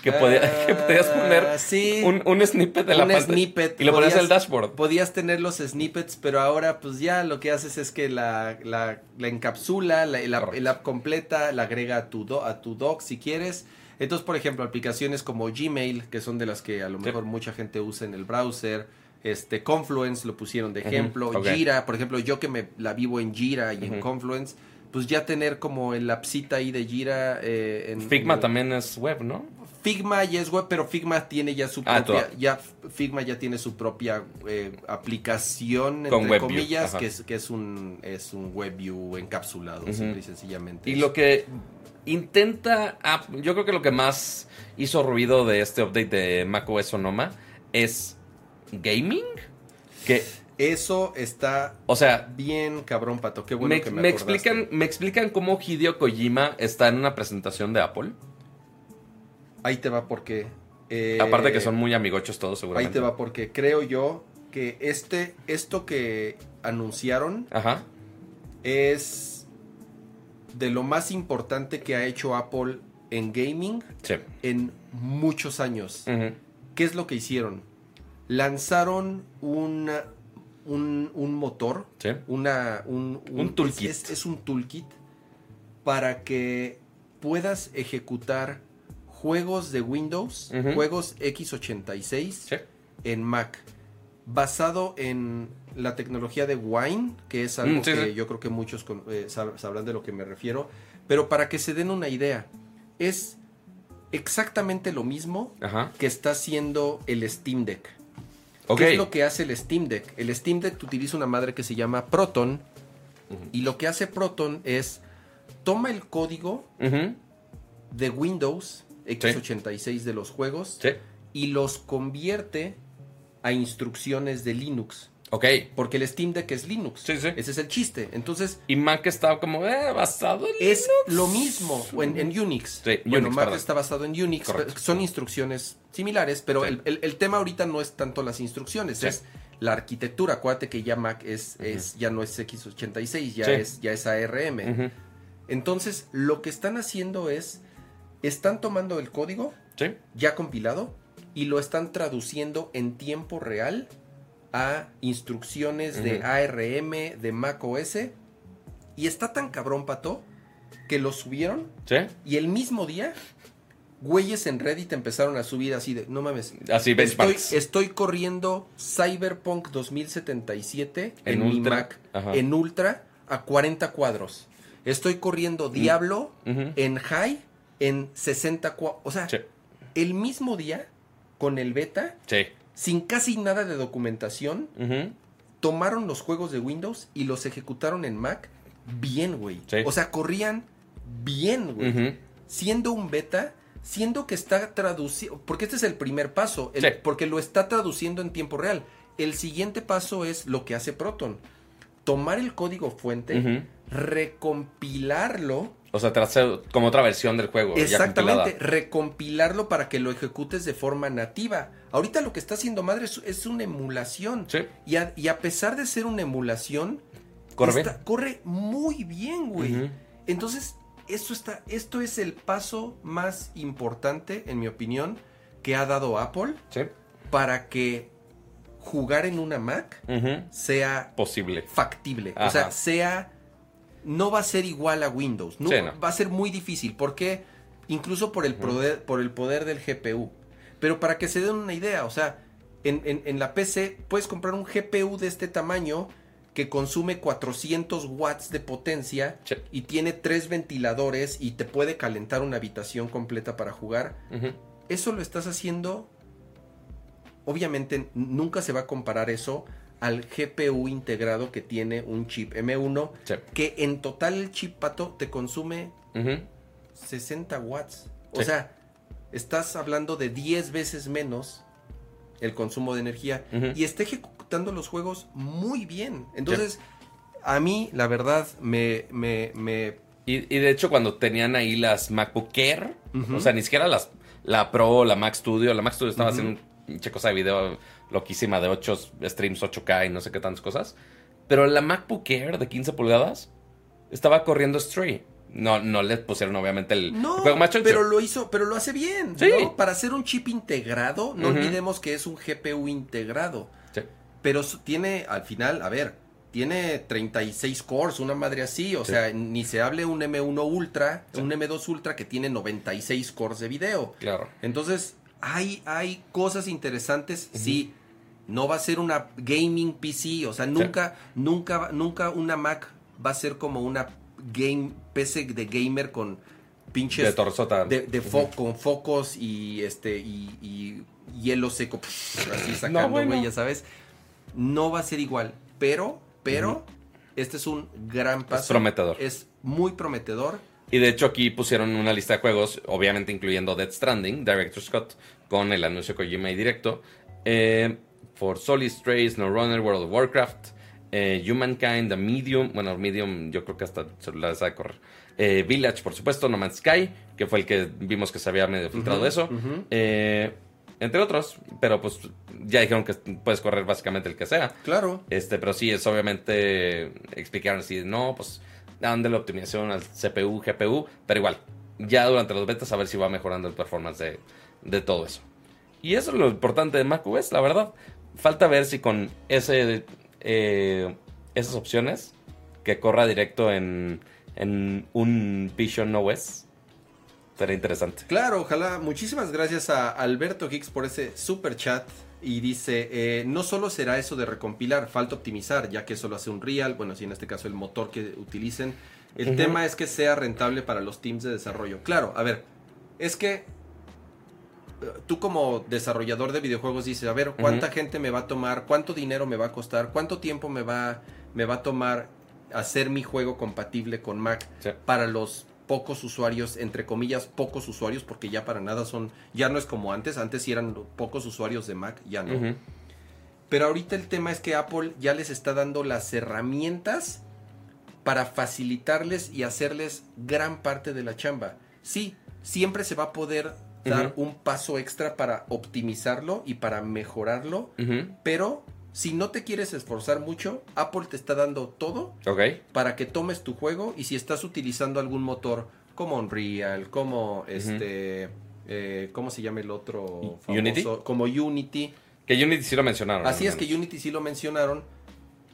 Que, podía- que podías poner Ah, sí. un, un snippet de la pantalla. snippet. Y lo ponías en el dashboard. Podías tener los snippets, pero ahora pues ya lo que haces es que la, la, la encapsula, la, el app completa, la agrega a tu, do- a tu doc si quieres. Entonces, por ejemplo, aplicaciones como Gmail, que son de las que a lo Sí. mejor mucha gente usa en el browser. Este, Confluence lo pusieron de ejemplo. ok. Jira, por ejemplo, yo que me la vivo en Jira y en. Confluence, pues ya tener como el appcita ahí de Jira. eh, en, Figma en- también es web, ¿no? Figma ya es web, pero Figma tiene ya su Ah, propia, todo. ya Figma ya tiene su propia eh, aplicación Con entre comillas, que es que es un es un WebView encapsulado, simple y sencillamente. Y lo que intenta, yo creo que lo que más hizo ruido de este update de macOS Sonoma es gaming. Que, eso está o sea, bien cabrón, pato. Qué bueno me, que me, me acordaste. explican, me explican cómo Hideo Kojima está en una presentación de Apple. Ahí te va porque eh, Aparte que son muy amigochos todos, ahí seguramente. te va porque creo yo que este esto que anunciaron Ajá. es de lo más importante que ha hecho Apple en gaming Sí. en muchos años. ¿Qué es lo que hicieron? Lanzaron una- un, un motor, Sí. una, un, Un toolkit. Es, es- es un toolkit para que puedas ejecutar juegos de Windows, juegos x86 Sí. en Mac, basado en la tecnología de Wine, que es algo Mm, sí, que sí. yo creo que muchos con- eh, sab- sabrán de lo que me refiero, pero para que se den una idea, es exactamente lo mismo Ajá. que está haciendo el Steam Deck. ¿Qué es lo que hace el Steam Deck? El Steam Deck utiliza una madre que se llama Proton y lo que hace Proton es toma el código de Windows x86 de los juegos Sí. y los convierte a instrucciones de Linux. Ok. Porque el Steam Deck es Linux. Sí, sí. Ese es el chiste. Entonces, Y Mac estaba como, eh, basado en es lo mismo en, en Unix. Sí, bueno, Unix, Mac perdón. está basado en Unix. Correcto. Son instrucciones similares, pero Sí. el, el- el tema ahorita no es tanto las instrucciones, Sí. es la arquitectura. Acuérdate que ya Mac es, es ya no es x86, ya es ya es ARM. Entonces, lo que están haciendo es están tomando el código Sí. ya compilado y lo están traduciendo en tiempo real a instrucciones de. ARM, de Mac OS. Y está tan cabrón, pato, que lo subieron Sí. y el mismo día, güeyes en Reddit empezaron a subir así de, no mames. Así Estoy, estoy corriendo Cyberpunk 2077 en, En mi Ultra, Mac, ajá. en Ultra, a 40 cuadros. Estoy corriendo Diablo Ujú. en High en 60 cuadros. O sea, Sí. el mismo día, con el beta, Sí. sin casi nada de documentación, tomaron los juegos de Windows y los ejecutaron en Mac bien, güey. Sí. O sea, corrían bien, güey. Siendo un beta, siendo que está traducido, porque este es el primer paso, el- Sí. porque lo está traduciendo en tiempo real. El siguiente paso es lo que hace Proton. Tomar el código fuente, recompilarlo O sea, te hace como otra versión del juego. Exactamente, recompilarlo para que lo ejecutes de forma nativa. Ahorita lo que está haciendo madre es, es una emulación. Sí. Y a, y a pesar de ser una emulación, Corre está- corre muy bien, güey. Entonces, esto, está, esto es el paso más importante, en mi opinión, que ha dado Apple Sí. para que jugar en una Mac sea Posible. factible. Ajá. O sea, sea. No va a ser igual a Windows. No, Sí, no. Va a ser muy difícil. porque Incluso por el, poder, por el poder del GPU. Pero para que se den una idea, o sea, en, en- en la PC puedes comprar un GPU de este tamaño que consume 400 watts de potencia Sí. y tiene tres ventiladores y te puede calentar una habitación completa para jugar. Eso lo estás haciendo. Obviamente nunca se va a comparar eso al GPU integrado que tiene un chip M1, Sí. que en total el chip pato te consume Ujú. 60 watts. O Sí. sea, estás hablando de 10 veces menos el consumo de energía y está ejecutando los juegos muy bien. Entonces, a mí, la verdad, me, me, me Y, y de hecho, cuando tenían ahí las MacBook Air, o sea, ni siquiera las, la Pro, la Mac Studio, la Mac Studio estaba haciendo un cosa de video loquísima de 8 streams 8K y no sé qué tantas cosas. Pero la MacBook Air de 15 pulgadas estaba corriendo Stray. No, no le pusieron obviamente el No, juego más choncho. pero lo hizo, pero lo hace bien. Sí. ¿no? Para hacer un chip integrado, no olvidemos que es un GPU integrado. Sí. Pero tiene, al final, a ver, tiene 36 cores, una madre así. O Sí. sea, ni se hable un M1 Ultra, un M2 Ultra que tiene 96 cores de video. Claro. Entonces, hay, hay cosas interesantes. Sí, no va a ser una gaming PC. O sea, nunca, nunca, nunca una Mac va a ser como una game PC de gamer con pinches De torzota. de, de fo- con focos y este y, y hielo seco así sacando, bueno. ya sabes. No va a ser igual, pero pero este es un gran paso. prometedor. Es muy prometedor. Y de hecho aquí pusieron una lista de juegos, obviamente incluyendo Dead Stranding, Director Scott, con el anuncio Kojima y directo. Eh, For Solid Strays, No Runner, World of Warcraft, eh, Humankind, The Medium, bueno, Medium yo creo que hasta celular sabe correr. Eh, Village, por supuesto, No Man's Sky, que fue el que vimos que se había medio filtrado eso. Eh, entre otros, pero pues ya dijeron que puedes correr básicamente el que sea. Claro. Este, pero sí, es obviamente explicaron así, no, pues dan la optimización al CPU, GPU, pero igual, ya durante los betas a ver si va mejorando el performance de, de todo eso. Y eso es lo importante de macOS, la verdad. Falta ver si con ese, eh, esas opciones que corra directo en, en un Vision OS. Será interesante. Claro, ojalá. Muchísimas gracias a Alberto Hicks por ese super chat. Y dice, eh, no solo será eso de recompilar, falta optimizar, ya que eso lo hace un Real, bueno, si en este caso el motor que utilicen. El tema es que sea rentable para los teams de desarrollo. Claro, a ver, es que eh, tú como desarrollador de videojuegos dices, a ver, ¿cuánta gente me va a tomar? ¿Cuánto dinero me va a costar? ¿Cuánto tiempo me va, me va a tomar hacer mi juego compatible con Mac Sí. para los pocos usuarios, entre comillas, pocos usuarios, porque ya para nada son, ya no es como antes, antes sí eran pocos usuarios de Mac, ya no. Pero ahorita el tema es que Apple ya les está dando las herramientas para facilitarles y hacerles gran parte de la chamba. Sí, siempre se va a poder dar un paso extra para optimizarlo y para mejorarlo, pero si no te quieres esforzar mucho, Apple te está dando todo para que tomes tu juego y si estás utilizando algún motor como Unreal, como este, eh, ¿cómo se llama el otro? famoso? Unity. Como Unity. Que Unity sí lo mencionaron. Así es que. Unity sí lo mencionaron,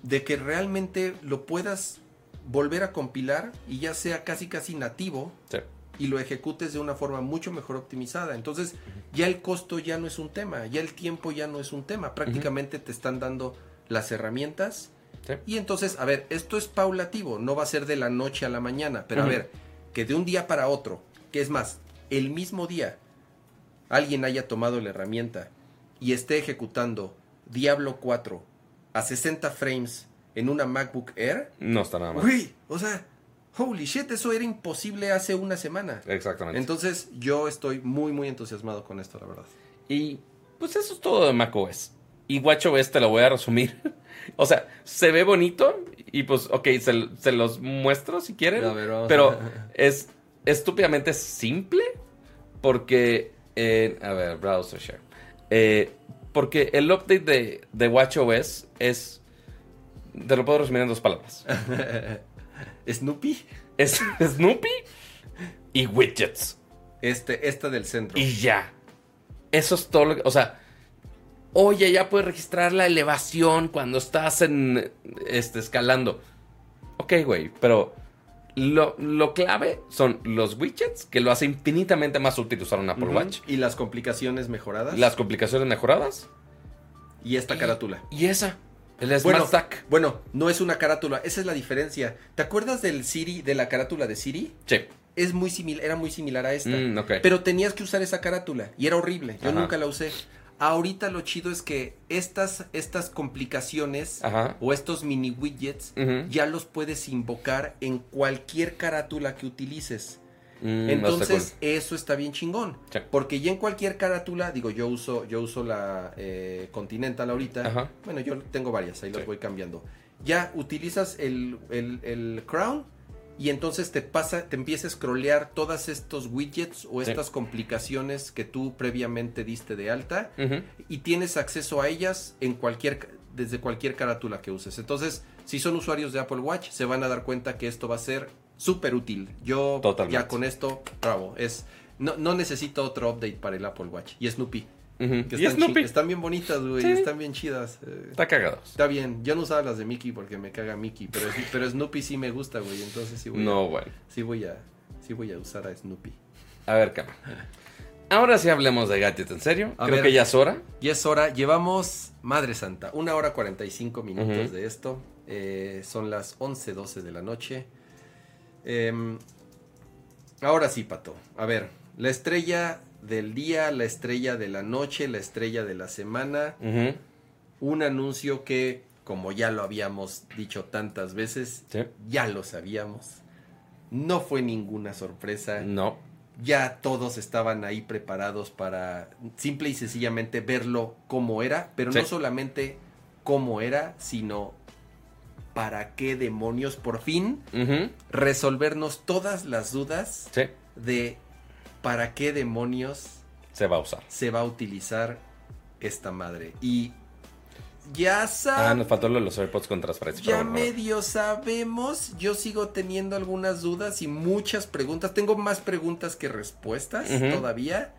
de que realmente lo puedas volver a compilar y ya sea casi casi nativo Sí. Y lo ejecutes de una forma mucho mejor optimizada. Entonces ya el costo ya no es un tema, ya el tiempo ya no es un tema. Prácticamente te están dando las herramientas Sí. y entonces, a ver, esto es paulativo, no va a ser de la noche a la mañana, pero a ver, que de un día para otro, que es más, el mismo día, alguien haya tomado la herramienta y esté ejecutando Diablo 4 a 60 frames en una MacBook Air, No está nada mal. Güey, o sea, holy shit, eso era imposible hace una semana. Exactamente. Entonces, yo estoy muy, muy entusiasmado con esto, la verdad. Y pues eso es todo de macOS. Y WatchOS te lo voy a resumir. o sea, se ve bonito y pues, ok, se, se los muestro si quieren. A ver, vamos pero a- es estúpidamente simple porque, eh, a ver, browser share. Eh, porque el update de, de WatchOS es, te lo puedo resumir en dos palabras. Snoopy, Es Snoopy y widgets. este, esta del centro. Y ya. Eso es todo lo que. O sea. Oye, ya puedes registrar la elevación cuando estás en. Este, escalando. Ok, güey. Pero. Lo, lo clave son los widgets, que lo hace infinitamente más útil usar un Apple. Watch. Y las complicaciones mejoradas. Las complicaciones mejoradas. Y esta carátula. Y esa. El Smart Bueno, Stack. bueno, no es una carátula, esa es la diferencia. ¿Te acuerdas del Siri, de la carátula de Siri? Sí. Es muy similar, era muy similar a esta. Mm, ok. Pero tenías que usar esa carátula y era horrible. Yo Ajá. nunca la usé. Ahorita lo chido es que estas, estas complicaciones Ajá. o estos mini widgets ya los puedes invocar en cualquier carátula que utilices. Mm, Entonces, cool. eso está bien chingón. Sí. Porque ya en cualquier carátula, digo, yo uso, yo uso la eh, Continental ahorita. Ajá. Bueno, yo tengo varias, ahí las voy cambiando. Ya utilizas el, el- el Crown y entonces te pasa, te empieza a scrollear todos estos widgets o Sí. estas complicaciones que tú previamente diste de alta y tienes acceso a ellas en cualquier desde cualquier carátula que uses. Entonces, si son usuarios de Apple Watch, se van a dar cuenta que esto va a ser súper útil. Yo Totalmente. ya con esto, bravo, es no, no necesito otro update para el Apple Watch. Y Snoopy, que Y están, Snoopy. chi- están bien bonitas, güey, Sí. están bien chidas. eh, Está cagado. está bien, yo no usaba las de Mickey porque me caga Mickey, pero, pero Snoopy sí me gusta, güey, entonces sí voy, No, a, bueno. sí voy a sí voy a usar a Snoopy. A ver, cama. Ahora sí hablemos de gadgets, ¿en serio? A Creo ver. que ya es hora. Y es hora, llevamos, madre santa, una hora 45 minutos Ujú. de esto. eh, son las 11, 12 de la noche. Em, ahora sí, Pato. A ver, la estrella del día, la estrella de la noche, la estrella de la semana. Un anuncio que, como ya lo habíamos dicho tantas veces, Sí. ya lo sabíamos. No fue ninguna sorpresa No. ya todos estaban ahí preparados para simple y sencillamente verlo como era, pero no solamente cómo era, sino para qué demonios por fin resolvernos todas las dudas Sí. de para qué demonios Se va a usar. se va a utilizar esta madre. Y ya Ah, sabemos. nos faltó lo de los AirPods con transparencia. Ya bueno, medio sabemos, yo sigo teniendo algunas dudas y muchas preguntas. Tengo más preguntas que respuestas todavía.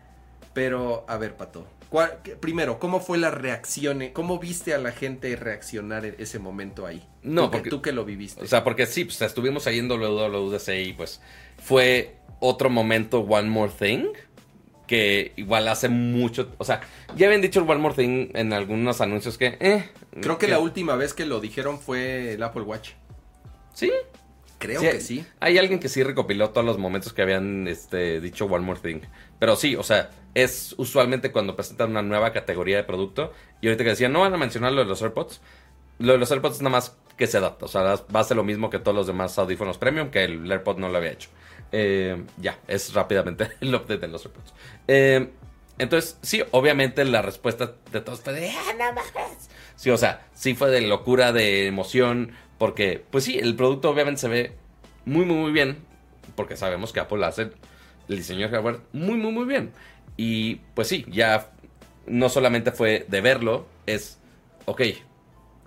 Pero, a ver, Pato. ¿Cuál- qué- primero, ¿cómo fue la reacción? ¿Cómo viste a la gente reaccionar en ese momento ahí? No, tú, que- porque- tú que lo viviste. O sea, porque sí, pues estuvimos ahí en WWDC y pues fue otro momento One More Thing que igual hace mucho, o sea, ya habían dicho el One More Thing en algunos anuncios que, eh, Creo que la última vez que lo dijeron fue el Apple Watch. Sí, Creo Sí, que sí. Hay alguien que sí recopiló todos los momentos que habían este, dicho One More Thing. Pero sí, o sea, es usualmente cuando presentan una nueva categoría de producto. Y ahorita que decían, no van a mencionar lo de los AirPods. Lo de los AirPods es nada más que se adapta. O sea, va a ser lo mismo que todos los demás audífonos premium, que el AirPod no lo había hecho. Eh, ya, es rápidamente el update de los AirPods. Eh, entonces, sí, obviamente la respuesta de todos fue de, "Ah, mames". Sí, o sea, sí fue de locura, de emoción, porque, pues sí, el producto obviamente se ve muy, muy, muy bien, porque sabemos que Apple hace el diseño de hardware muy, muy, muy bien. Y pues sí, ya no solamente fue de verlo, es, ok,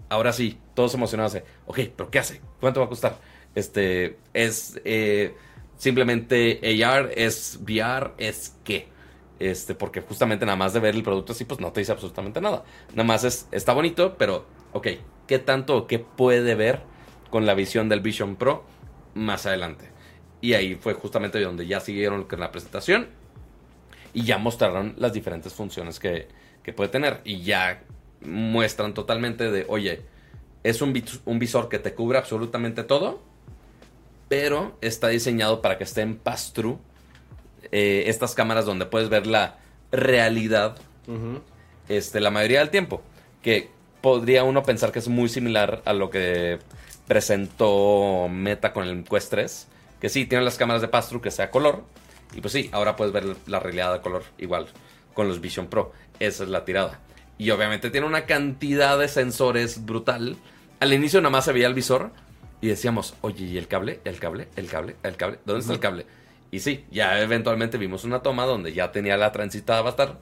ahora sí, todos emocionados de, ok, pero ¿qué hace? ¿Cuánto va a costar? Este, es eh, simplemente AR, es VR, es qué. Este, porque justamente nada más de ver el producto así, pues no te dice absolutamente nada. Nada más es, está bonito, pero, ok, ¿qué tanto o qué puede ver con la visión del Vision Pro más adelante? Y ahí fue justamente donde ya siguieron con la presentación y ya mostraron las diferentes funciones que, que puede tener. Y ya muestran totalmente de, oye, es un, vis- un visor que te cubre absolutamente todo, pero está diseñado para que esté en pass-through. eh, estas cámaras donde puedes ver la realidad este, la mayoría del tiempo. Que podría uno pensar que es muy similar a lo que presentó Meta con el Quest 3. Que sí, tiene las cámaras de pass-through que sea color. Y pues sí, ahora puedes ver la realidad de color igual con los Vision Pro. Esa es la tirada. Y obviamente tiene una cantidad de sensores brutal. Al inicio nada más se veía el visor y decíamos, oye, ¿y el cable? ¿El cable? ¿El cable? ¿El cable? ¿Dónde está el cable? Y sí, ya eventualmente vimos una toma donde ya tenía la transitada avatar.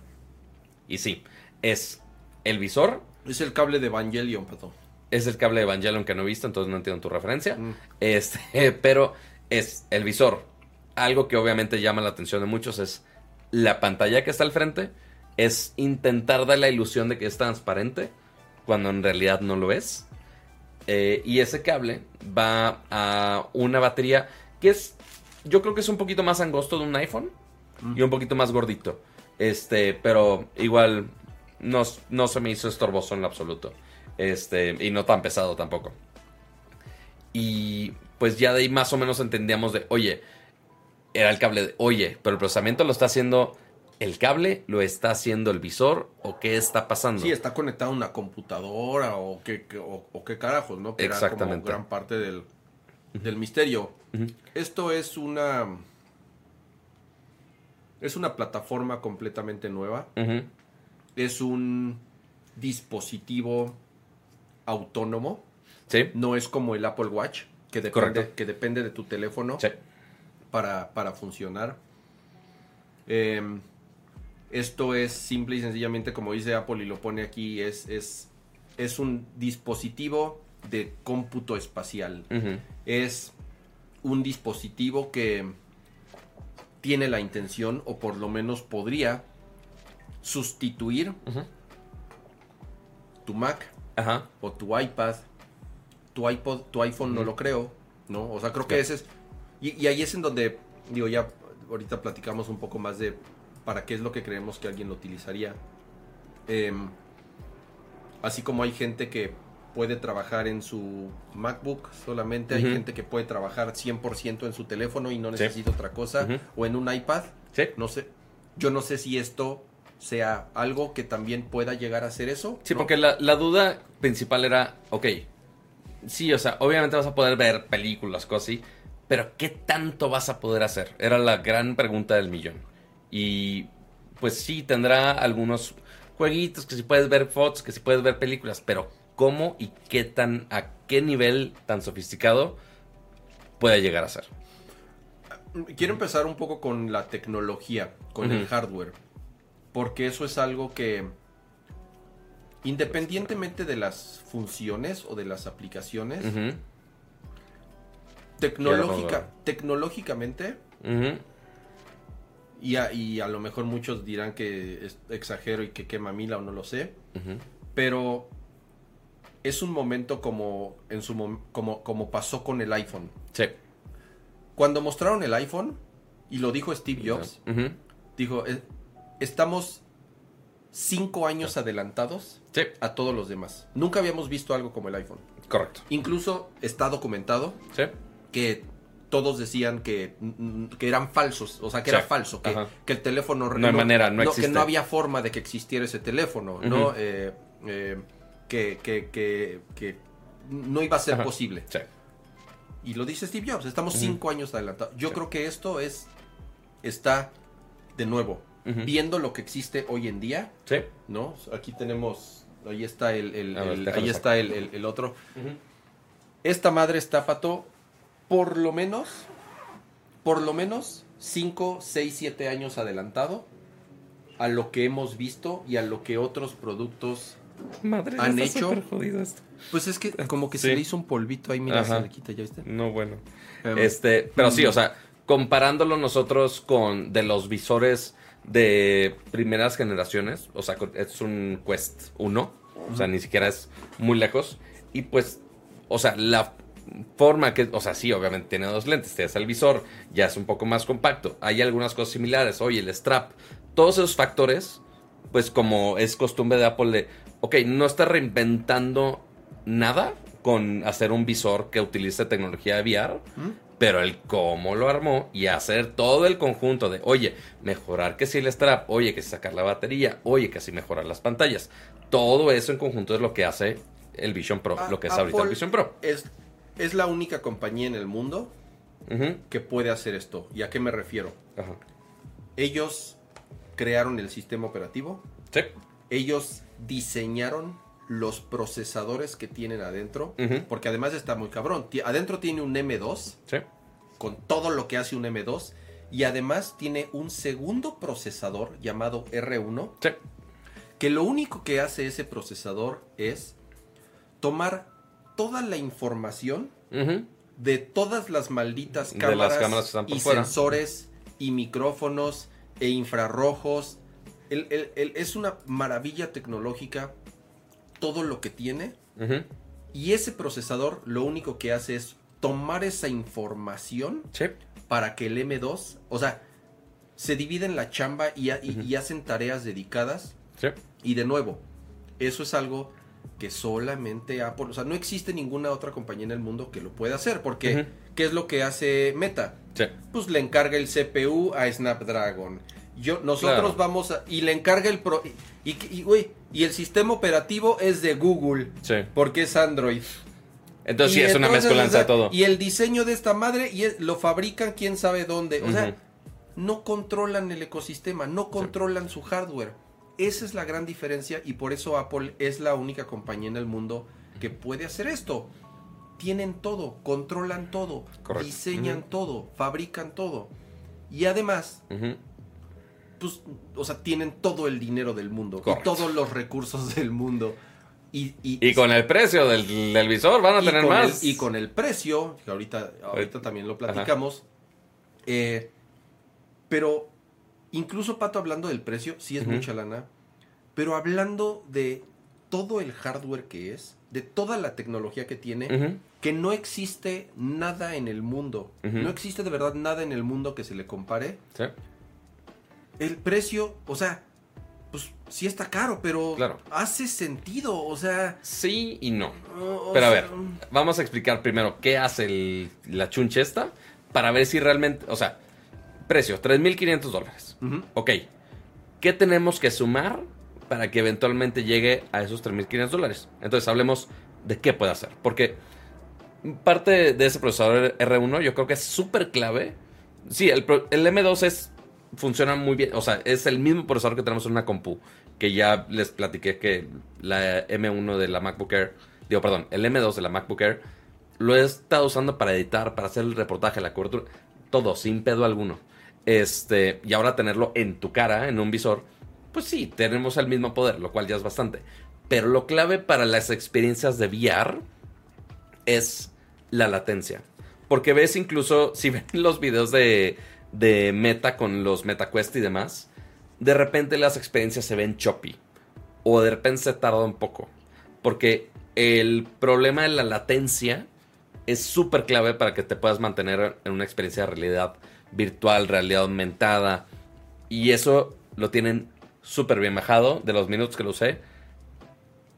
Y sí, es el visor, Es el cable de Evangelion, Pato. es el cable de Evangelion que no he visto, entonces no entiendo tu referencia. Mm. Este, pero es el visor. Algo que obviamente llama la atención de muchos es la pantalla que está al frente. Es intentar dar la ilusión de que es transparente cuando en realidad no lo es. Eh, y ese cable va a una batería que es, yo creo que es un poquito más angosto de un iPhone y un poquito más gordito. Este, pero igual no, no se me hizo estorboso en lo absoluto. Este, y no tan pesado tampoco. Y pues ya de ahí más o menos entendíamos de, oye, era el cable de, oye, pero el procesamiento lo está haciendo el cable, lo está haciendo el visor o qué está pasando. Sí, está conectado a una computadora o qué, qué- o, o qué carajos, ¿no? Que era Exactamente. como gran parte del, del misterio. Esto es una... Es una plataforma completamente nueva. Es un dispositivo autónomo. Sí, No es como el Apple Watch, que depende, Correcto. que depende de tu teléfono sí. para, para funcionar. Em, esto es simple y sencillamente, como dice Apple y lo pone aquí, es, es, es un dispositivo de cómputo espacial. Es un dispositivo que tiene la intención, o por lo menos podría, sustituir tu Mac Ajá. o tu iPad, tu iPod, tu iPhone no lo creo, ¿no? O sea, creo que ese es... Y, y ahí es en donde, digo, ya ahorita platicamos un poco más de para qué es lo que creemos que alguien lo utilizaría. Em, así como hay gente que puede trabajar en su MacBook solamente, hay gente que puede trabajar 100% en su teléfono y no Sí. necesita otra cosa, o en un iPad, Sí. no sé. Yo no sé si esto sea algo que también pueda llegar a ser eso. Sí, ¿no? porque la, la duda principal era, ok, sí, o sea, obviamente vas a poder ver películas, cosas así, pero ¿qué tanto vas a poder hacer? Era la gran pregunta del millón. Y pues sí, tendrá algunos jueguitos que si puedes ver fotos, que si puedes ver películas, pero ¿cómo y qué tan, a qué nivel tan sofisticado puede llegar a ser? Quiero empezar un poco con la tecnología, con el hardware, porque eso es algo que, independientemente de las funciones o de las aplicaciones, tecnológica, tecnológicamente Y a, y a lo mejor muchos dirán que es- exagero y que quema mila o no lo sé. Pero es un momento como, en su como, como pasó con el iPhone. Sí. Cuando mostraron el iPhone, y lo dijo Steve Jobs, dijo, "Eh, estamos cinco años adelantados Sí, a todos los demás. Nunca habíamos visto algo como el iPhone. correcto. Incluso está documentado Sí. que todos decían que, que eran falsos, o sea, que Sí. era falso, que, el teléfono... No hay manera, no que existe. no había forma de que existiera ese teléfono, ¿no? Ujú. Eh, eh, que, que, no iba a ser Ajá. posible. Sí. Y lo dice Steve Jobs, estamos Ujú. cinco años adelantados. Yo Sí. creo que esto es, está, de nuevo, Viendo lo que existe hoy en día, Sí. ¿no? Aquí tenemos, ahí está el, el- A ver, el- déjalo ahí está el, el- el otro. Esta madre está, Pato, por lo menos, por lo menos 5, 6, 7 años adelantado a lo que hemos visto y a lo que otros productos... Madre, Han hecho- esto. Pues es que como que Sí. se le hizo un polvito ahí, mira, Ajá. se le quita, ¿ya viste? No, bueno. Em, Este, pero sí, mm. o sea, comparándolo nosotros con de los visores de primeras generaciones, o sea, es un Quest 1, o sea, ni siquiera es muy lejos, y pues, o sea, la forma que, o sea, sí, obviamente tiene dos lentes, tienes el visor, ya es un poco más compacto, hay algunas cosas similares, oye, el strap, todos esos factores, pues como es costumbre de Apple de, ok, no está reinventando nada con hacer un visor que utilice tecnología de VR, ¿Mm? Pero el cómo lo armó y hacer todo el conjunto de, oye, mejorar que si el strap, oye, que si sacar la batería, oye, que si mejorar las pantallas, todo eso en conjunto es lo que hace el Vision Pro, A- lo que es ahorita el Vision Pro. Es, es la única compañía en el mundo que puede hacer esto. ¿Y a qué me refiero? ajá. Ellos crearon el sistema operativo, Sí. ellos diseñaron los procesadores que tienen adentro, porque además está muy cabrón. Adentro tiene un M2 Sí. con todo lo que hace un M2 y además tiene un segundo procesador llamado R1 Sí. que lo único que hace ese procesador es tomar toda la información de todas las malditas las cámaras, y fuera. sensores y micrófonos e infrarrojos. El- el- el- es una maravilla tecnológica todo lo que tiene y ese procesador lo único que hace es tomar esa información Sí. para que el M2, o sea, se divide en la chamba y, ha- y- Ujú. y hacen tareas dedicadas Sí. y de nuevo, eso es algo que solamente Apple, o sea, no existe ninguna otra compañía en el mundo que lo pueda hacer, porque. ¿qué es lo que hace Meta? Sí. Pues le encarga el CPU a Snapdragon. Yo, nosotros Claro. vamos a, y le encarga el pro, y, y, y, güey, y el sistema operativo es de Google, Sí. porque es Android. Entonces Y sí, es una mezcolanza o sea, todo. Y el diseño de esta madre y es- lo fabrican quién sabe dónde. O sea, no controlan el ecosistema, no controlan su hardware. Esa es la gran diferencia y por eso Apple es la única compañía en el mundo que puede hacer esto. Tienen todo, controlan todo, diseñan todo, fabrican todo. Y además. Pues, o sea, tienen todo el dinero del mundo Correcto. y todos los recursos del mundo. Y, y- Y con el precio del, del visor van a y tener más. el- y con el precio, que ahorita, ahorita también lo platicamos. eh, pero incluso Pato hablando del precio, sí es mucha lana. Pero hablando de todo el hardware que es, de toda la tecnología que tiene, que no existe nada en el mundo. No existe de verdad nada en el mundo que se le compare. Sí. El precio, o sea, pues sí está caro, pero Claro. hace sentido. O sea. Sí y no. Pero a sea, ver, vamos a explicar primero qué hace el- la chunchesta para ver si realmente, o sea, precio, 3.500 dólares. ujú. Ok, ¿qué tenemos que sumar para que eventualmente llegue a esos 3.500 dólares? Entonces hablemos de qué puede hacer. Porque parte de ese procesador R1 yo creo que es súper clave. Sí, el, el M2 es, funciona muy bien. O sea, es el mismo procesador que tenemos en una compu. Que ya les platiqué que la M1 de la MacBook Air, digo, perdón, el M2 de la MacBook Air, lo he estado usando para editar, para hacer el reportaje, la cobertura, todo, sin pedo alguno. Este, y ahora tenerlo en tu cara, en un visor, pues sí, tenemos el mismo poder, lo cual ya es bastante. Pero lo clave para las experiencias de VR es la latencia. Porque ves incluso, si ven los videos de, de meta con los MetaQuest y demás, de repente las experiencias se ven choppy. O de repente se tarda un poco. Porque el problema de la latencia es súper clave para que te puedas mantener en una experiencia de realidad virtual, realidad aumentada. Y eso lo tienen súper bien bajado de los minutos que lo usé.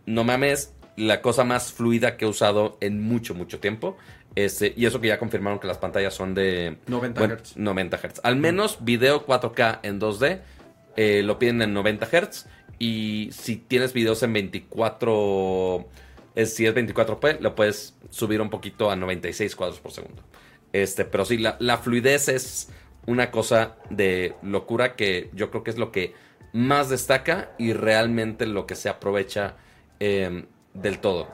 No mames, la cosa más fluida que he usado en mucho, mucho tiempo. Este, y eso que ya confirmaron que las pantallas son de 90 bueno, Hz. 90 Hz. Al menos video 4K en 2D eh, lo piden en 90 Hz. Y si tienes videos en 24, es, si es 24p, lo puedes subir un poquito a 96 cuadros por segundo. Este, pero sí, la, la fluidez es una cosa de locura que yo creo que es lo que más destaca y realmente lo que se aprovecha eh, del todo.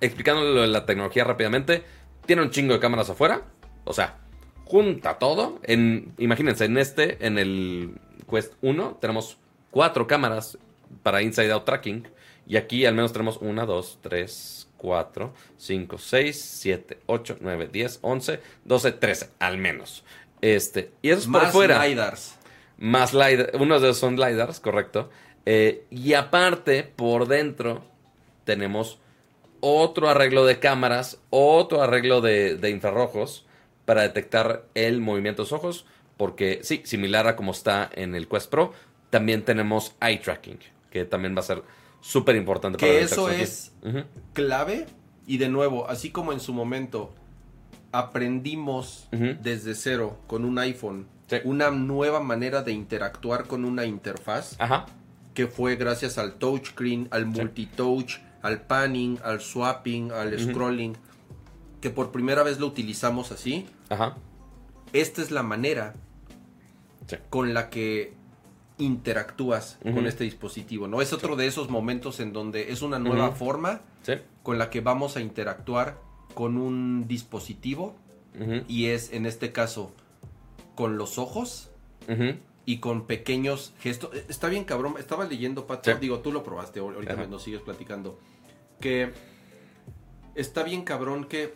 Explicándole lo de la tecnología rápidamente, tiene un chingo de cámaras afuera, o sea, junta todo. En, imagínense, en este, en el Quest 1, tenemos cuatro cámaras para inside out tracking. Y aquí al menos tenemos 1, 2, 3, 4, 5, 6, 7, 8, 9, 10, 11, 12, 13, al menos. Este, y eso es por Más fuera. LiDARs. Más LiDAR, unos de esos son LiDARs, correcto. Eh, y aparte, por dentro, tenemos otro arreglo de cámaras, otro arreglo de, de infrarrojos para detectar el movimiento de los ojos. Porque, sí, similar a como está en el Quest Pro, también tenemos eye tracking, que también va a ser súper importante para la eso es clave. Y de nuevo, así como en su momento aprendimos desde cero con un iPhone Sí. una nueva manera de interactuar con una interfaz, Ajá. que fue gracias al touchscreen, al multitouch, al panning, al swapping, al scrolling, que por primera vez lo utilizamos así. Ajá. Esta es la manera Sí. con la que interactúas con este dispositivo, ¿no? Es otro de esos momentos en donde es una nueva forma Sí. con la que vamos a interactuar con un dispositivo y es en este caso con los ojos. Y con pequeños gestos. Eh, Está bien cabrón, estaba leyendo, Pato, Sí. digo, tú lo probaste, ahor- ahorita Ajá. nos sigues platicando, que está bien cabrón que,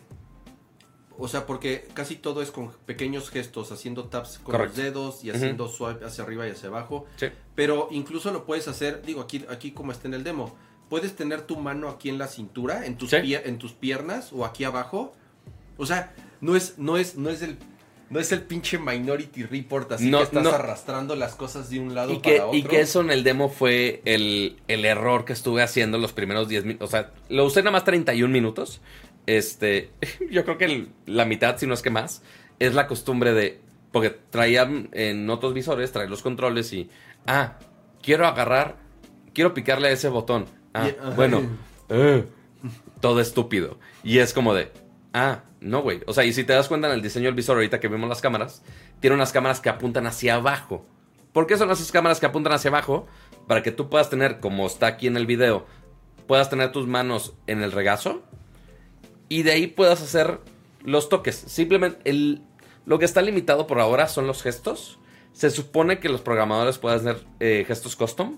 o sea, porque casi todo es con pequeños gestos, haciendo taps con los dedos y haciendo swipe hacia arriba y hacia abajo, Sí. pero incluso lo puedes hacer, digo, aquí, aquí como está en el demo, puedes tener tu mano aquí en la cintura, en tus, Sí. pie- en tus piernas o aquí abajo, o sea, no es, no es, no es el... No es el pinche Minority Report, así No, que estás no. arrastrando las cosas de un lado Y que, para otro. y que eso en el demo fue el, el error que estuve haciendo los primeros 10 minutos. O sea, lo usé nada más 31 minutos. Este, yo creo que el- la mitad, si no es que más, es la costumbre de. Porque traía en otros visores, trae los controles y. Ah, quiero agarrar. Quiero picarle a ese botón. Ah, bueno. eh, todo estúpido. Y es como de. Ah, no, güey. O sea, y si te das cuenta en el diseño del visor, ahorita que vimos las cámaras, tiene unas cámaras que apuntan hacia abajo. ¿Por qué son esas cámaras que apuntan hacia abajo? Para que tú puedas tener, como está aquí en el video, puedas tener tus manos en el regazo y de ahí puedas hacer los toques. Simplemente el, lo que está limitado por ahora son los gestos. Se supone que los programadores pueden hacer eh, gestos custom,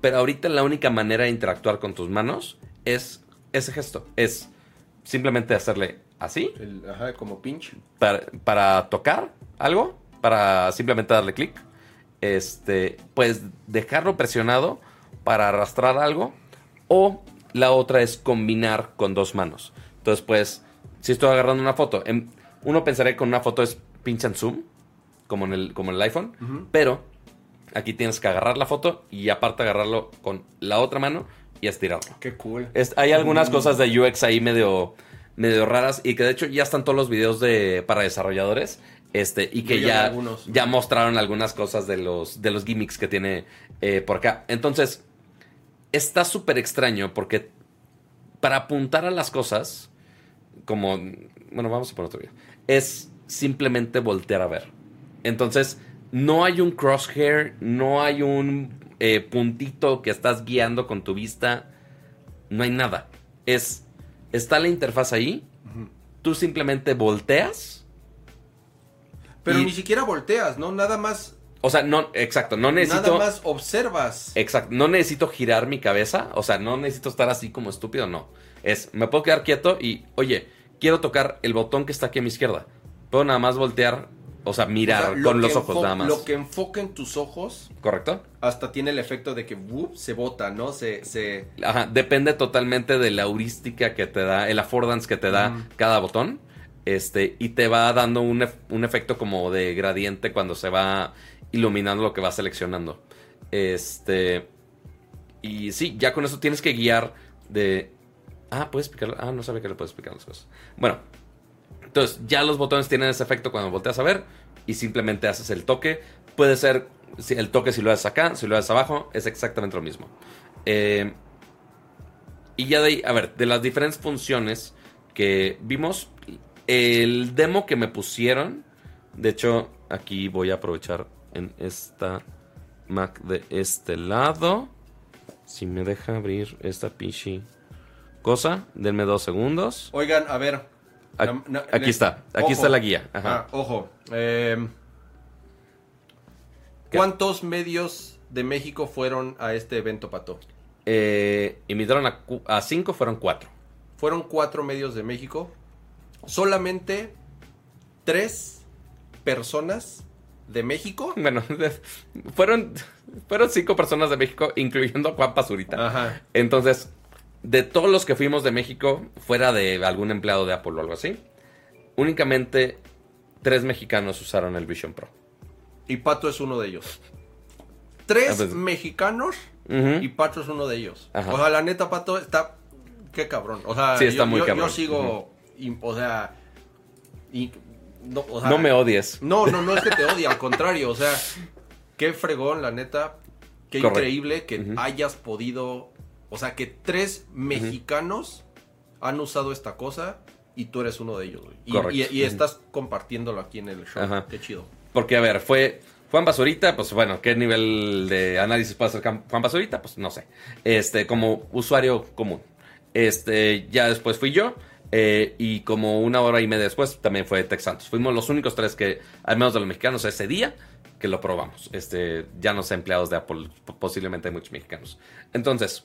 pero ahorita la única manera de interactuar con tus manos es ese gesto. Es simplemente hacerle así El- ajá, como pinch. para, para tocar algo, para simplemente darle clic. Este, pues dejarlo presionado para arrastrar algo. O la otra es combinar con dos manos. Entonces, pues, si estoy agarrando una foto, em- uno pensaría que con una foto es pinch and zoom, como en el, como en el iPhone, pero aquí tienes que agarrar la foto y aparte agarrarlo con la otra mano y estirarlo. Qué cool. Es- hay algunas cosas de UX ahí medio, medio raras y que de hecho ya están todos los videos de, para desarrolladores. Este, y que ya vi ya, algunos. ya mostraron algunas cosas de los, de los gimmicks que tiene eh, por acá. Entonces, está súper extraño porque para apuntar a las cosas, como, bueno, vamos a poner otro video, es simplemente voltear a ver. Entonces, no hay un crosshair, no hay un eh, puntito que estás guiando con tu vista, no hay nada. Es, está la interfaz ahí, tú simplemente volteas. Pero Y- ni siquiera volteas, ¿no? Nada más, O sea, no, exacto, no necesito... nada más observas. Exacto, no necesito girar mi cabeza, o sea, no necesito estar así como estúpido, no. Es, me puedo quedar quieto y, oye, quiero tocar el botón que está aquí a mi izquierda. Puedo nada más voltear O sea, mirar O sea, lo con los ojos nada más. Lo que enfoca en tus ojos ¿Correcto? hasta tiene el efecto de que se bota, ¿no? Se, se... Ajá, depende totalmente de la heurística que te da, el affordance que te da cada botón. Este, y te va dando un, un efecto como de gradiente cuando se va iluminando lo que va seleccionando. Este. Y sí, ya con eso tienes que guiar de. Ah, puedes explicarlo. Ah, no sabía que le puedes explicar las cosas. Bueno, entonces ya los botones tienen ese efecto cuando volteas a ver y simplemente haces el toque. Puede ser el toque si lo haces acá, si lo haces abajo, es exactamente lo mismo. Eh, y ya de ahí, a ver, de las diferentes funciones que vimos, el demo que me pusieron, de hecho, aquí voy a aprovechar en esta Mac de este lado. Si me deja abrir esta pichi cosa, denme dos segundos. Oigan, a ver. Aquí está, aquí ojo. está la guía. Ajá. Ah, ojo. eh, ¿Qué? ¿Cuántos medios de México fueron a este evento, Pato? Eh, invitaron a cinco, fueron cuatro. Fueron cuatro medios de México. Solamente tres personas de México. Bueno, fueron, fueron cinco personas de México, incluyendo a Juan Pazurita. Ajá. Entonces, de todos los que fuimos de México, fuera de algún empleado de Apple o algo así, únicamente tres mexicanos usaron el Vision Pro. Y Pato es uno de ellos. Tres Ah, pues- mexicanos y Pato es uno de ellos. Ajá. O sea, la neta, Pato está. Qué cabrón. O sea, Sí, está yo, muy yo- cabrón. yo sigo. o sea. y- no, o sea, no me odies. No, no, no es que te odie, al contrario. O sea, qué fregón, la neta. Qué increíble que hayas podido. O sea, que tres mexicanos han usado esta cosa y tú eres uno de ellos, güey. Y, estás compartiéndolo aquí en el show. Ajá. Qué chido. Porque, a ver, fue Juan Basurita, pues bueno, ¿qué nivel de análisis puede hacer Juan Basurita? Pues no sé. Este, como usuario común. Este, ya después fui yo. eh, y como una hora y media después también fue Tex Santos. Fuimos los únicos tres que, al menos de los mexicanos, ese día que lo probamos. Este, ya no sé empleados de Apple, posiblemente hay muchos mexicanos. Entonces,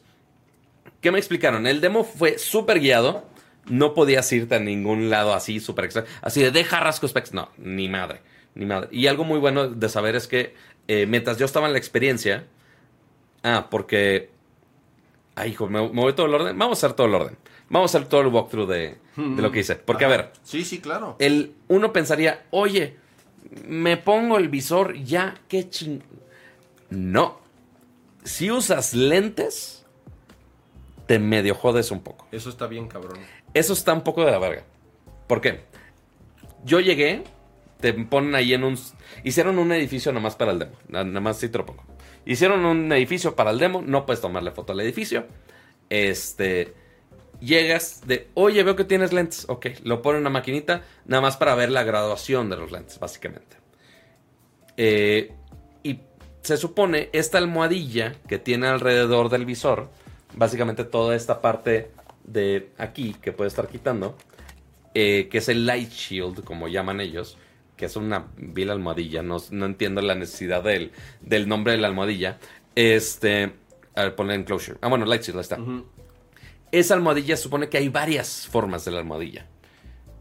¿qué me explicaron? El demo fue súper guiado. No podías irte a ningún lado así, súper extra. Así de deja rasco specs. No, ni madre. Ni madre. Y algo muy bueno de saber es que eh, mientras yo estaba en la experiencia. Ah, porque. Ay, hijo, me, me voy todo el orden. Vamos a hacer todo el orden. Vamos a hacer todo el walkthrough de, de lo que hice. Porque, a ver, Sí, sí, claro. el, uno pensaría, oye, me pongo el visor, ya, qué ching. No. Si usas lentes, te medio jodes un poco. Eso está bien, cabrón. Eso está un poco de la verga. ¿Por qué? Yo llegué, te ponen ahí en un... Hicieron un edificio nomás para el demo. na- Nada más sí te lo pongo. Hicieron un edificio para el demo, no puedes tomarle foto al edificio. Este... Llegas de, oye, veo que tienes lentes. Ok, lo ponen en una maquinita, nada más para ver la graduación de los lentes, básicamente. Eh, y se supone esta almohadilla que tiene alrededor del visor, básicamente toda esta parte de aquí que puede estar quitando, eh, que es el light shield, como llaman ellos, que es una vil almohadilla, no, no entiendo la necesidad del, del nombre de la almohadilla. Este, a ver, ponle enclosure. Ah, bueno, light shield, ahí está. Esa almohadilla supone que hay varias formas de la almohadilla.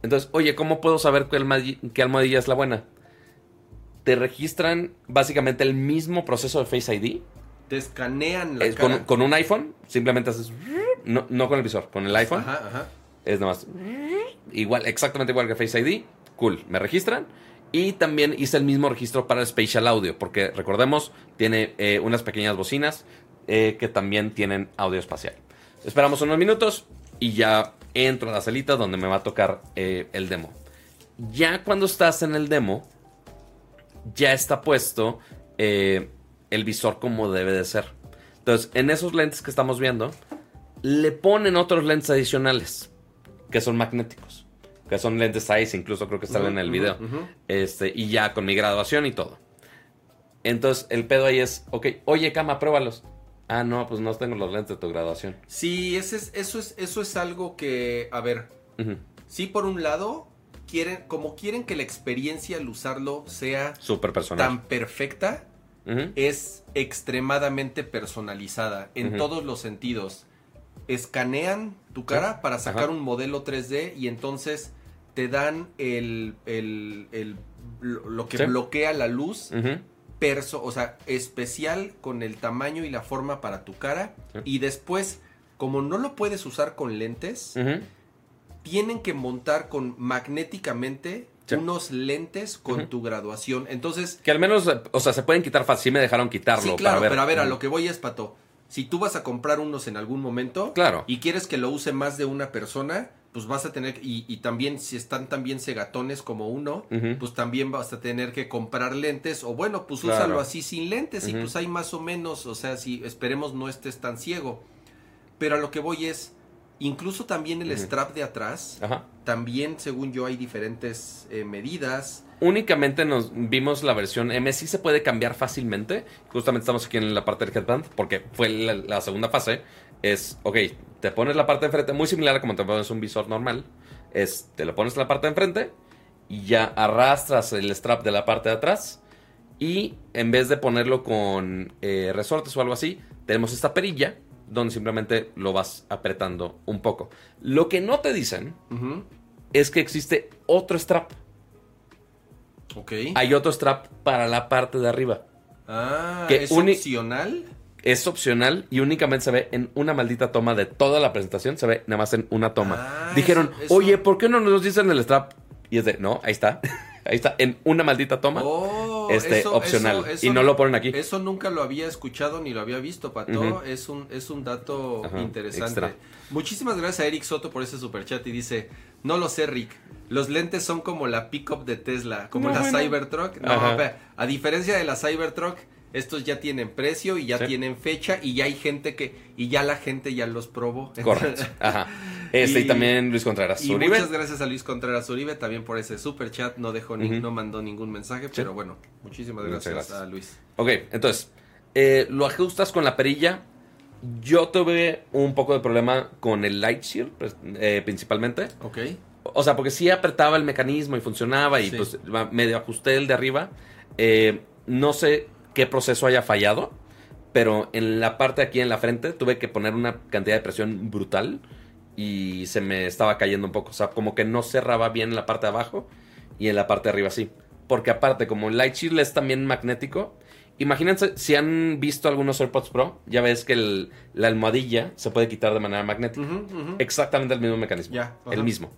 Entonces, oye, ¿cómo puedo saber qué almohadilla, qué almohadilla es la buena? Te registran básicamente el mismo proceso de Face ID. Te escanean la Es cara. con, con un iPhone, simplemente haces... No, no con el visor, con el iPhone. Ajá, ajá. Es nada más... Igual, exactamente igual que Face ID. Cool, me registran. Y también hice el mismo registro para el Spatial Audio, porque recordemos, tiene eh, unas pequeñas bocinas eh, que también tienen audio espacial. Esperamos unos minutos y ya entro a la salita donde me va a tocar eh, el demo. Ya cuando estás en el demo, ya está puesto eh, el visor como debe de ser. Entonces, en esos lentes que estamos viendo, le ponen otros lentes adicionales que son magnéticos. Que son lentes size, incluso creo que salen en el video. Este, y ya con mi graduación y todo. Entonces, el pedo ahí es, ok, oye, cama, pruébalos. Ah, no, pues no tengo los lentes de tu graduación. Sí, ese es, eso, es, eso es algo que, a ver, sí, por un lado, quieren, como quieren que la experiencia al usarlo sea Súper personal. tan perfecta, Es extremadamente personalizada en todos los sentidos. Escanean tu cara para sacar Ajá. un modelo 3D y entonces te dan el, el- el lo, que Sí. bloquea la luz, perso, o sea, especial con el tamaño y la forma para tu cara. Sí. Y después, como no lo puedes usar con lentes, tienen que montar con magnéticamente Sí. unos lentes con tu graduación. Entonces, Que al menos, o sea, se pueden quitar fácil. Sí me dejaron quitarlo sí, claro, para ver. pero a ver, a lo que voy es, Pato. Si tú vas a comprar unos en algún momento Claro. y quieres que lo use más de una persona, pues vas a tener, y, y también si están también segatones como uno, pues también vas a tener que comprar lentes o bueno, pues Claro. úsalo así sin lentes y pues hay más o menos, o sea, si esperemos no estés tan ciego. Pero a lo que voy es, incluso también el strap de atrás, Ajá. también según yo hay diferentes eh, medidas. Únicamente nos vimos la versión M, sí se puede cambiar fácilmente. Justamente estamos aquí en la parte del headband, porque fue la, la segunda fase. Es, ok, te pones la parte de enfrente, muy similar a como te pones un visor normal. Es, te lo pones en la parte de enfrente y ya arrastras el strap de la parte de atrás. Y en vez de ponerlo con eh, resortes o algo así, tenemos esta perilla donde simplemente lo vas apretando un poco. Lo que no te dicen es que existe otro strap. Ok. Hay otro strap para la parte de arriba. Ah, que ¿es opcional? Es opcional y únicamente se ve en una maldita toma de toda la presentación. Se ve nada más en una toma. Ah, Dijeron, eso- eso- oye, ¿por qué no nos dicen el strap? Y es de, no, ahí está. ahí está, en una maldita toma. Oh, este, eso- opcional. eso- eso y no lo ponen aquí. Eso nunca lo había escuchado ni lo había visto, Pato. Es, un, es un dato Ajá, interesante. extra. Muchísimas gracias a Eric Soto por ese superchat y dice, no lo sé, Rick. Los lentes son como la pickup de Tesla, como No, la bueno. Cybertruck. No, a diferencia de la Cybertruck, estos ya tienen precio y ya Sí. tienen fecha y ya hay gente que, y ya la gente ya los probó. Correcto. Ajá. Este, y, Y- también Luis Contreras. Y Uribe. muchas gracias a Luis Contreras Uribe también por ese super chat. No dejó ni, no mandó ningún mensaje, pero bueno, muchísimas gracias, gracias. a Luis. Ok, entonces, eh, lo ajustas con la perilla. Yo tuve un poco de problema con el Light Shield, pues, eh, principalmente. Ok. O sea, porque sí apretaba el mecanismo y funcionaba y Sí. pues medio ajusté el de arriba. Eh, no sé qué proceso haya fallado, pero en la parte aquí en la frente tuve que poner una cantidad de presión brutal y se me estaba cayendo un poco. O sea, como que no cerraba bien en la parte de abajo y en la parte de arriba sí. Porque aparte, como el Light Shield es también magnético, imagínense si han visto algunos AirPods Pro, ya ves que el- la almohadilla se puede quitar de manera magnética. Exactamente el mismo mecanismo. Ajá. el mismo.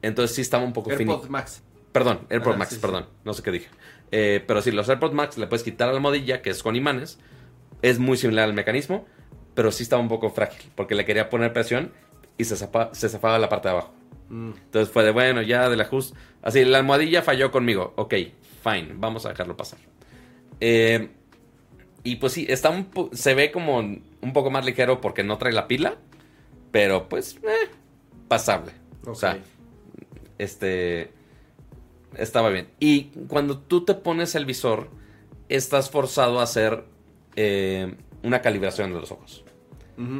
Entonces sí estaba un poco fino. AirPods Max. Perdón, AirPods Max, sí, sí. perdón. No sé qué dije. Eh, pero sí, los AirPods Max le puedes quitar la modilla, que es con imanes. Es muy similar al mecanismo, pero sí estaba un poco frágil, porque le quería poner presión y se, zapa- se zafaba la parte de abajo. Mm. Entonces fue de, bueno, ya del ajuste. Así, la almohadilla falló conmigo. Ok, fine, vamos a dejarlo pasar. Eh, y pues sí, está un se ve como un poco más ligero porque no trae la pila, pero pues, eh, pasable. O sea, este estaba bien. Y cuando tú te pones el visor, estás forzado a hacer eh, una calibración de los ojos.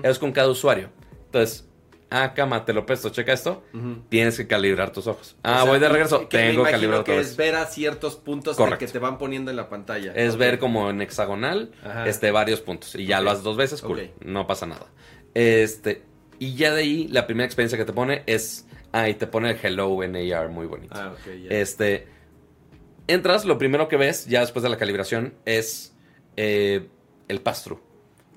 Es con cada usuario. Entonces, ah, cama, te lo presto, checa esto. Tienes que calibrar tus ojos. Ah, O sea, voy de regreso. que Tengo que calibrar que es ver a ciertos puntos que te van poniendo en la pantalla. Es ver como en hexagonal, Ajá. este, varios puntos. Y ya lo haces dos veces, cool. No pasa nada. Este, y ya de ahí, la primera experiencia que te pone es. Ah, y te pone el hello en AR, muy bonito. Ah, ok, ya. Este. Entras, lo primero que ves, ya después de la calibración, es eh, el pass-through.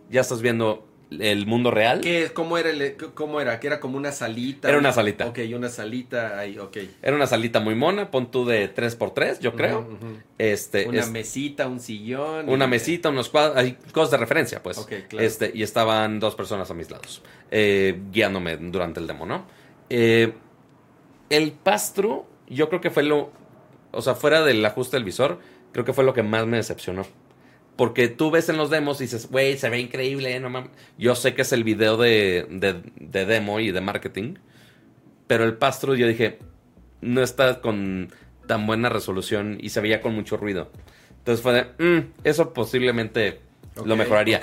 Ya estás viendo el mundo real. ¿Qué, cómo, era el- ¿Cómo era? ¿Que era como una salita? Era una salita. Ok, una salita ahí, ok. Era una salita muy mona, pon tú de 3x3, yo creo. Este, Una es- mesita, un sillón. una y- mesita, unos cuadros, hay cosas de referencia, pues. Ok, claro. Este, y estaban dos personas a mis lados, eh, guiándome durante el demo, ¿no? Eh, el pass-through, yo creo que fue lo, o sea, fuera del ajuste del visor, creo que fue lo que más me decepcionó. Porque tú ves en los demos y dices, güey, se ve increíble, no mames. Yo sé que es el video de, de- de demo y de marketing, pero el pass-through yo dije, no está con tan buena resolución y se veía con mucho ruido. Entonces fue de, "Mm, eso posiblemente lo mejoraría.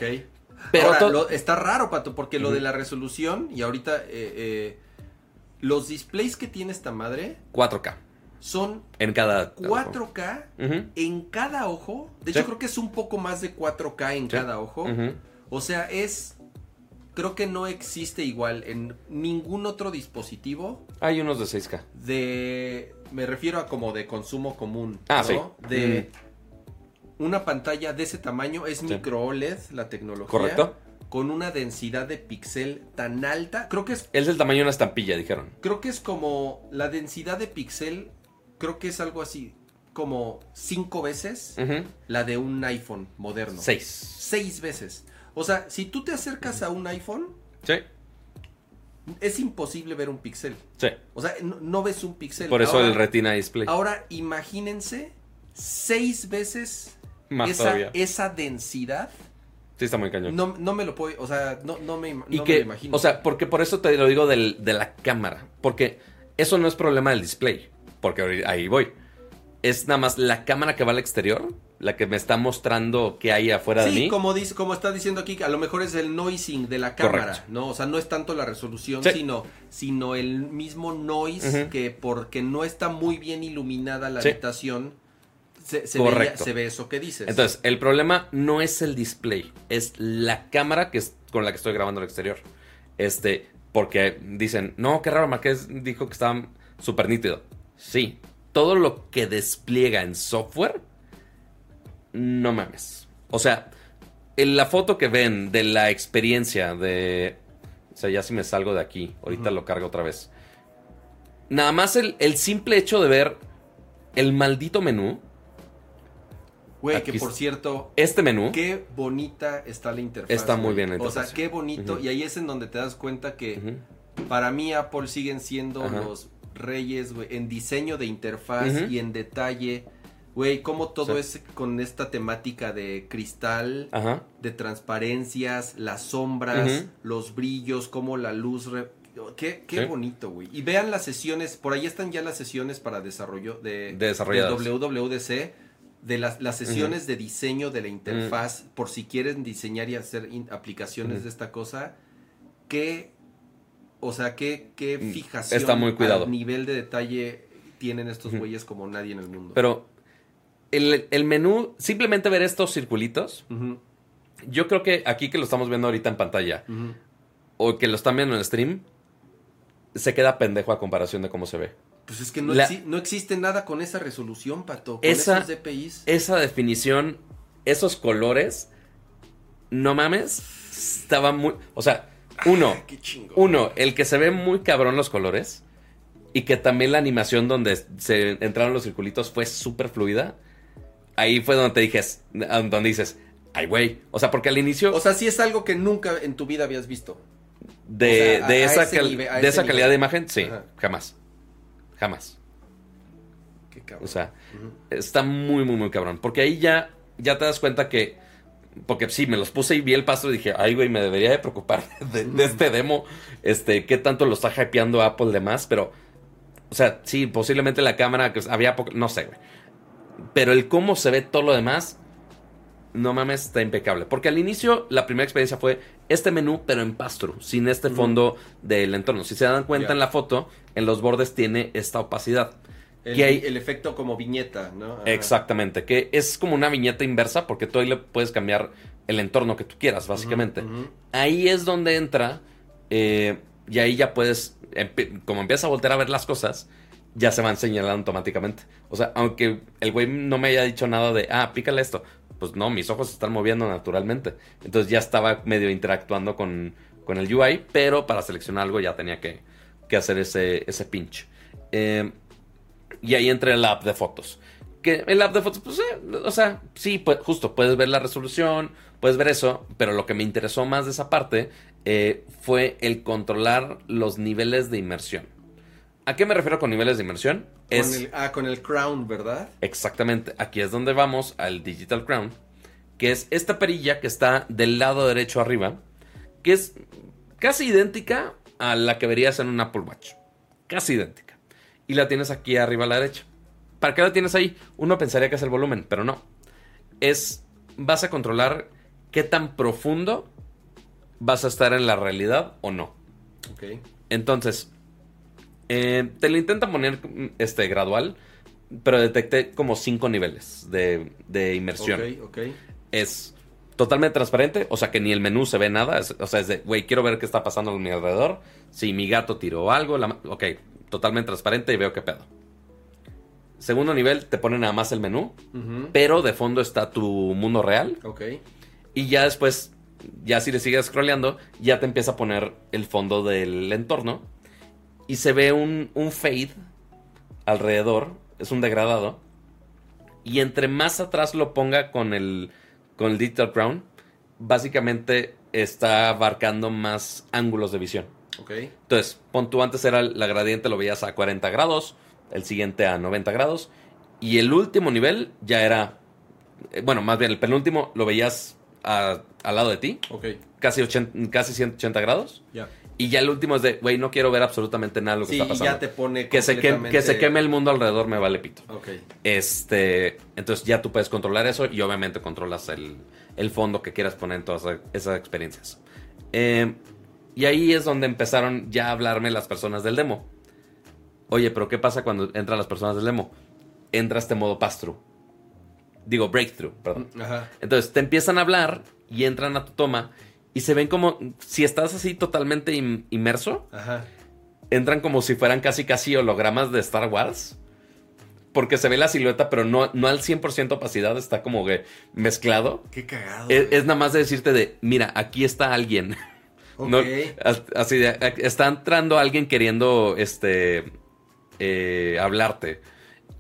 Pero Ahora, to- lo- está raro, Pato, porque lo de la resolución, y ahorita eh, eh, los displays que tiene esta madre 4K son en cada 4K Ujú, en cada ojo. De Sí. hecho, creo que es un poco más de 4K en Sí. cada ojo. O sea, es creo que no existe igual en ningún otro dispositivo Hay unos de 6K. de me refiero a como de consumo común, Ah, ¿no? sí. De una pantalla de ese tamaño es micro OLED la tecnología. Correcto. Con una densidad de pixel tan alta, creo que es Es del tamaño de una estampilla, dijeron. creo que es como la densidad de pixel, creo que es algo así como cinco veces la de un iPhone moderno. Seis. Seis veces. O sea, si tú te acercas a un iPhone, Sí, es imposible ver un pixel. sí. O sea, no, no ves un pixel. Por eso Ahora- el Retina Display. Ahora imagínense seis veces Más esa, todavía. esa densidad. Sí, está muy cañón. No, no me lo puedo, o sea, no, no me, no y me que, lo imagino. o sea, porque por eso te lo digo del- de la cámara. Porque eso no es problema del display. Porque ahí voy. Es nada más la cámara que va al exterior, la que me está mostrando qué hay afuera de sí, mí. como dice, como está diciendo aquí, a lo mejor es el noising de la cámara, Correcto. ¿no? O sea, no es tanto la resolución, Sí. sino, sino el mismo noise que porque no está muy bien iluminada la Sí. habitación, se, Correcto. se ve eso que dices. Entonces, el problema no es el display, es la cámara que es con la que estoy grabando al exterior. Este, porque dicen, no, qué raro, Marqués dijo que estaba súper nítido. Sí, todo lo que despliega en software, no mames. O sea, en la foto que ven de la experiencia de... O sea, ya si me salgo de aquí, ahorita lo cargo otra vez. Nada más el, el simple hecho de ver el maldito menú, Güey, que por cierto, este menú... qué bonita está la interfaz. Está muy bien la O sea, interfaz. qué bonito. Y ahí es en donde te das cuenta que para mí Apple siguen siendo Ajá. los reyes, güey, en diseño de interfaz y en detalle. Güey, cómo todo Sí. es con esta temática de cristal, Ajá. de transparencias, las sombras, los brillos, cómo la luz... re- Qué, qué Sí. bonito, güey. Y vean las sesiones, por ahí están ya las sesiones para desarrollo de, De de WWDC, de las, las sesiones de diseño de la interfaz, por si quieren diseñar y hacer in- aplicaciones de esta cosa, qué, o sea, qué, qué Mm, fijación está muy cuidado. al nivel de detalle tienen estos güeyes como nadie en el mundo. Pero el, el menú, simplemente ver estos circulitos, yo creo que aquí que lo estamos viendo ahorita en pantalla, o que lo están viendo en stream, se queda pendejo a comparación de cómo se ve. Pues es que no, La- exi- no existe nada con esa resolución, Pato. Con Esa- esos DPIs. Esa definición, esos colores, no mames, estaba muy... O sea, uno, Qué uno, el que se ve muy cabrón los colores, y que también la animación donde se entraron los circulitos fue súper fluida. Ahí fue donde te dije, donde dices, ay güey, o sea, porque al inicio... O sea, sí es algo que nunca en tu vida habías visto. De, O sea, a- de a esa, cal- nivel- de esa nivel. calidad de imagen, sí, Ajá. jamás. Jamás. Qué cabrón. O sea, está muy, muy, muy cabrón. Porque ahí ya, ya te das cuenta que. Porque sí, me los puse y vi el paso y dije, ay, güey, me debería de preocupar de, de este demo. Este, qué tanto lo está hypeando Apple de más, pero. O sea, sí, posiblemente la cámara que había poco. No sé, güey. Pero el cómo se ve todo lo demás. No mames, está impecable. Porque al inicio, la primera experiencia fue este menú, pero en pastro, sin este fondo del entorno. Si se dan cuenta en la foto, en los bordes tiene esta opacidad. El, que hay- el efecto como viñeta, ¿no? Ajá. Exactamente, que es como una viñeta inversa porque tú ahí le puedes cambiar el entorno que tú quieras, básicamente. Ahí es donde entra eh, y ahí ya puedes, como empiezas a voltear a ver las cosas, ya se van señalando automáticamente. O sea, aunque el güey no me haya dicho nada de, ah, pícale esto, pues no, mis ojos se están moviendo naturalmente. Entonces ya estaba medio interactuando con, con el UI, pero para seleccionar algo ya tenía que, que hacer ese, ese pinch. Eh, y ahí entra el app de fotos. Que el app de fotos, pues, eh, o sea, sí, pues, justo, puedes ver la resolución, puedes ver eso, pero lo que me interesó más de esa parte eh, fue el controlar los niveles de inmersión. ¿A qué me refiero con niveles de inmersión? Con el, ah, con el crown, ¿verdad? exactamente, aquí es donde vamos al Digital Crown, que es esta perilla que está del lado derecho arriba, que es casi idéntica a la que verías en un Apple Watch. Casi idéntica. Y la tienes aquí arriba a la derecha. ¿Para qué la tienes ahí? Uno pensaría que es el volumen, pero no. Es, vas a controlar qué tan profundo vas a estar en la realidad o no. Ok. Entonces, eh, te lo intentan poner este, gradual, pero detecté como cinco niveles de, de inmersión Ok, ok. es totalmente transparente, o sea que ni el menú se ve nada. es- o sea, es de, güey, quiero ver qué está pasando a mi alrededor. Si mi gato tiró algo, la ok, totalmente transparente y veo qué pedo. Segundo nivel, te pone nada más el menú, pero de fondo está tu mundo real. Ok. Y ya después, ya si le sigues scrolleando, ya te empieza a poner el fondo del entorno. Y se ve un, un fade alrededor, es un degradado. Y entre más atrás lo ponga con el, con el Digital Crown, básicamente está abarcando más ángulos de visión. Ok. Entonces, pon tú antes era la gradiente, lo veías a 40 grados, el siguiente a 90 grados, y el último nivel ya era, eh, bueno, más bien el penúltimo lo veías a- al lado de ti, Ok. casi, 80, casi 180 grados, Ya. Y ya el último es de, güey, no quiero ver absolutamente nada de lo que Sí, está y pasando. ya te pone que, se queme, que se queme el mundo alrededor me vale pito. Este, entonces ya tú puedes controlar eso y obviamente controlas el, el fondo que quieras poner en todas esas experiencias. Eh, y ahí es donde empezaron ya a hablarme las personas del demo. Oye, pero ¿qué pasa cuando entran las personas del demo? Entra este modo pass-through. Digo, breakthrough, perdón. Ajá. Entonces te empiezan a hablar y entran a tu toma y se ven como si estás así totalmente inmerso Ajá. entran como si fueran casi casi hologramas de Star Wars. Porque se ve la silueta, pero no, no al 100% opacidad, está como que mezclado. Qué cagado. Es, nada más de decirte de, mira, aquí está alguien. Ok. No, as- así de, está entrando alguien queriendo, este, eh, hablarte.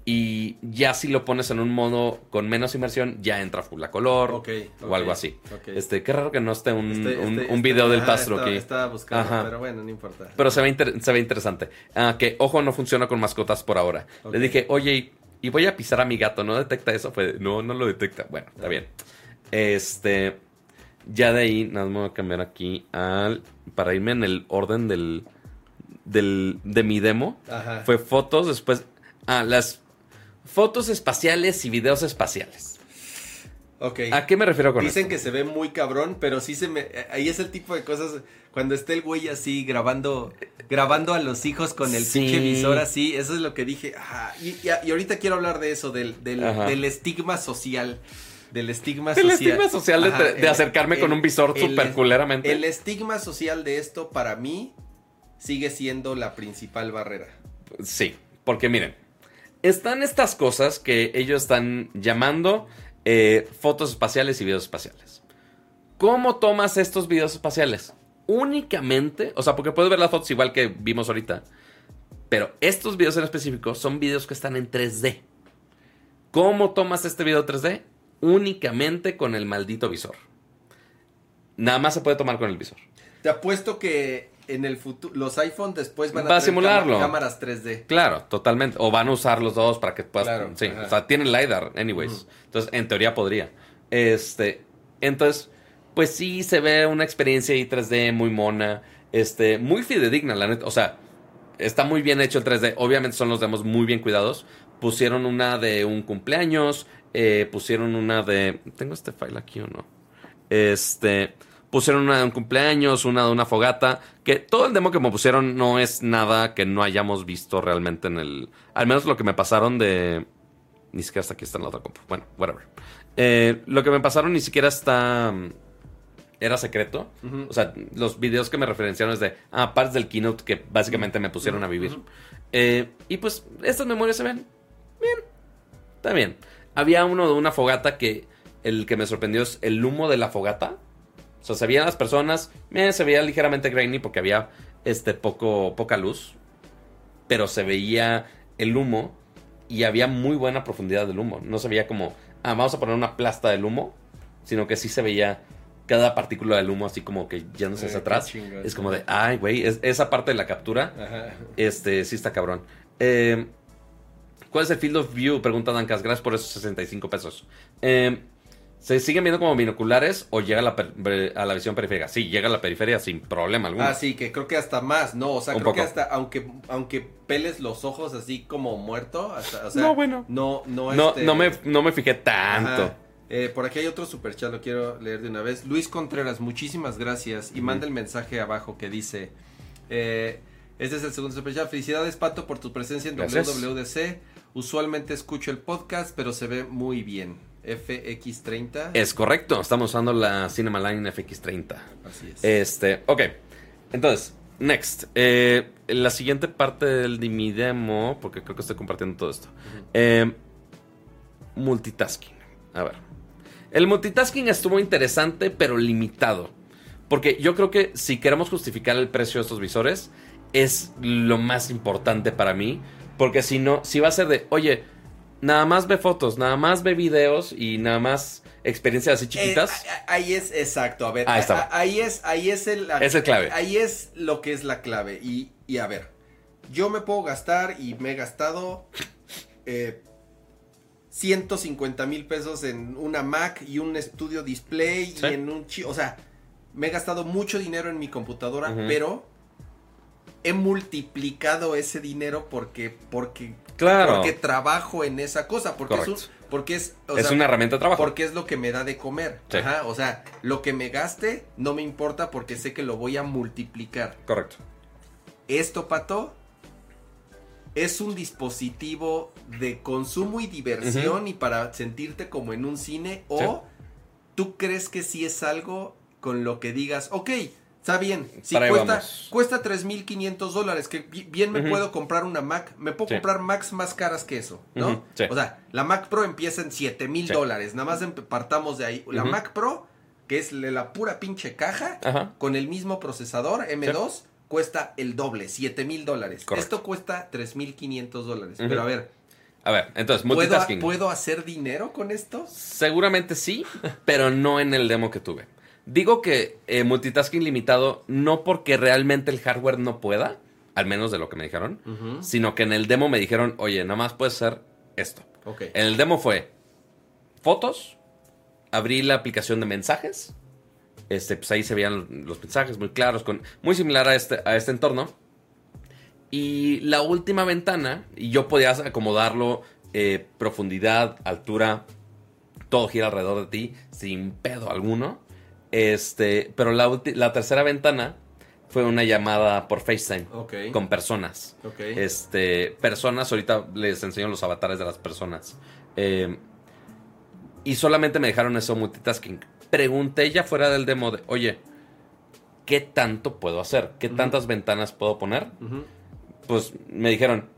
Y ya si lo pones en un modo con menos inmersión, ya entra full a color o algo así. Este, qué raro que no esté un, Este- un- este- un este- video del ajá, pastro aquí. Estaba buscando, Ajá. pero bueno, no importa. Pero se ve, inter- se ve interesante. Ah, que, ojo, no funciona con mascotas por ahora. Le dije, oye, y- voy a pisar a mi gato, ¿no detecta eso? Fue, no, no lo detecta. Bueno, está Ah. bien. Este, ya de ahí, nada más me voy a cambiar aquí al, para irme en el orden del, del, de mi demo. Ajá. Fue fotos, después, ah, las fotos espaciales y videos espaciales. Ok. ¿A qué me refiero con Dicen esto? que se ve muy cabrón, pero sí se me. Ahí es el tipo de cosas. Cuando esté el güey así grabando. Grabando a los hijos con el Sí. pinche visor así. Eso es lo que dije. ajá, y, y- y ahorita quiero hablar de eso, del, del, estigma social. Del estigma El social. estigma social de, Ajá, de el- acercarme con el- un visor el- super culeramente. El estigma social de esto, para mí, sigue siendo la principal barrera. Sí, porque miren, están estas cosas que ellos están llamando eh, fotos espaciales y videos espaciales. ¿Cómo tomas estos videos espaciales? Únicamente, o sea, porque puedes ver las fotos igual que vimos ahorita, pero estos videos en específico son videos que están en 3D. ¿Cómo tomas este video 3D? Únicamente con el maldito visor. Nada más se puede tomar con el visor. Te apuesto que en el futuro. Los iPhone después van a, Va a simularlo. cámaras 3D. Claro, totalmente. O van a usar los dos para que puedas. Claro, sí, ajá. o sea, tienen LiDAR, anyways. Entonces, en teoría podría. Este. Entonces, pues sí se ve una experiencia ahí 3D muy mona. Este, muy fidedigna, la neta. O sea, está muy bien hecho el 3D. Obviamente son los demos muy bien cuidados. Pusieron una de un cumpleaños. eh, pusieron una de. ¿Tengo este file aquí o no? Este. Pusieron una de un cumpleaños, una de una fogata. Que todo el demo que me pusieron no es nada que no hayamos visto realmente en el. Al menos lo que me pasaron de. Ni siquiera está aquí, está en la otra compu. Bueno, whatever. Eh, lo que me pasaron ni siquiera está. mm, Era secreto. O sea, los videos que me referenciaron es de. Ah, partes del keynote que básicamente me pusieron a vivir. Eh, y pues, estas memorias se ven. Bien. Está bien. Había uno de una fogata que. El que me sorprendió es el humo de la fogata. O sea, se veían las personas. eh, se veía ligeramente grainy porque había este poco, poca luz. Pero se veía el humo. Y había muy buena profundidad del humo. No se veía como. Ah, vamos a poner una plasta del humo. Sino que sí se veía cada partícula del humo así como que yéndose hacia Eh, atrás. Es como de, ay, güey, es- esa parte de la captura Ajá. este, sí está cabrón. Eh, ¿Cuál es el field of view? Pregunta Dancas. Gracias por esos 65 pesos. Eh, ¿Se siguen viendo como binoculares o llega a la, per- a la visión periférica? Sí, llega a la periferia sin problema alguno. Ah, sí, que creo que hasta más, ¿no? O sea, Un creo que hasta, aunque, aunque peles los ojos así como muerto, hasta, o sea, No, bueno. no, no, no, este- no, me, no me fijé tanto. Eh, por aquí hay otro superchat, lo quiero leer de una vez. Luis Contreras, muchísimas gracias. Y manda el mensaje abajo que dice: eh, Este es el segundo superchat. Felicidades, Pato, por tu presencia en Gracias. WWDC. Usualmente escucho el podcast, pero se ve muy bien. FX30. Es correcto, estamos usando la Cinema Line FX30. Así es. Este, ok. Entonces, next. Eh, la siguiente parte del, de mi demo, porque creo que estoy compartiendo todo esto. Eh, multitasking. A ver. El multitasking estuvo interesante, pero limitado. Porque yo creo que si queremos justificar el precio de estos visores, es lo más importante para mí. Porque si no, si va a ser de, oye, nada más ve fotos, nada más ve videos y nada más experiencias así chiquitas. Eh, ahí es exacto, a ver, Ahí está. ahí es ahí es el Es el clave. Ahí es lo que es la clave y, y a ver, yo me puedo gastar y me he gastado eh, 150 mil pesos en una Mac y un estudio display Sí. y en un chi, o sea, me he gastado mucho dinero en mi computadora, pero he multiplicado ese dinero porque porque Claro. porque trabajo en esa cosa, porque es un- porque es o es sea, una herramienta de trabajo. porque es lo que me da de comer. Sí. Ajá, o sea, lo que me gaste no me importa porque sé que lo voy a multiplicar. Correcto. Esto, Pato, es un dispositivo de consumo y diversión y para sentirte como en un cine o Sí. tú crees que sí es algo con lo que digas, ok, está bien, si Para cuesta, cuesta 3.500 dólares, que bi- bien me puedo comprar una Mac, me puedo Sí. comprar Macs más caras que eso, ¿no? Sí. O sea, la Mac Pro empieza en 7.000 Sí. dólares, nada más partamos de ahí. La. Mac Pro, que es la- pura pinche caja, Ajá. con el mismo procesador M2 cuesta el doble, 7 mil dólares. Correcto. Esto cuesta 3.500 dólares. Pero a ver, A ver, entonces, ¿puedo, multitasking. ¿puedo hacer dinero con esto? Seguramente sí, pero no en el demo que tuve. Digo que eh, multitasking limitado no porque realmente el hardware no pueda, al menos de lo que me dijeron, sino que en el demo me dijeron, oye, nada más puedes hacer esto. En el demo fue fotos, abrí la aplicación de mensajes, este, pues ahí se veían los mensajes muy claros, con, muy similar a este, a este entorno. Y la última ventana, y yo podía acomodarlo, eh, profundidad, altura, todo gira alrededor de ti, sin pedo alguno. Este, pero la, la tercera ventana fue una llamada por FaceTime con personas. Este, personas, ahorita les enseño los avatares de las personas. Eh, y solamente me dejaron eso multitasking. Pregunté ya fuera del demo de, oye, ¿qué tanto puedo hacer? ¿Qué tantas ventanas puedo poner? Pues me dijeron,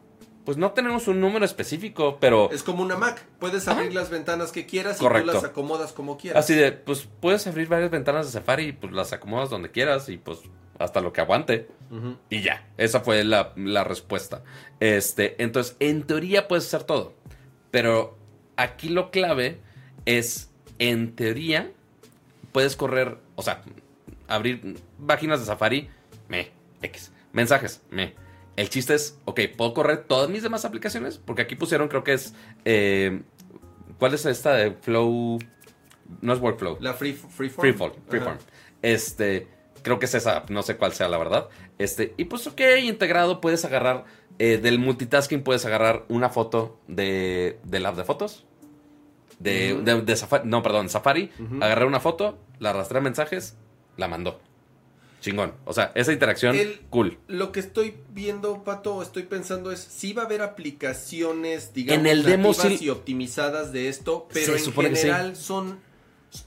pues no tenemos un número específico, pero Es como una Mac. Puedes abrir las ventanas que quieras y tú las acomodas como quieras. así de, pues puedes abrir varias ventanas de Safari y pues las acomodas donde quieras y pues hasta lo que aguante. Y ya, esa fue la, la respuesta. Este, entonces, en teoría puedes hacer todo. Pero aquí lo clave es, en teoría, puedes correr, o sea, abrir páginas de Safari, me, X. Mensajes, me. El chiste es, ok, ¿puedo correr todas mis demás aplicaciones? Porque aquí pusieron, creo que es, eh, ¿cuál es esta de Flow? No es Workflow. La free, freeform. Ajá. Freeform. Este, creo que es esa, no sé cuál sea la verdad. Este, y pues ok, integrado puedes agarrar, eh, del multitasking puedes agarrar una foto de, del app de fotos. De, de, de Safari, no, perdón, Safari. Ujú. Agarré una foto, la arrastré a mensajes, la mandó. Chingón. O sea, esa interacción, El- cool. Lo que estoy viendo, Pato, estoy pensando es si va a haber aplicaciones, digamos, En el demo nativas sí- y optimizadas de esto, pero en sí. general son,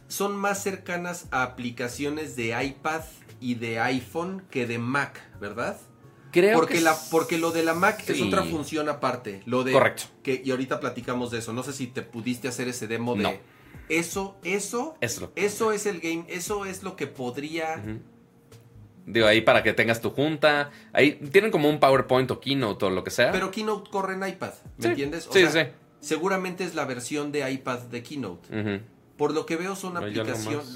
son más cercanas a aplicaciones de iPad y de iPhone que de Mac, ¿verdad? Creo porque que la porque lo de la Mac es sí. otra función aparte, lo de Correcto. que y ahorita platicamos de eso. No sé si te pudiste hacer ese demo de No. eso, eso, Es lo- eso es el game, eso es lo que podría. Digo, ahí para que tengas tu junta. Ahí tienen como un PowerPoint o Keynote o lo que sea. Pero Keynote corre en iPad, ¿me Sí, entiendes? O sí, sea, sí. Seguramente es la versión de iPad de Keynote. Por lo que veo son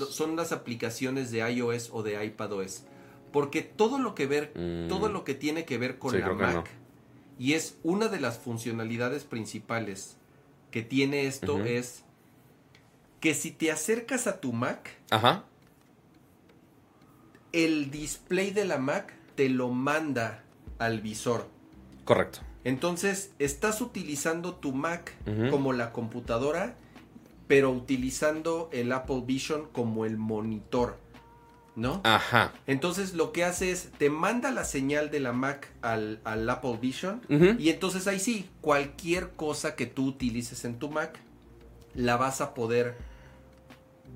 son las aplicaciones de iOS o de iPadOS. Porque todo lo que ver, Mm. todo lo que tiene que ver con Sí, la Mac no. y es una de las funcionalidades principales que tiene esto es que si te acercas a tu Mac, Ajá. El display de la Mac te lo manda al visor. Correcto. Entonces, estás utilizando tu Mac como la computadora, pero utilizando el Apple Vision como el monitor, ¿no? Ajá. Entonces, lo que hace es, te manda la señal de la Mac al, al Apple Vision, y entonces ahí sí, cualquier cosa que tú utilices en tu Mac, la vas a poder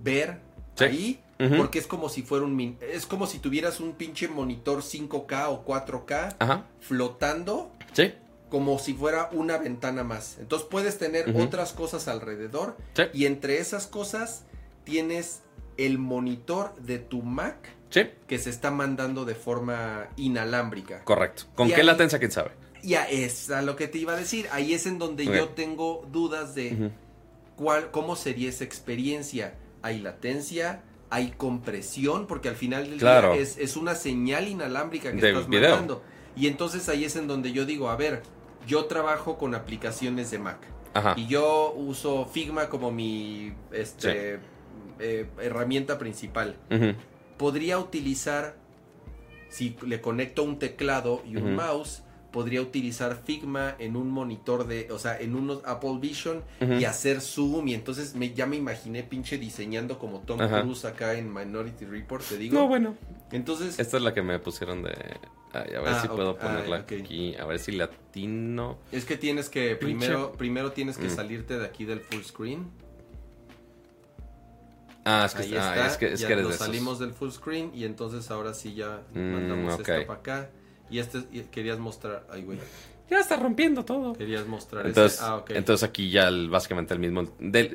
ver Sí. ahí. Porque es como si fuera un... min- Es como si tuvieras un pinche monitor 5K o 4K Ajá. flotando Sí. como si fuera una ventana más. Entonces puedes tener otras cosas alrededor Sí. y entre esas cosas tienes el monitor de tu Mac Sí. que se está mandando de forma inalámbrica. Correcto. ¿Con Y qué ahí- latencia, quién sabe? Ya es a lo que te iba a decir. Ahí es en donde yo tengo dudas de cuál, cómo sería esa experiencia. Hay latencia, hay compresión, porque al final del Claro. día es, es una señal inalámbrica que De estás video. mandando. Y entonces ahí es en donde yo digo, a ver, yo trabajo con aplicaciones de Mac. Ajá. Y yo uso Figma como mi este, eh, herramienta principal. Podría utilizar, si le conecto un teclado y un mouse, podría utilizar Figma en un monitor de, o sea, en unos Apple Vision y hacer zoom. Y entonces me, ya me imaginé pinche diseñando como Tom Ajá. Cruise acá en Minority Report, te digo. No, bueno. Entonces, Esta es la que me pusieron de... Ay, a ver Ah, si puedo Ah, ponerla aquí. A ver si latino... es que tienes que, Pinche- primero, primero tienes que Mm. salirte de aquí del full screen. Ah, es que, Ahí ah, está. es que, es ya que eres nos de salimos del full screen y entonces ahora sí ya Mm, mandamos ok. esto para acá. Y este y querías mostrar, ay güey, Ya está rompiendo todo. querías mostrar Entonces, ese. Ah, ok. entonces aquí ya el- básicamente el mismo...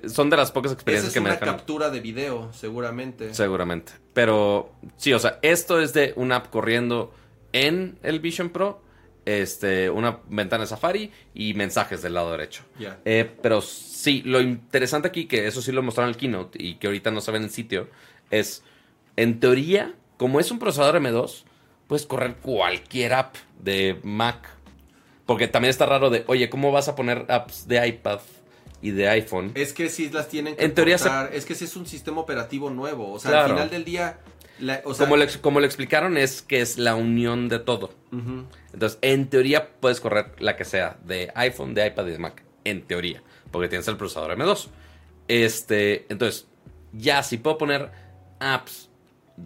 son de las pocas Esa experiencias es que me una dejan... captura de video, seguramente. Seguramente. Pero sí, o sea, esto es de una app corriendo en el Vision Pro, este, una ventana de Safari y mensajes del lado derecho. Ya. Eh, pero sí, lo interesante aquí, que eso sí lo mostraron en el keynote y que ahorita no se ve en el sitio, es, en teoría, como es un procesador M2, puedes correr cualquier app de Mac. Porque también está raro de, oye, ¿cómo vas a poner apps de iPad y de iPhone? Es que sí las tienen que En teoría se- Es que sí es un sistema operativo nuevo. O sea, Claro. al final del día. la- o sea, como, lo, como lo explicaron, es que es la unión de todo. Entonces, en teoría, puedes correr la que sea, de iPhone, de iPad y de Mac. En teoría, porque tienes el procesador M2. Este, entonces, ya si puedo poner apps,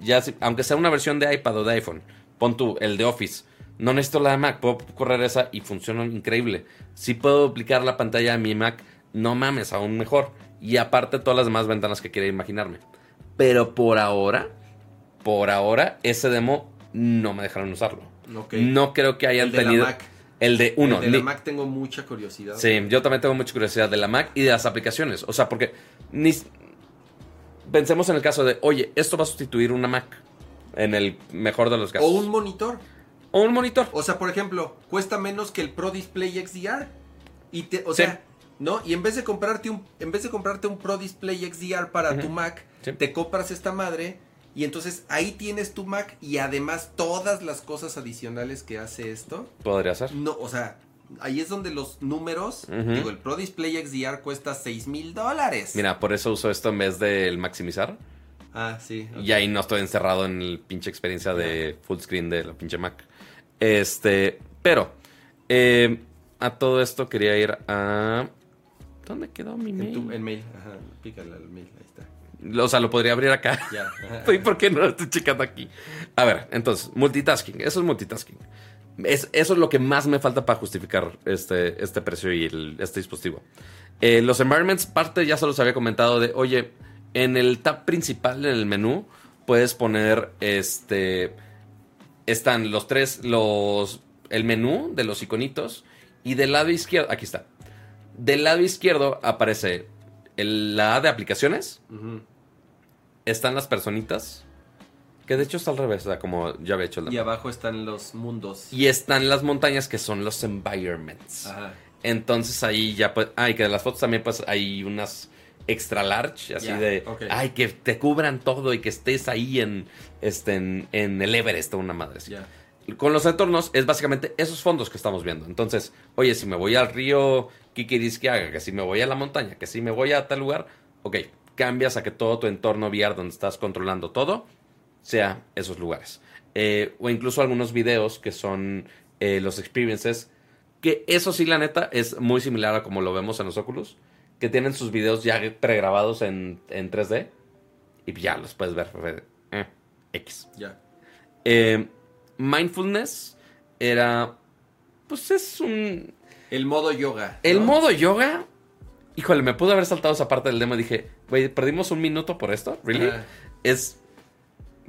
ya si- aunque sea una versión de iPad o de iPhone, pon tú el de Office. No necesito la de Mac, puedo correr esa y funciona increíble. Si puedo aplicar la pantalla de mi Mac, no mames, aún mejor. Y aparte todas las demás ventanas que quiera imaginarme. Pero por ahora, por ahora, ese demo no me dejaron usarlo. No creo que hayan El de la tenido. Mac. El de uno. El de la ni- Mac tengo mucha curiosidad. Sí, yo también tengo mucha curiosidad de la Mac y de las aplicaciones. O sea, porque ni... pensemos en el caso de, oye, esto va a sustituir una Mac. En el mejor de los casos. O un monitor. O un monitor. O sea, por ejemplo, cuesta menos que el Pro Display XDR. Y te, o Sí. sea, ¿no? Y en vez de comprarte un, en vez de comprarte un Pro Display XDR para tu Mac, Sí. te compras esta madre. Y entonces ahí tienes tu Mac y además todas las cosas adicionales que hace esto. Podría ser. No, o sea, ahí es donde los números, digo, el Pro Display XDR cuesta 6 mil dólares. Mira, por eso uso esto en vez del maximizar. Ah, sí. Y ahí no estoy encerrado en el pinche experiencia de full screen de la pinche Mac. Este, pero eh, a todo esto quería ir a... ¿Dónde quedó mi En, mail? tu, en mail, ajá, pícale al mail, ahí está. O sea, lo podría abrir acá. Ya. ¿Y por qué no lo estoy checando aquí? A ver, entonces, multitasking. Eso es multitasking. Es, eso es lo que más me falta para justificar este, este precio y el- este dispositivo. Eh, los environments, parte ya se los había comentado de, oye, en el tab principal, en el menú, puedes poner este. Están los tres, los. El menú de los iconitos. Y del lado izquierdo. Aquí está. Del lado izquierdo aparece el- la A de aplicaciones están las personitas. Que de hecho está al revés, o sea, como ya había hecho el Y abajo están los mundos. Y están las montañas que son los environments. Ajá. Entonces ahí ya pues. Ay, que de las fotos también pues hay unas extra large, así Ya, de. ok. Ay, que te cubran todo y que estés ahí en. Este, en, en el Everest o una madre. así. Ya. Con los entornos es básicamente esos fondos que estamos viendo. Entonces, oye, si me voy al río Kikirisquiaga, que si me voy a la montaña, que si me voy a tal lugar, ok, cambias a que todo tu entorno VR donde estás controlando todo sea esos lugares. Eh, o incluso algunos videos que son eh, los experiences, que eso sí, la neta, es muy similar a como lo vemos en los Oculus, que tienen sus videos ya pregrabados en, en 3D y ya los puedes ver. eh, X. Ya. Eh, mindfulness era. Pues es un. El modo yoga. El ¿no? modo yoga híjole, me pude haber saltado esa parte del demo. Dije, güey, perdimos un minuto por esto, ¿really? Es.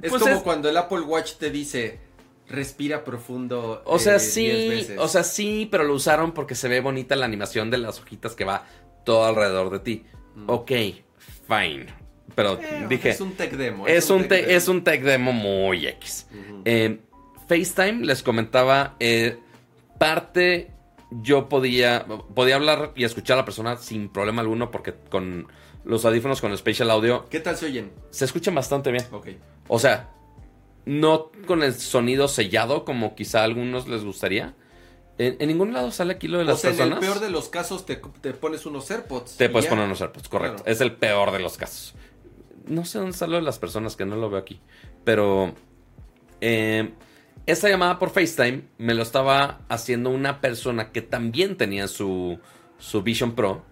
Es Pues como es- cuando el Apple Watch te dice, respira profundo. O eh, sea, 10 sí, veces". o sea, sí, pero lo usaron porque se ve bonita la animación de las hojitas que va todo alrededor de ti. Ok, fine. Pero Mm. Eh, dije, Es un tech demo. es un, tech te- demo. es un tech demo muy X. Eh, FaceTime, les comentaba, eh, parte yo podía, podía hablar y escuchar a la persona sin problema alguno porque con los audífonos con Spatial Audio ¿Qué tal se oyen? se escuchan bastante bien. Ok. O sea, no con el sonido sellado como quizá a algunos les gustaría. En, en ningún lado sale aquí lo de O las sea, en personas. el peor de los casos te, te pones unos AirPods. Te puedes ya. poner unos AirPods, correcto. Claro. Es el peor de los casos. No sé dónde está lo de las personas, que no lo veo aquí. Pero eh, esta llamada por FaceTime me lo estaba haciendo una persona que también tenía su, su Vision Pro.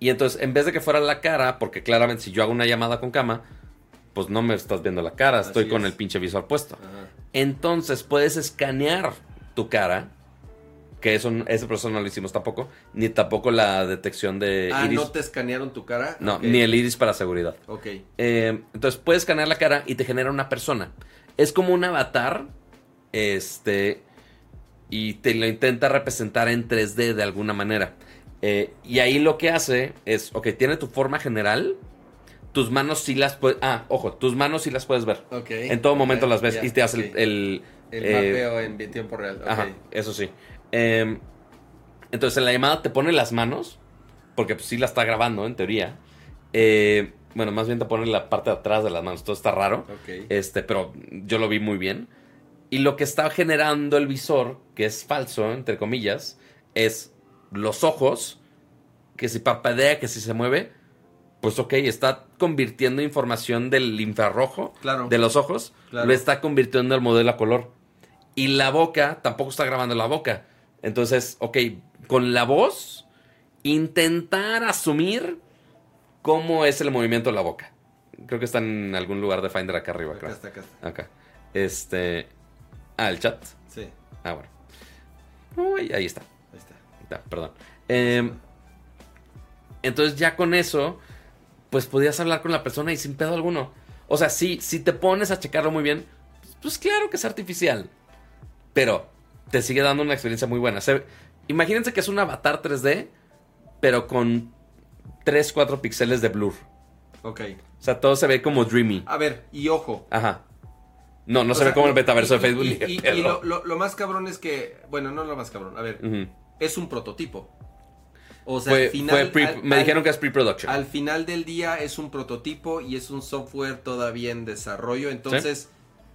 Y entonces, en vez de que fuera la cara, porque claramente si yo hago una llamada con cama, pues no me estás viendo la cara, estoy Así con es. el pinche visor puesto. Ajá. Entonces puedes escanear tu cara, que eso, ese proceso no lo hicimos tampoco, ni tampoco la detección de Ah, iris. ¿no te escanearon tu cara? No, ni el iris para seguridad. Ok. Eh, entonces puedes escanear la cara y te genera una persona. Es como un avatar, este, y te lo intenta representar en 3D de alguna manera. Eh, y ahí lo que hace es, ok, tiene tu forma general, tus manos sí las puedes, ah, ojo, tus manos sí las puedes ver. Ok. En todo momento las ves y te hace el... el, El eh, mapeo en tiempo real. Ajá, eso sí. Eh, entonces en la llamada te pone las manos, porque pues, sí la está grabando en teoría. Eh, bueno, más bien te pone la parte de atrás de las manos, todo está raro. Ok. Este, pero yo lo vi muy bien. Y lo que está generando el visor, que es falso, entre comillas, es los ojos, que si parpadea, que si se mueve, pues ok, está convirtiendo información del infrarrojo Claro. de los ojos, Claro. lo está convirtiendo al modelo a color. Y la boca, tampoco está grabando la boca. Entonces, ok, con la voz, intentar asumir cómo es el movimiento de la boca. Creo que está en algún lugar de Finder acá arriba, Acá creo. está, acá está. Acá. Este. Ah, el chat. Sí, Ah, bueno. Uy, ahí está. ahí está. Ya, perdón. Em, entonces ya con eso, pues podías hablar con la persona y sin pedo alguno. O sea, sí, si te pones a checarlo muy bien, pues claro que es artificial. Pero te sigue dando una experiencia muy buena. Se- imagínense que es un avatar 3D, pero con 3, 4 píxeles de blur. Ok. O sea, todo se ve como dreamy. A ver, y ojo. Ajá. No, no O se sea, ve como el y- de Facebook. Y, lo, lo- lo más cabrón es que, bueno, no lo más cabrón, a ver, es un prototipo. O sea, Fue- al final, fue pre- al- me al- dijeron que es pre-production. Al final del día es un prototipo y es un software todavía en desarrollo. Entonces,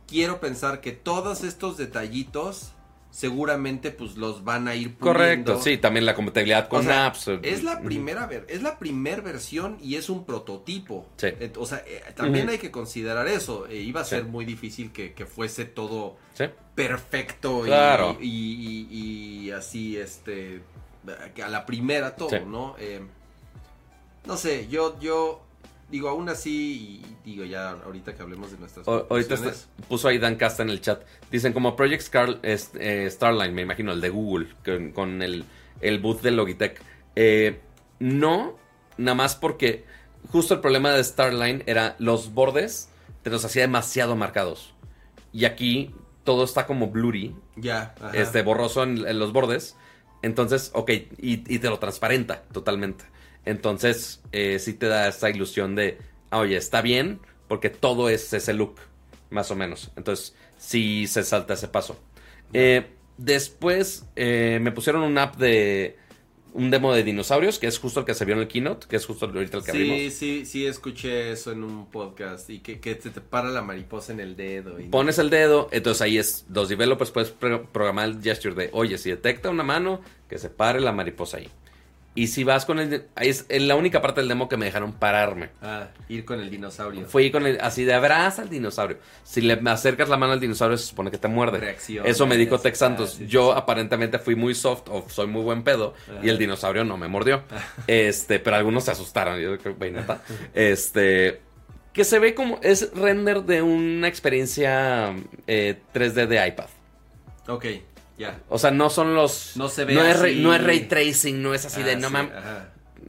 quiero pensar que todos estos detallitos seguramente pues los van a ir puliendo. Correcto, sí, también la compatibilidad con O sea, apps. eh, Es la primera ver, es la primer versión y es un prototipo. Sí. Et- O sea, eh, también hay que considerar eso. Eh, iba a Sí. ser muy difícil que, que fuese todo Sí. perfecto y- Claro. y, y- y así, este, a la primera todo. ¿no? Eh, no sé, yo, yo digo, aún así, y digo ya ahorita que hablemos de nuestras O- ahorita está- puso ahí Dan Casta en el chat. Dicen como Project Scar- es- eh, Starline, me imagino, el de Google, con, con el, el booth de Logitech. Eh, no, nada más porque justo el problema de Starline era los bordes te los hacía demasiado marcados. Y aquí todo está como blurry, ya, ajá. este borroso en, en los bordes. Entonces, ok, y, y te lo transparenta totalmente. Entonces, eh, sí te da esa ilusión de, ah, oye, está bien, porque todo es ese look, más o menos. Entonces, sí se salta ese paso. Eh, después eh, me pusieron un app de un demo de dinosaurios, que es justo el que se vio en el keynote, que es justo ahorita el que Sí, abrimos. sí, sí, escuché eso en un podcast y que, que te, te para la mariposa en el dedo. Y Pones el dedo, entonces ahí es, los developers puedes pro- programar el gesture de, oye, si detecta una mano, que se pare la mariposa ahí. Y si vas con el, es la única parte del demo que me dejaron pararme. Ah, ir con el dinosaurio. Fui con el, así de abraza al dinosaurio. Si le acercas la mano al dinosaurio, se supone que te muerde. Eso me dijo Tex. Santos. Ah, sí, Yo sí. aparentemente fui muy soft o soy muy buen pedo y el Ajá. dinosaurio no me mordió. Este, pero algunos se asustaron. Yo creo. Este, que se ve como, es render de una experiencia eh, 3D de iPad. Ok, ya. O sea, no son los. No se ve no es, no es ray tracing, no es así de Ah, no sí, mames.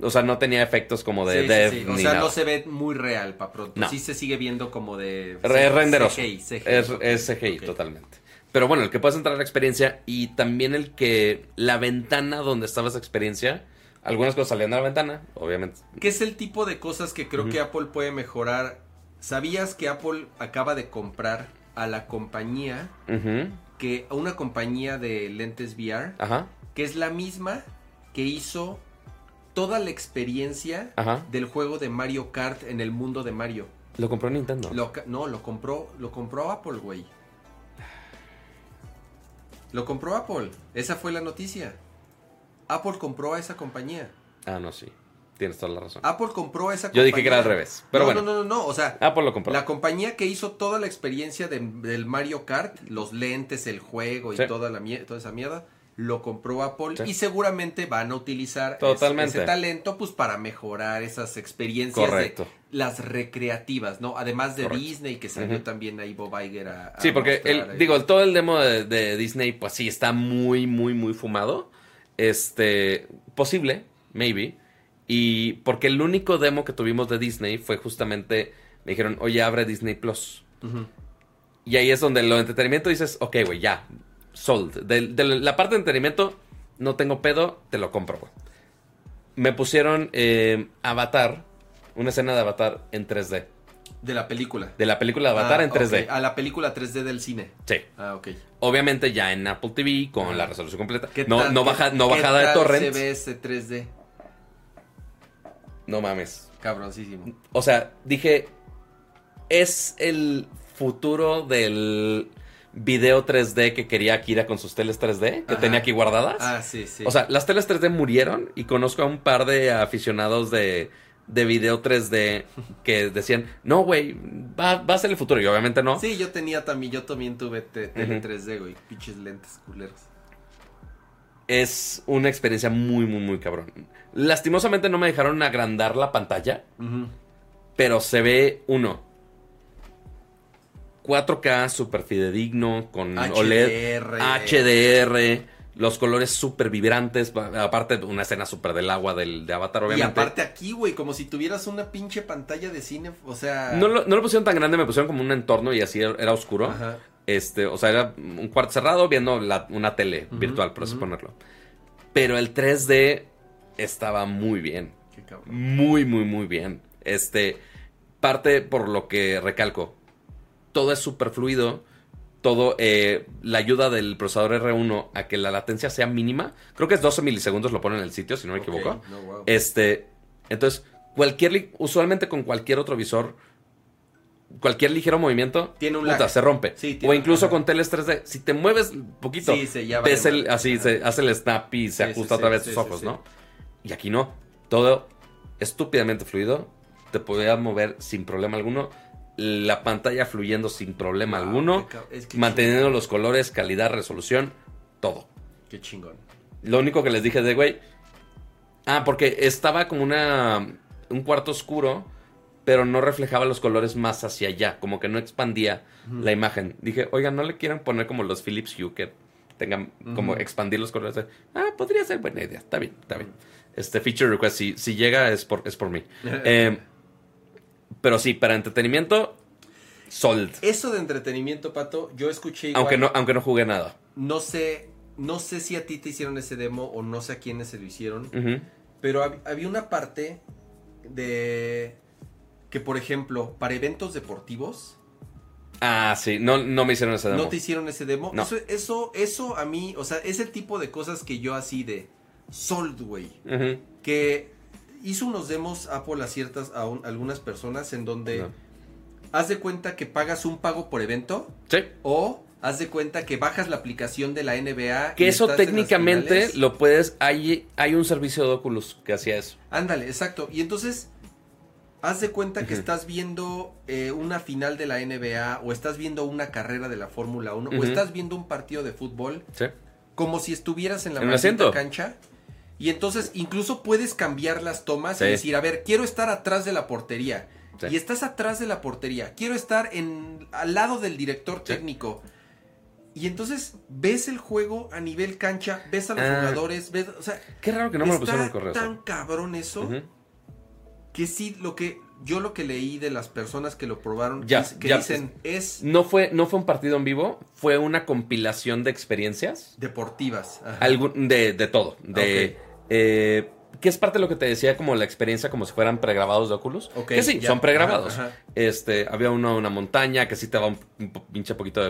O sea, no tenía efectos como de Sí, sí. O sea, nada. no se ve muy real para pronto. No. Sí se sigue viendo como de... Es renderoso. CGI, CGI. Es, es CGI, totalmente. Pero bueno, el que puedas entrar a la experiencia y también el que la ventana donde estaba esa experiencia, algunas cosas salían de la ventana, obviamente. ¿Qué es el tipo de cosas que creo que Apple puede mejorar? ¿Sabías que Apple acaba de comprar a la compañía, Ujú, que una compañía de lentes VR, Ajá, que es la misma que hizo toda la experiencia ajá. del juego de Mario Kart en el mundo de Mario? Lo compró Nintendo. Lo no, lo compró, lo compró Apple, güey. Lo compró Apple. Esa fue la noticia. Apple compró a esa compañía. Ah, no, sí. Tienes toda la razón. Apple compró esa Yo compañía. dije que era al revés. Pero no, bueno, no, no, no, no. O sea, Apple lo compró. la compañía que hizo toda la experiencia de- del Mario Kart, los lentes, el juego y Sí. toda, la toda esa mierda, lo compró Apple Sí. y seguramente van a utilizar ese- Totalmente. Ese, talento pues para mejorar esas experiencias de Correcto. las recreativas, ¿no? Además de Correcto. Disney que salió también ahí Bob Iger a, a Sí, porque el, digo, todo el demo de, de Disney, pues sí, está muy, muy, muy fumado. Este, posible, maybe. Y porque el único demo que tuvimos de Disney fue justamente, me dijeron, oye, abre Disney Plus. Y ahí es donde lo de entretenimiento dices, ok, güey, ya, sold. De, de la parte de entretenimiento, no tengo pedo, te lo compro, güey. Me pusieron eh, Avatar, una escena de Avatar en 3D. de la película. De la película de Avatar Ah, en 3D. ok. A la película 3D del cine. Sí. Ah, ok. Obviamente ya en Apple TV con la resolución completa. ¿Qué No, tal- no, baja, no qué bajada de torrent. se ve ese 3D? No mames. Cabroncísimo. O sea, dije, es el futuro del video 3D que quería Akira con sus teles 3D que Ajá. tenía aquí guardadas. Ah, sí, sí. O sea, las teles 3D murieron y conozco a un par de aficionados de, de video 3D que decían, no, güey, va, va a ser el futuro. Y obviamente no. Sí, yo tenía también, yo también tuve te- tele Ujú. 3D, güey. Pinches lentes culeros. Es una experiencia muy, muy, muy cabrón. Lastimosamente no me dejaron agrandar la pantalla. Pero se ve uno. 4K super fidedigno con OLED HDR, los colores súper vibrantes, pa- aparte una escena súper del agua del, de Avatar Y obviamente. aparte aquí, güey, como si tuvieras una pinche pantalla de cine, o sea... no, lo, no lo pusieron tan grande, me pusieron como un entorno y así era, era oscuro. Ajá. Este, o sea, era un cuarto cerrado viendo la- una tele virtual, por así ponerlo. Pero el 3D estaba muy bien. Qué cabrón. Muy, muy, muy bien. Este, parte por lo que recalco, todo es súper fluido. Todo, eh, la ayuda del procesador R1 a que la latencia sea mínima. Creo que es 12 milisegundos, lo pone en el sitio, si no me equivoco. no, wow. Este, entonces, cualquier, usualmente con cualquier otro visor, cualquier ligero movimiento, Tiene un puta, lag. se rompe. Sí, tiene o incluso con teles 3D, si te mueves un poquito, Sí, se ya ves el, así, se hace el snap y se ajusta sí, otra vez tus ojos. ¿no? Y aquí no. Todo estúpidamente fluido. Te podías mover sin problema alguno. La pantalla fluyendo sin problema Wow, alguno. es que Manteniendo los colores, calidad, resolución, todo. Qué chingón. Lo único que les dije de, güey. Ah, porque estaba como una. Un cuarto oscuro, pero no reflejaba los colores más hacia allá. Como que no expandía la imagen. Dije, oigan, ¿no le quieren poner como los Philips Hue que tengan como expandir los colores? Ah, podría ser buena idea. Está bien, está bien. Este feature request, si, si llega, es por, es por mí. Eh, pero sí, para entretenimiento, sold. Eso de entretenimiento, Pato, yo escuché igual. Aunque no, aunque no jugué nada. No sé, no sé si a ti te hicieron ese demo o no sé a quiénes se lo hicieron. Pero hab- había una parte de que, por ejemplo, para eventos deportivos, Ah, sí, no, no me hicieron ese demo. no te hicieron ese demo. No. Eso, eso, eso a mí, o sea, es el tipo de cosas que yo así de sold, güey. Ujú. Que hizo unos demos Apple a ciertas, a un- algunas personas en donde No. haz de cuenta que pagas un pago por evento Sí. o haz de cuenta que bajas la aplicación de la NBA. Que y eso estás técnicamente lo puedes. Hay, hay un servicio de Oculus que hacía eso. Ándale, exacto. Y entonces, haz de cuenta que estás viendo eh, una final de la NBA, o estás viendo una carrera de la Fórmula 1, o estás viendo un partido de fútbol, Sí. como si estuvieras en la En cancha. Y entonces incluso puedes cambiar las tomas Sí. y decir, a ver, quiero estar atrás de la portería. Sí. Y estás atrás de la portería. Quiero estar en al lado del director técnico. Y entonces ves el juego a nivel cancha, ves a los Ah. jugadores, ves, o sea, Qué raro que no me lo pusieron en el correo. tan cabrón eso que sí lo que yo lo que leí de las personas que lo probaron Ya, que ya. dicen es No fue, no fue un partido en vivo, fue una compilación de experiencias. deportivas. Algún- de, de todo. De, eh, que es parte de lo que te decía, como la experiencia, como si fueran pregrabados de Oculus. Que sí, ya. son pregrabados. Ajá, ajá. Este, había uno una montaña que sí te da un, pinche poquito de,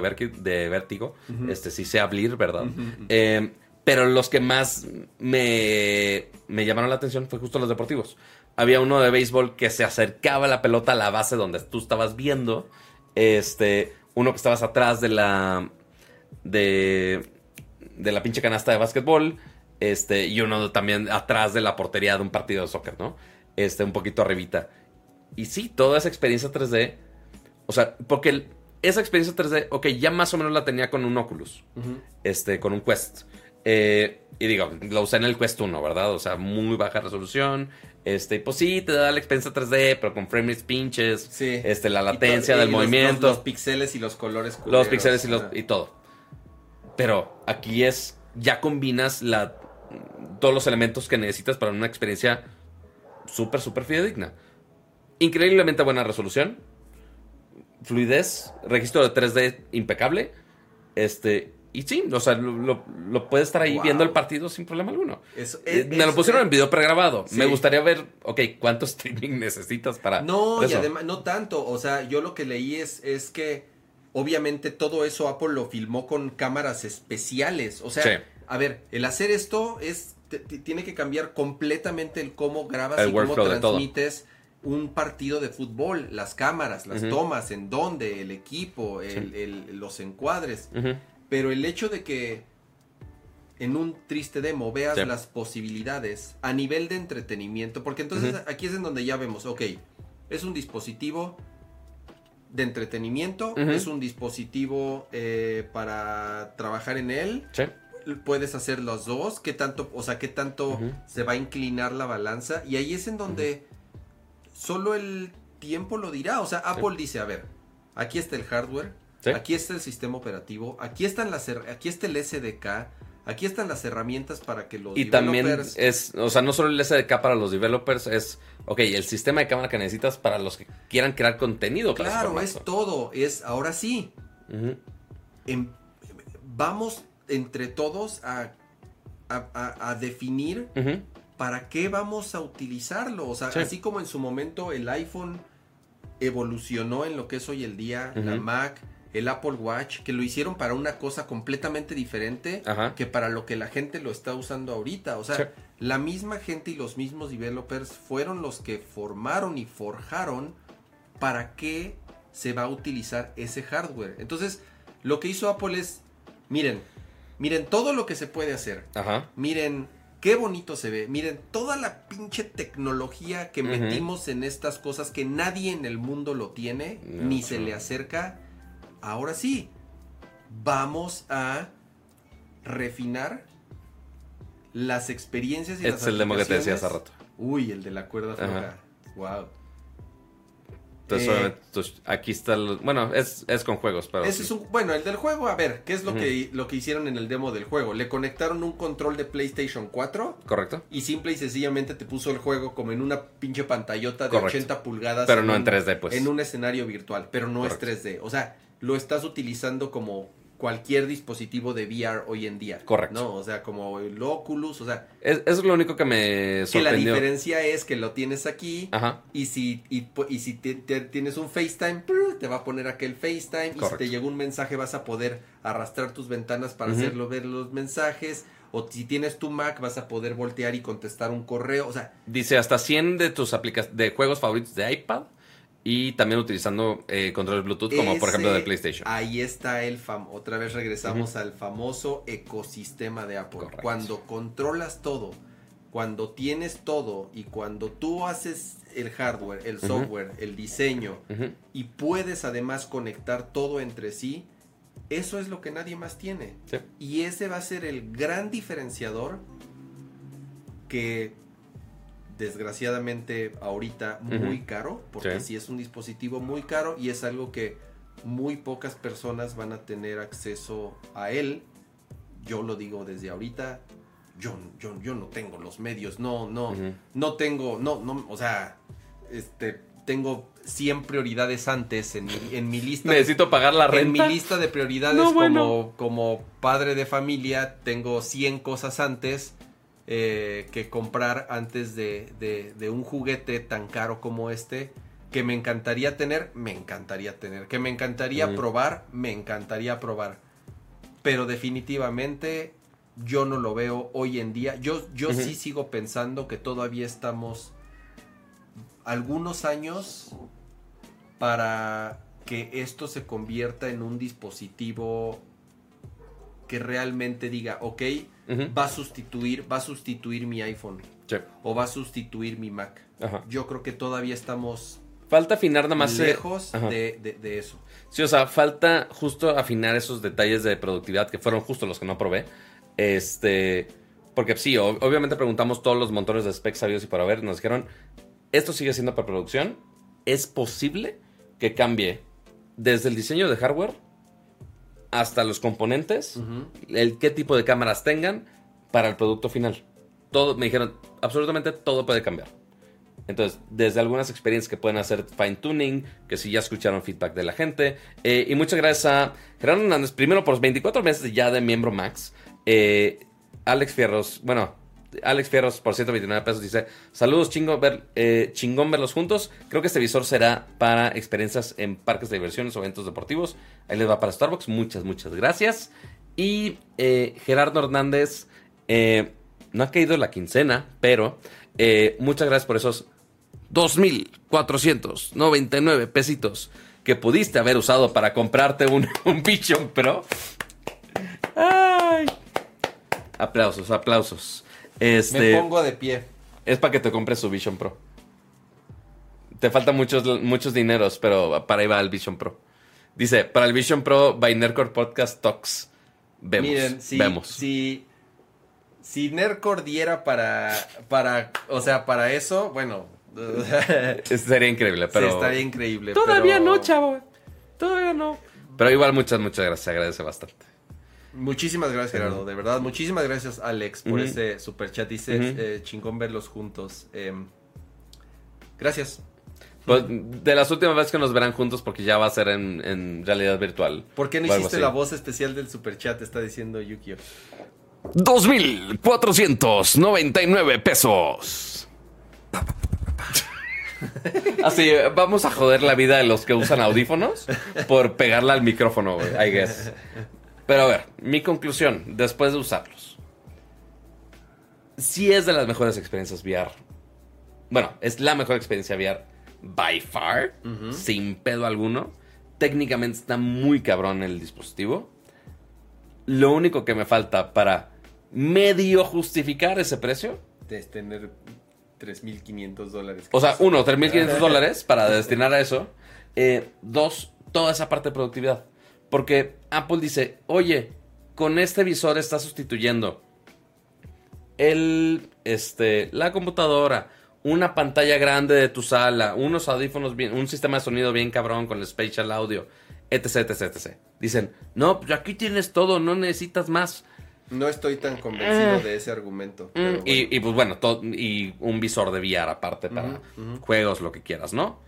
vértigo. Este, sí sea Blir, ¿verdad? Eh, pero los que más me, me llamaron la atención fue justo los deportivos. Había uno de béisbol que se acercaba la pelota a la base donde tú estabas viendo. Este, uno que estabas atrás de la de de la pinche canasta de básquetbol. Este, y uno también atrás de la portería de un partido de soccer, ¿no? Este, un poquito arribita. Y sí, toda esa experiencia 3D. O sea, porque el- esa experiencia 3D, ok, ya más o menos la tenía con un Oculus este, con un Quest. Eh, y digo, lo usé en el Quest 1, ¿verdad? O sea, muy baja resolución. Este, y pues sí, te da la experiencia 3D, pero con frame rates pinches. Sí. Este, la latencia del y los- movimiento. Los, los píxeles y los colores. los culeros. píxeles y, los- y todo. Pero aquí es, ya combinas la, todos los elementos que necesitas para una experiencia súper, súper fidedigna. Increíblemente buena resolución, fluidez, registro de 3D impecable. Este, y sí, o sea, lo, lo- lo puedes estar ahí Wow. viendo el partido sin problema alguno. Eso- Eh, es- me lo es- pusieron en video pregrabado. Sí. Me gustaría ver, ok, cuánto streaming necesitas para No, y además, no tanto. O sea, yo lo que leí es, es que obviamente todo eso Apple lo filmó con cámaras especiales. O sea, Sí. A ver, el hacer esto es tiene que cambiar completamente el cómo grabas El y cómo transmites un partido de fútbol, las cámaras, las tomas, en dónde, el equipo, el- el- los encuadres. Pero el hecho de que en un triste demo veas Sí. las posibilidades a nivel de entretenimiento, porque entonces aquí es en donde ya vemos, ok, es un dispositivo de entretenimiento, es un dispositivo eh, para trabajar en él, Sí. Puedes hacer los dos, qué tanto, o sea, qué tanto se va a inclinar la balanza, y ahí es en donde solo el tiempo lo dirá, o sea, Apple dice, a ver, aquí está el hardware, Sí. Aquí está el sistema operativo, aquí están las aquí está el SDK, aquí están las herramientas para que los Y también developers- es, o sea, no solo el SDK para los developers, es, ok, el sistema de cámara que necesitas para los que quieran crear contenido. para claro, es todo, es ahora sí, Ujú. em- vamos entre todos a, a- a- a definir para qué vamos a utilizarlo, o sea, Sí. así como en su momento el iPhone evolucionó en lo que es hoy el día, la. Mac, el Apple Watch, que lo hicieron para una cosa completamente diferente Ajá. que para lo que la gente lo está usando ahorita. O sea, Sí. la misma gente y los mismos developers fueron los que formaron y forjaron para qué se va a utilizar ese hardware. Entonces, lo que hizo Apple es, miren, miren todo lo que se puede hacer. Ajá. Miren qué bonito se ve. Miren toda la pinche tecnología que metimos en estas cosas que nadie en el mundo lo tiene, No, ni se le acerca. Ahora sí, vamos a refinar las experiencias y Este las es el demo que te decía hace rato. Uy, el de la cuerda floja. Wow. Entonces, Eh, obviamente, aquí está el, bueno, es, es con juegos, pero Ese sí. es un, bueno, el del juego, a ver, ¿qué es lo, que, lo que hicieron en el demo del juego? Le conectaron un control de PlayStation 4 correcto. y simple y sencillamente te puso el juego como en una pinche pantallota de Correcto. 80 pulgadas. Pero no en un- 3D, pues. En un escenario virtual, pero no Correcto. es 3D. O sea, lo estás utilizando como cualquier dispositivo de VR hoy en día. Correcto. No, o sea, como el Oculus, o sea, Es, eso es lo único que me que la sorprendió. diferencia es que lo tienes aquí Ajá. y si, y, si te- te- tienes un FaceTime, te va a poner aquel FaceTime. Y si te llega un mensaje, vas a poder arrastrar tus ventanas para hacerlo ver los mensajes. O si tienes tu Mac, vas a poder voltear y contestar un correo. O sea, Dice hasta 100 de tus aplicaciones de juegos favoritos de iPad y también utilizando eh, controles Bluetooth como por ejemplo de ese- PlayStation. Ahí está el fam otra vez regresamos al famoso ecosistema de Apple. Correcto. Cuando controlas todo, cuando tienes todo y cuando tú haces el hardware, el software, el diseño y puedes además conectar todo entre sí, eso es lo que nadie más tiene. Sí. Y ese va a ser el gran diferenciador que desgraciadamente ahorita muy caro, porque Sí. sí es un dispositivo muy caro y es algo que muy pocas personas van a tener acceso a él. Yo lo digo desde ahorita. Yo, yo, yo no tengo los medios, no, no, no tengo, no, no, o sea, este, tengo 100 prioridades antes en mi, en mi lista. de- Necesito pagar la en mi renta. lista de prioridades No, bueno. como, como padre de familia, tengo 100 cosas antes eh, que comprar antes de, de- de un juguete tan caro como este. Que me encantaría tener, me encantaría tener. Que me encantaría probar, me encantaría probar. Pero definitivamente yo no lo veo hoy en día. Yo, yo sí sigo pensando que todavía estamos algunos años para que esto se convierta en un dispositivo que realmente diga, ok, Va a sustituir, va a sustituir mi iPhone Sí. o va a sustituir mi Mac. Ajá. Yo creo que todavía estamos Falta afinar nada más. eh, lejos de, de- de eso. Sí, o sea, falta justo afinar esos detalles de productividad que fueron justo los que no probé. Este. Porque sí, obviamente preguntamos todos los montones de specs sabidos y para ver. Nos dijeron, esto sigue siendo para producción. Es posible que cambie desde el diseño de hardware hasta los componentes, el qué tipo de cámaras tengan para el producto final. Todo, me dijeron, absolutamente todo puede cambiar. Entonces, desde algunas experiencias que pueden hacer fine tuning, que si ya escucharon feedback de la gente. eh, y muchas gracias a Gerardo Hernández, primero por los 24 meses ya de miembro Max. eh, Alex Fierros, bueno, Alex Fierros por 129 pesos dice: Saludos, chingón, ver, eh, chingón verlos juntos. Creo que este visor será para experiencias en parques de diversiones o eventos deportivos. Ahí les va para Starbucks. Muchas, muchas gracias. Y eh, Gerardo Hernández, eh, no ha caído la quincena, pero muchas gracias por esos 2.499 pesitos que pudiste haber usado para comprarte un, un Vision Pro. Aplausos, aplausos. Este, Me pongo de pie. Es para que te compres su Vision Pro. Te faltan muchos, muchos dineros, pero para ahí va el Vision Pro. Dice, para el Vision Pro, by Nerdcore Podcast Talks. Vemos, Miren, si, vemos. si, si Nerdcore diera para, para, o sea, para eso, bueno, Sería increíble, pero... sí, estaría increíble. Todavía pero- no, chavo. Todavía no. Pero igual muchas, muchas gracias. Se agradece bastante. Muchísimas gracias, Gerardo, de verdad. Muchísimas gracias, Alex, por ese super chat. Dice, eh, chingón verlos juntos. Em, gracias. Pues, de las últimas veces que nos verán juntos, porque ya va a ser en, en realidad virtual. ¿Por qué no hiciste la voz especial del super chat? Está diciendo Yukio. 2.499 pesos. Así, vamos a joder la vida de los que usan audífonos por pegarla al micrófono, güey, I guess. Pero a ver, mi conclusión, después de usarlos. Sí es de las mejores experiencias VR. Bueno, es la mejor experiencia VR by far, sin pedo alguno. Técnicamente está muy cabrón el dispositivo. Lo único que me falta para medio justificar ese precio De tener 3.500 dólares. o sea, uno, 3.500 dólares para destinar a eso. Eh, dos, toda esa parte de productividad. Porque Apple dice, oye, con este visor está sustituyendo el, este, la computadora, una pantalla grande de tu sala, unos audífonos bien, un sistema de sonido bien cabrón con el spatial audio, etc, etc, etc. Dicen, no, pues aquí tienes todo, no necesitas más. No estoy tan convencido de ese argumento. Mm, bueno. y, y, pues bueno, y un visor de VR aparte para juegos, lo que quieras, ¿no?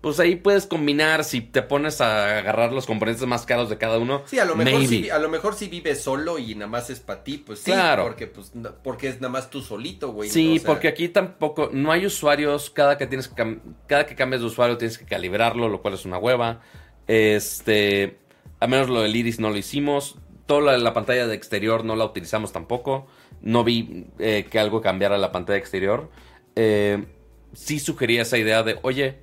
Pues ahí puedes combinar, si te pones a agarrar los componentes más caros de cada uno. Sí, a lo mejor maybe. si, a lo mejor si vives solo y nada más es para ti, pues sí, Claro. porque pues na- porque es nada más tú solito, güey. Sí, o sea, porque aquí tampoco, no hay usuarios, cada que tienes que cam- cada que cambias de usuario tienes que calibrarlo, lo cual es una hueva. Este, a menos lo del iris no lo hicimos. Toda la, la pantalla de exterior no la utilizamos tampoco. No vi eh, que algo cambiara la pantalla exterior. Eh, sí sugería esa idea de, oye,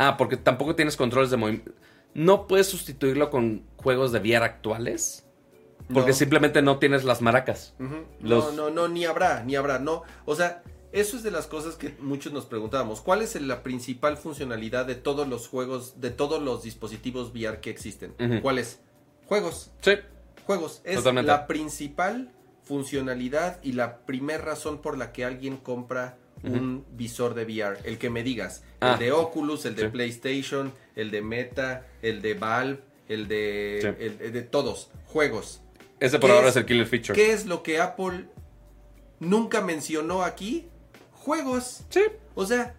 ah, porque tampoco tienes controles de movimiento. No puedes sustituirlo con juegos de VR actuales. Porque No. simplemente no tienes las maracas. Los- No, no, no, ni habrá, ni habrá, no. O sea, eso es de las cosas que muchos nos preguntábamos. ¿Cuál es la principal funcionalidad de todos los juegos, de todos los dispositivos VR que existen? ¿Cuál es? Juegos, Sí. juegos. Es Totalmente. la principal funcionalidad y la primera razón por la que alguien compra un visor de VR. El que me digas. Ah. El de Oculus, el de Sí. PlayStation, el de Meta, el de Valve, el de, Sí. el- el de todos, juegos. Ese por ¿Qué ahora es- es el killer feature. ¿Qué es lo que Apple nunca mencionó aquí? Juegos. Sí. O sea,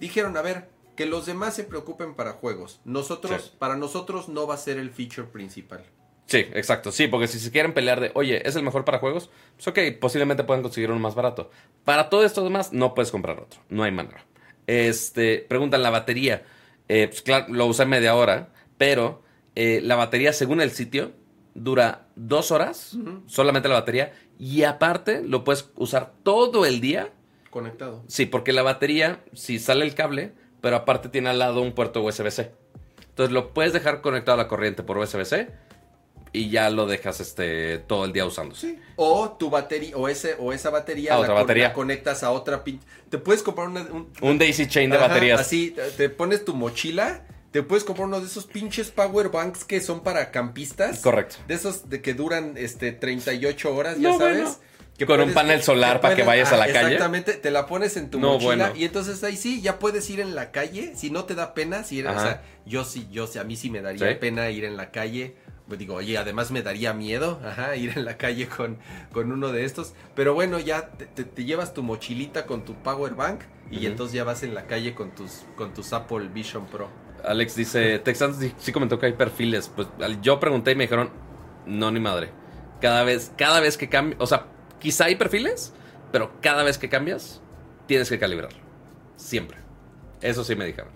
dijeron, a ver, que los demás se preocupen para juegos. Nosotros, Sí. para nosotros no va a ser el feature principal. Sí, exacto. Sí, porque si se quieren pelear de, oye, ¿es el mejor para juegos? Pues ok, posiblemente puedan conseguir uno más barato. Para todo esto demás, no puedes comprar otro. No hay manera. Este, preguntan la batería. Eh, pues claro, lo usé media hora, pero eh, la batería, según el sitio, dura dos horas, solamente la batería, y aparte lo puedes usar todo el día. Conectado. Sí, porque la batería, si sale el cable, pero aparte tiene al lado un puerto USB-C. Entonces lo puedes dejar conectado a la corriente por USB-C y ya lo dejas este todo el día usándose. O tu batería, o ese, o esa batería, A la, batería. la conectas a otra pin. Te puedes comprar una, un, Un daisy chain de Ajá, baterías. Así, te- te pones tu mochila, te puedes comprar uno de esos pinches power banks que son para campistas. Correcto. De esos de que duran este 38 horas, No, ya sabes. bueno. Que Con un panel solar para que vayas a la calle. Exactamente, te la pones en tu No, mochila bueno. y entonces ahí sí, ya puedes ir en la calle, si no te da pena, si eres, o sea, yo sí, yo sí, a mí sí me daría ¿Sí? pena ir en la calle. Pues digo, oye, además me daría miedo, ajá, ir en la calle con, con uno de estos. Pero bueno, ya te, te- te llevas tu mochilita con tu power bank y entonces ya vas en la calle con tus, con tus Apple Vision Pro. Alex dice, Texans sí, comentó que hay perfiles. Pues yo pregunté y me dijeron, no ni madre. Cada vez, cada vez que cambia, o sea, quizá hay perfiles, pero cada vez que cambias, tienes que calibrarlo. Siempre. Eso sí me dijeron.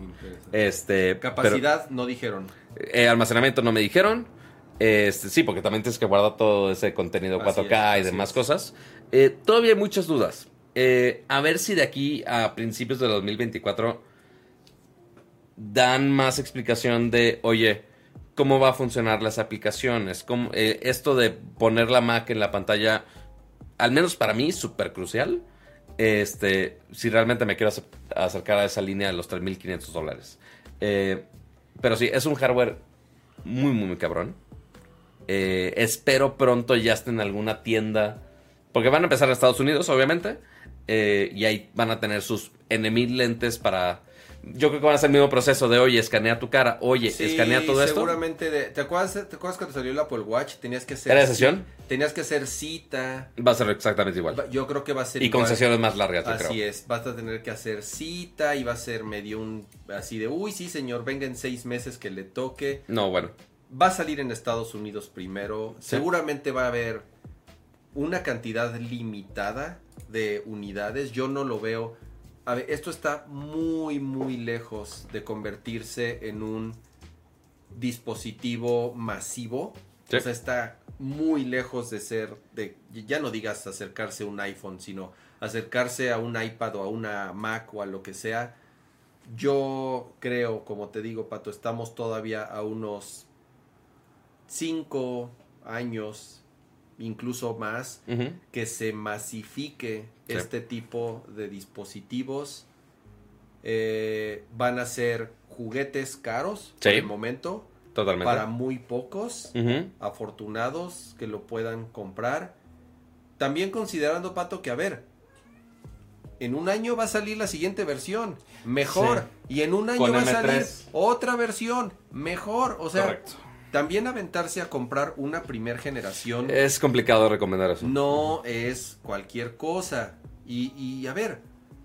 Este, pero- Capacidad no dijeron. Eh, almacenamiento no me dijeron. Este, sí, porque también tienes que guardar todo ese contenido Así 4K es, y demás es. cosas. Eh, todavía hay muchas dudas. Eh, a ver si de aquí a principios de 2024 dan más explicación de, oye, cómo va a funcionar las aplicaciones. Cómo, eh, esto de poner la Mac en la pantalla, al menos para mí, súper crucial. Este, si realmente me quiero ace- acercar a esa línea de los 3.500 dólares. Pero sí, es un hardware muy, muy, muy cabrón. Eh, espero pronto ya esté en alguna tienda. Porque van a empezar en Estados Unidos, obviamente. eh, y ahí van a tener sus enemigos lentes para. Yo creo que van a hacer el mismo proceso de, oye, escanea tu cara, oye, Sí, escanea todo esto. seguramente. de- ¿te, acuerdas, ¿Te acuerdas cuando salió el Apple Watch? Tenías que hacer. ¿Era sesión? Tenías que hacer cita. Va a ser exactamente igual. Yo creo que va a ser Y con igual. sesiones más largas, yo Así creo. es, vas a tener que hacer cita y va a ser medio un así de, uy, sí, señor, venga en seis meses que le toque. No, bueno. Va a salir en Estados Unidos primero. Sí. Seguramente va a haber una cantidad limitada de unidades. Yo no lo veo. A ver, esto está muy, muy lejos de convertirse en un dispositivo masivo. Sí. O sea, está muy lejos de ser, de, ya no digas acercarse a un iPhone, sino acercarse a un iPad o a una Mac o a lo que sea. Yo creo, como te digo, Pato, estamos todavía a unos 5 años, incluso más, que se masifique Sí. este tipo de dispositivos. Eh, van a ser juguetes caros por Sí. el momento, Totalmente. para muy pocos afortunados que lo puedan comprar. También considerando, Pato, que a ver, en un año va a salir la siguiente versión, mejor. Y en un año Con va a M3. salir otra versión, mejor. O sea, Correcto. También aventarse a comprar una primer generación Es complicado recomendar eso. no es cualquier cosa. Y, y, a ver,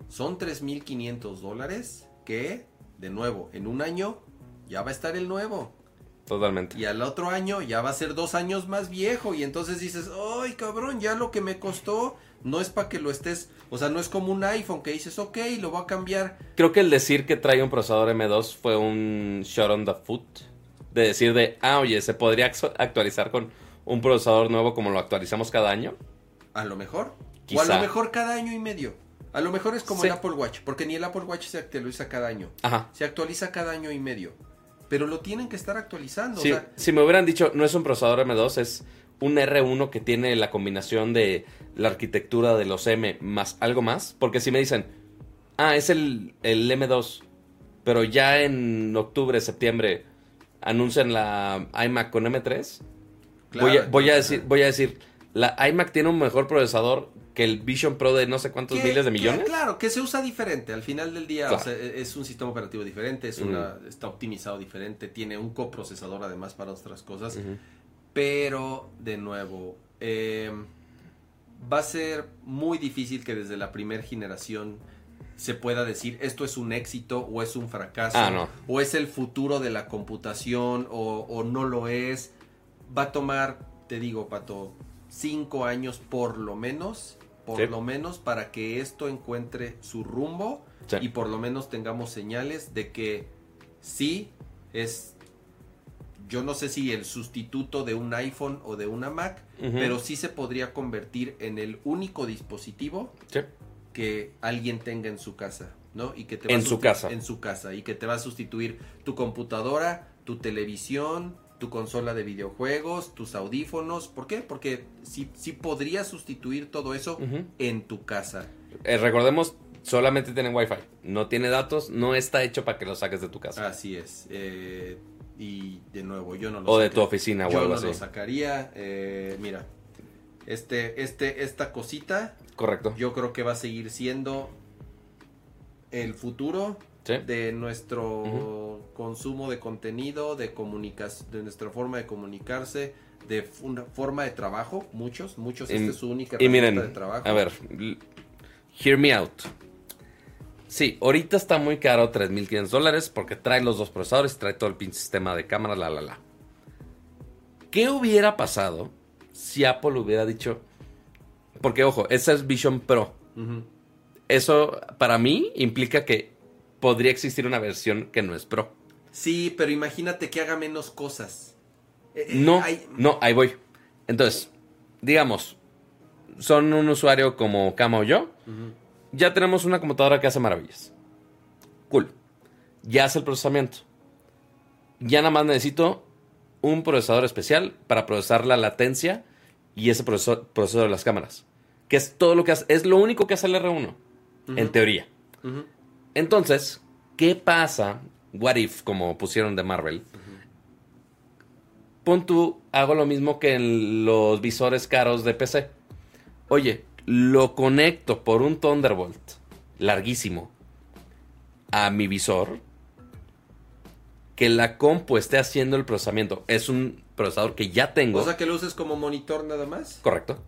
son 3.500 dólares que, de nuevo, en un año ya va a estar el nuevo. Totalmente. Y al otro año ya va a ser dos años más viejo. Y entonces dices, ay cabrón, ya lo que me costó no es para que lo estés. O sea, no es como un iPhone que dices, ok, lo voy a cambiar. Creo que el decir que trae un procesador M2 fue un shot on the foot. De decir de, ah, oye, se podría actu- actualizar con un procesador nuevo como lo actualizamos cada año. A lo mejor. O a lo mejor cada año y medio. A lo mejor es como Sí. el Apple Watch. Porque ni el Apple Watch se actualiza cada año. Ajá. Se actualiza cada año y medio. Pero lo tienen que estar actualizando. Sí, o sea, si me hubieran dicho, no es un procesador M2, es un R1 que tiene la combinación de la arquitectura de los M más algo más. Porque si me dicen, ah, es el, el M2, pero ya en octubre, septiembre anuncian la iMac con M3, voy, a, voy decir, voy a decir, la iMac tiene un mejor procesador que el Vision Pro de no sé cuántos Que- miles de que, millones. claro, que se usa diferente. Al final del día, Claro. o sea, e- es un sistema operativo diferente, es una, está optimizado diferente, tiene un coprocesador además para otras cosas. Pero, de nuevo, eh, va a ser muy difícil que desde la primera generación se pueda decir esto es un éxito o es un fracaso Ah, no. o es el futuro de la computación o, o no lo es. Va a tomar, te digo, Pato, cinco años por lo menos, por Sí. lo menos para que esto encuentre su rumbo Sí. y por lo menos tengamos señales de que sí es yo no sé si el sustituto de un iPhone o de una Mac, pero sí se podría convertir en el único dispositivo Sí. Que alguien tenga en su casa, ¿no? Y que te En a su casa. En su casa y que te va a sustituir tu computadora, tu televisión, tu consola de videojuegos, tus audífonos. ¿Por qué? Porque sí, sí podría sustituir todo eso en tu casa. Eh, recordemos, solamente tienen Wi-Fi. No tiene datos, no está hecho para que lo saques de tu casa. Así es. eh, y de nuevo, yo no lo o de tu oficina o Yo algo no así. lo sacaría. eh, mira, este, este, esta cosita, Correcto. yo creo que va a seguir siendo el futuro Sí. de nuestro consumo de contenido, de comunicas, de nuestra forma de comunicarse, de una forma de trabajo. Muchos, muchos. Y- esta es su única Y herramienta miren, de trabajo. a ver, hear me out. Sí, ahorita está muy caro, 3.500 dólares, porque trae los dos procesadores, trae todo el pinche sistema de cámara, la, la, la. ¿Qué hubiera pasado si Apple hubiera dicho... Porque, ojo, esa es Vision Pro. Eso, para mí, implica que podría existir una versión que no es Pro. Sí, pero imagínate que haga menos cosas. Eh, eh, No, hay- no, ahí voy. Entonces, digamos, son un usuario como Cama o yo. Ya tenemos una computadora que hace maravillas. Cool. Ya hace el procesamiento. Ya nada más necesito un procesador especial para procesar la latencia y ese proceso, proceso de las cámaras. Que es todo lo que hace. Es lo único que hace el R1. En teoría. Entonces, ¿qué pasa? What if, como pusieron de Marvel. Pon tú, hago lo mismo que en los visores caros de PC. Oye, lo conecto por un Thunderbolt larguísimo a mi visor. Que la compu esté haciendo el procesamiento. Es un procesador que ya tengo. O sea, que lo uses como monitor nada más. Correcto.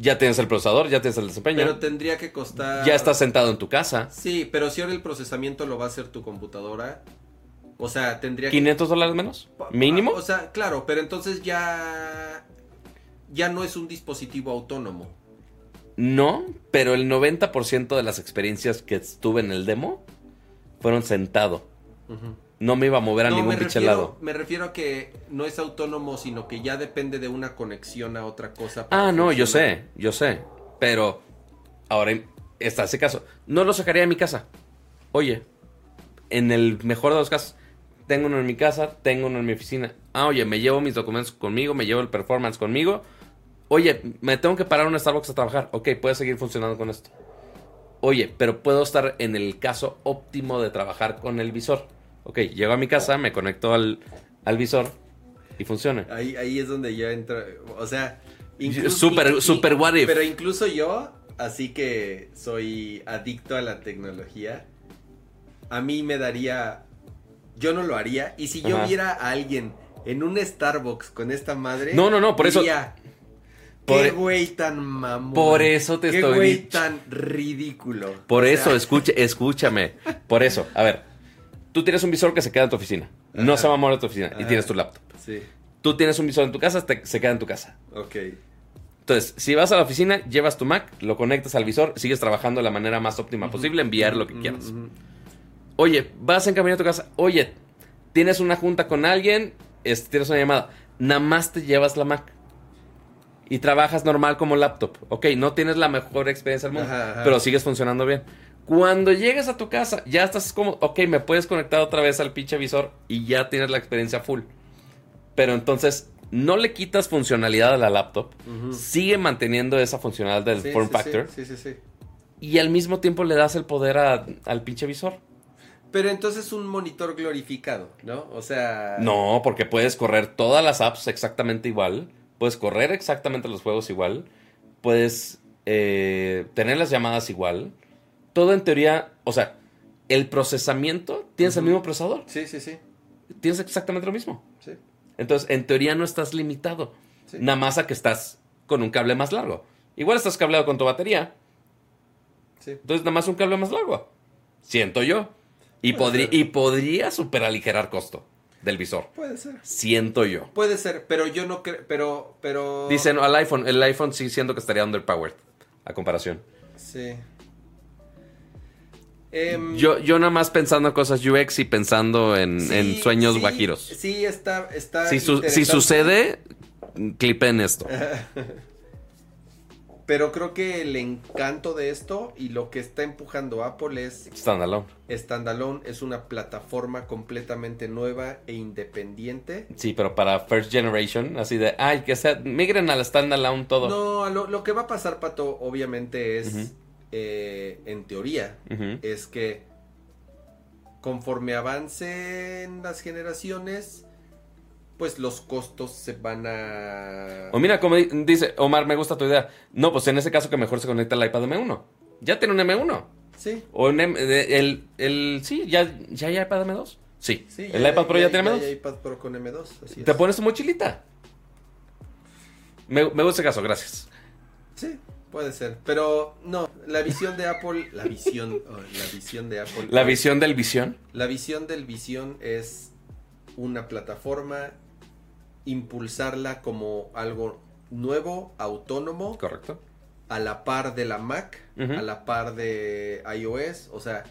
Ya tienes el procesador, ya tienes el desempeño. Pero tendría que costar. Ya estás sentado en tu casa. Sí, pero si ahora el procesamiento lo va a hacer tu computadora. O sea, tendría que. 500 dólares menos. Mínimo. O sea, claro, pero entonces ya. Ya no es un dispositivo autónomo. No, pero el 90% de las experiencias que estuve en el demo fueron sentado. Ujú. No me iba a mover a No, ningún pinche refiero, lado. me refiero a que no es autónomo, sino que ya depende de una conexión a otra cosa. Ah, no, yo sé, yo sé. Pero ahora está ese caso. No lo sacaría de mi casa. Oye, en el mejor de los casos, tengo uno en mi casa, tengo uno en mi oficina. Ah, oye, me llevo mis documentos conmigo, me llevo el performance conmigo. Oye, me tengo que parar a un Starbucks a trabajar. Ok, puede seguir funcionando con esto. Oye, pero puedo estar en el caso óptimo de trabajar con el visor. Ok, llego a mi casa, me conecto al, al visor y funciona. Ahí, ahí es donde ya entra. O sea. Super- y- super what if. Pero incluso yo, así que soy adicto a la tecnología, a mí me daría. Yo no lo haría. Y si yo Ajá. viera a alguien en un Starbucks con esta madre. No, no, no, por eso- diría, Por- Qué güey tan mamón. Por eso te Qué estoy güey dic- tan ridículo. Por O sea, eso, escuche, escúchame. Por eso, a ver. Tú tienes un visor que se queda en tu oficina. No se va a mover de tu oficina. Y tienes tu laptop. Sí, Tú tienes un visor en tu casa, te- se queda en tu casa. ok. Entonces, si vas a la oficina, llevas tu Mac, lo conectas al visor, sigues trabajando de la manera más óptima posible, enviar lo que quieras. Oye, vas en camino a tu casa. Oye, tienes una junta con alguien, este, tienes una llamada. Nada más te llevas la Mac. Y trabajas normal como laptop. Ok, no tienes la mejor experiencia del mundo, Ajá, ajá. pero sigues funcionando bien. Cuando llegues a tu casa, ya estás como, ok, me puedes conectar otra vez al pinche visor y ya tienes la experiencia full. Pero entonces, no le quitas funcionalidad a la laptop, sigue manteniendo esa funcionalidad del Sí, form sí, factor Sí, sí, sí. sí. y al mismo tiempo le das el poder a- al pinche visor. Pero entonces un monitor glorificado, ¿no? O sea. No, porque puedes correr todas las apps exactamente igual. Puedes correr exactamente los juegos igual. Puedes eh, tener las llamadas igual. Todo en teoría, o sea, el procesamiento, tienes el mismo procesador. Sí, sí, sí. Tienes exactamente lo mismo. Sí, Entonces, en teoría no estás limitado. sí. Nada más a que estás con un cable más largo. Igual estás cableado con tu batería. sí. Entonces, nada más un cable más largo. Siento yo. Y, podría y podría superaligerar costo del visor. Puede ser. Siento yo. Puede ser, pero yo no creo, pero, pero... Dicen al iPhone, el iPhone sí siento que estaría underpowered a comparación. Sí. Em, Yo, yo nada más pensando en cosas UX y pensando en, sí, en sueños sí, guajiros. Sí, está, está Si, su- si sucede, clipen esto. Pero creo que el encanto de esto y lo que está empujando Apple es Standalone. Standalone, es una plataforma completamente nueva e independiente. Sí, pero para first generation, así de, ay, que sea, migren al standalone todo. No, lo, lo que va a pasar, Pato, obviamente es. Eh, en teoría, Ujú. es que conforme avancen las generaciones, pues los costos se van a... O mira, como di- dice Omar, me gusta tu idea. No, pues en ese caso que mejor se conecta el iPad M1. Ya tiene un M1. Sí, O un M- el, el, sí, ya, ya hay iPad M2. Sí. sí. el iPad Pro ya, tiene ya M2. hay iPad Pro con M2, así Te es. pones tu mochilita. Me, me gusta ese caso, gracias. Puede ser. Pero no, la visión de Apple, la visión, oh, la visión de Apple. La visión del visión. La visión del visión es una plataforma, impulsarla como algo nuevo, autónomo, Correcto. a la par de la Mac, a la par de iOS, o sea,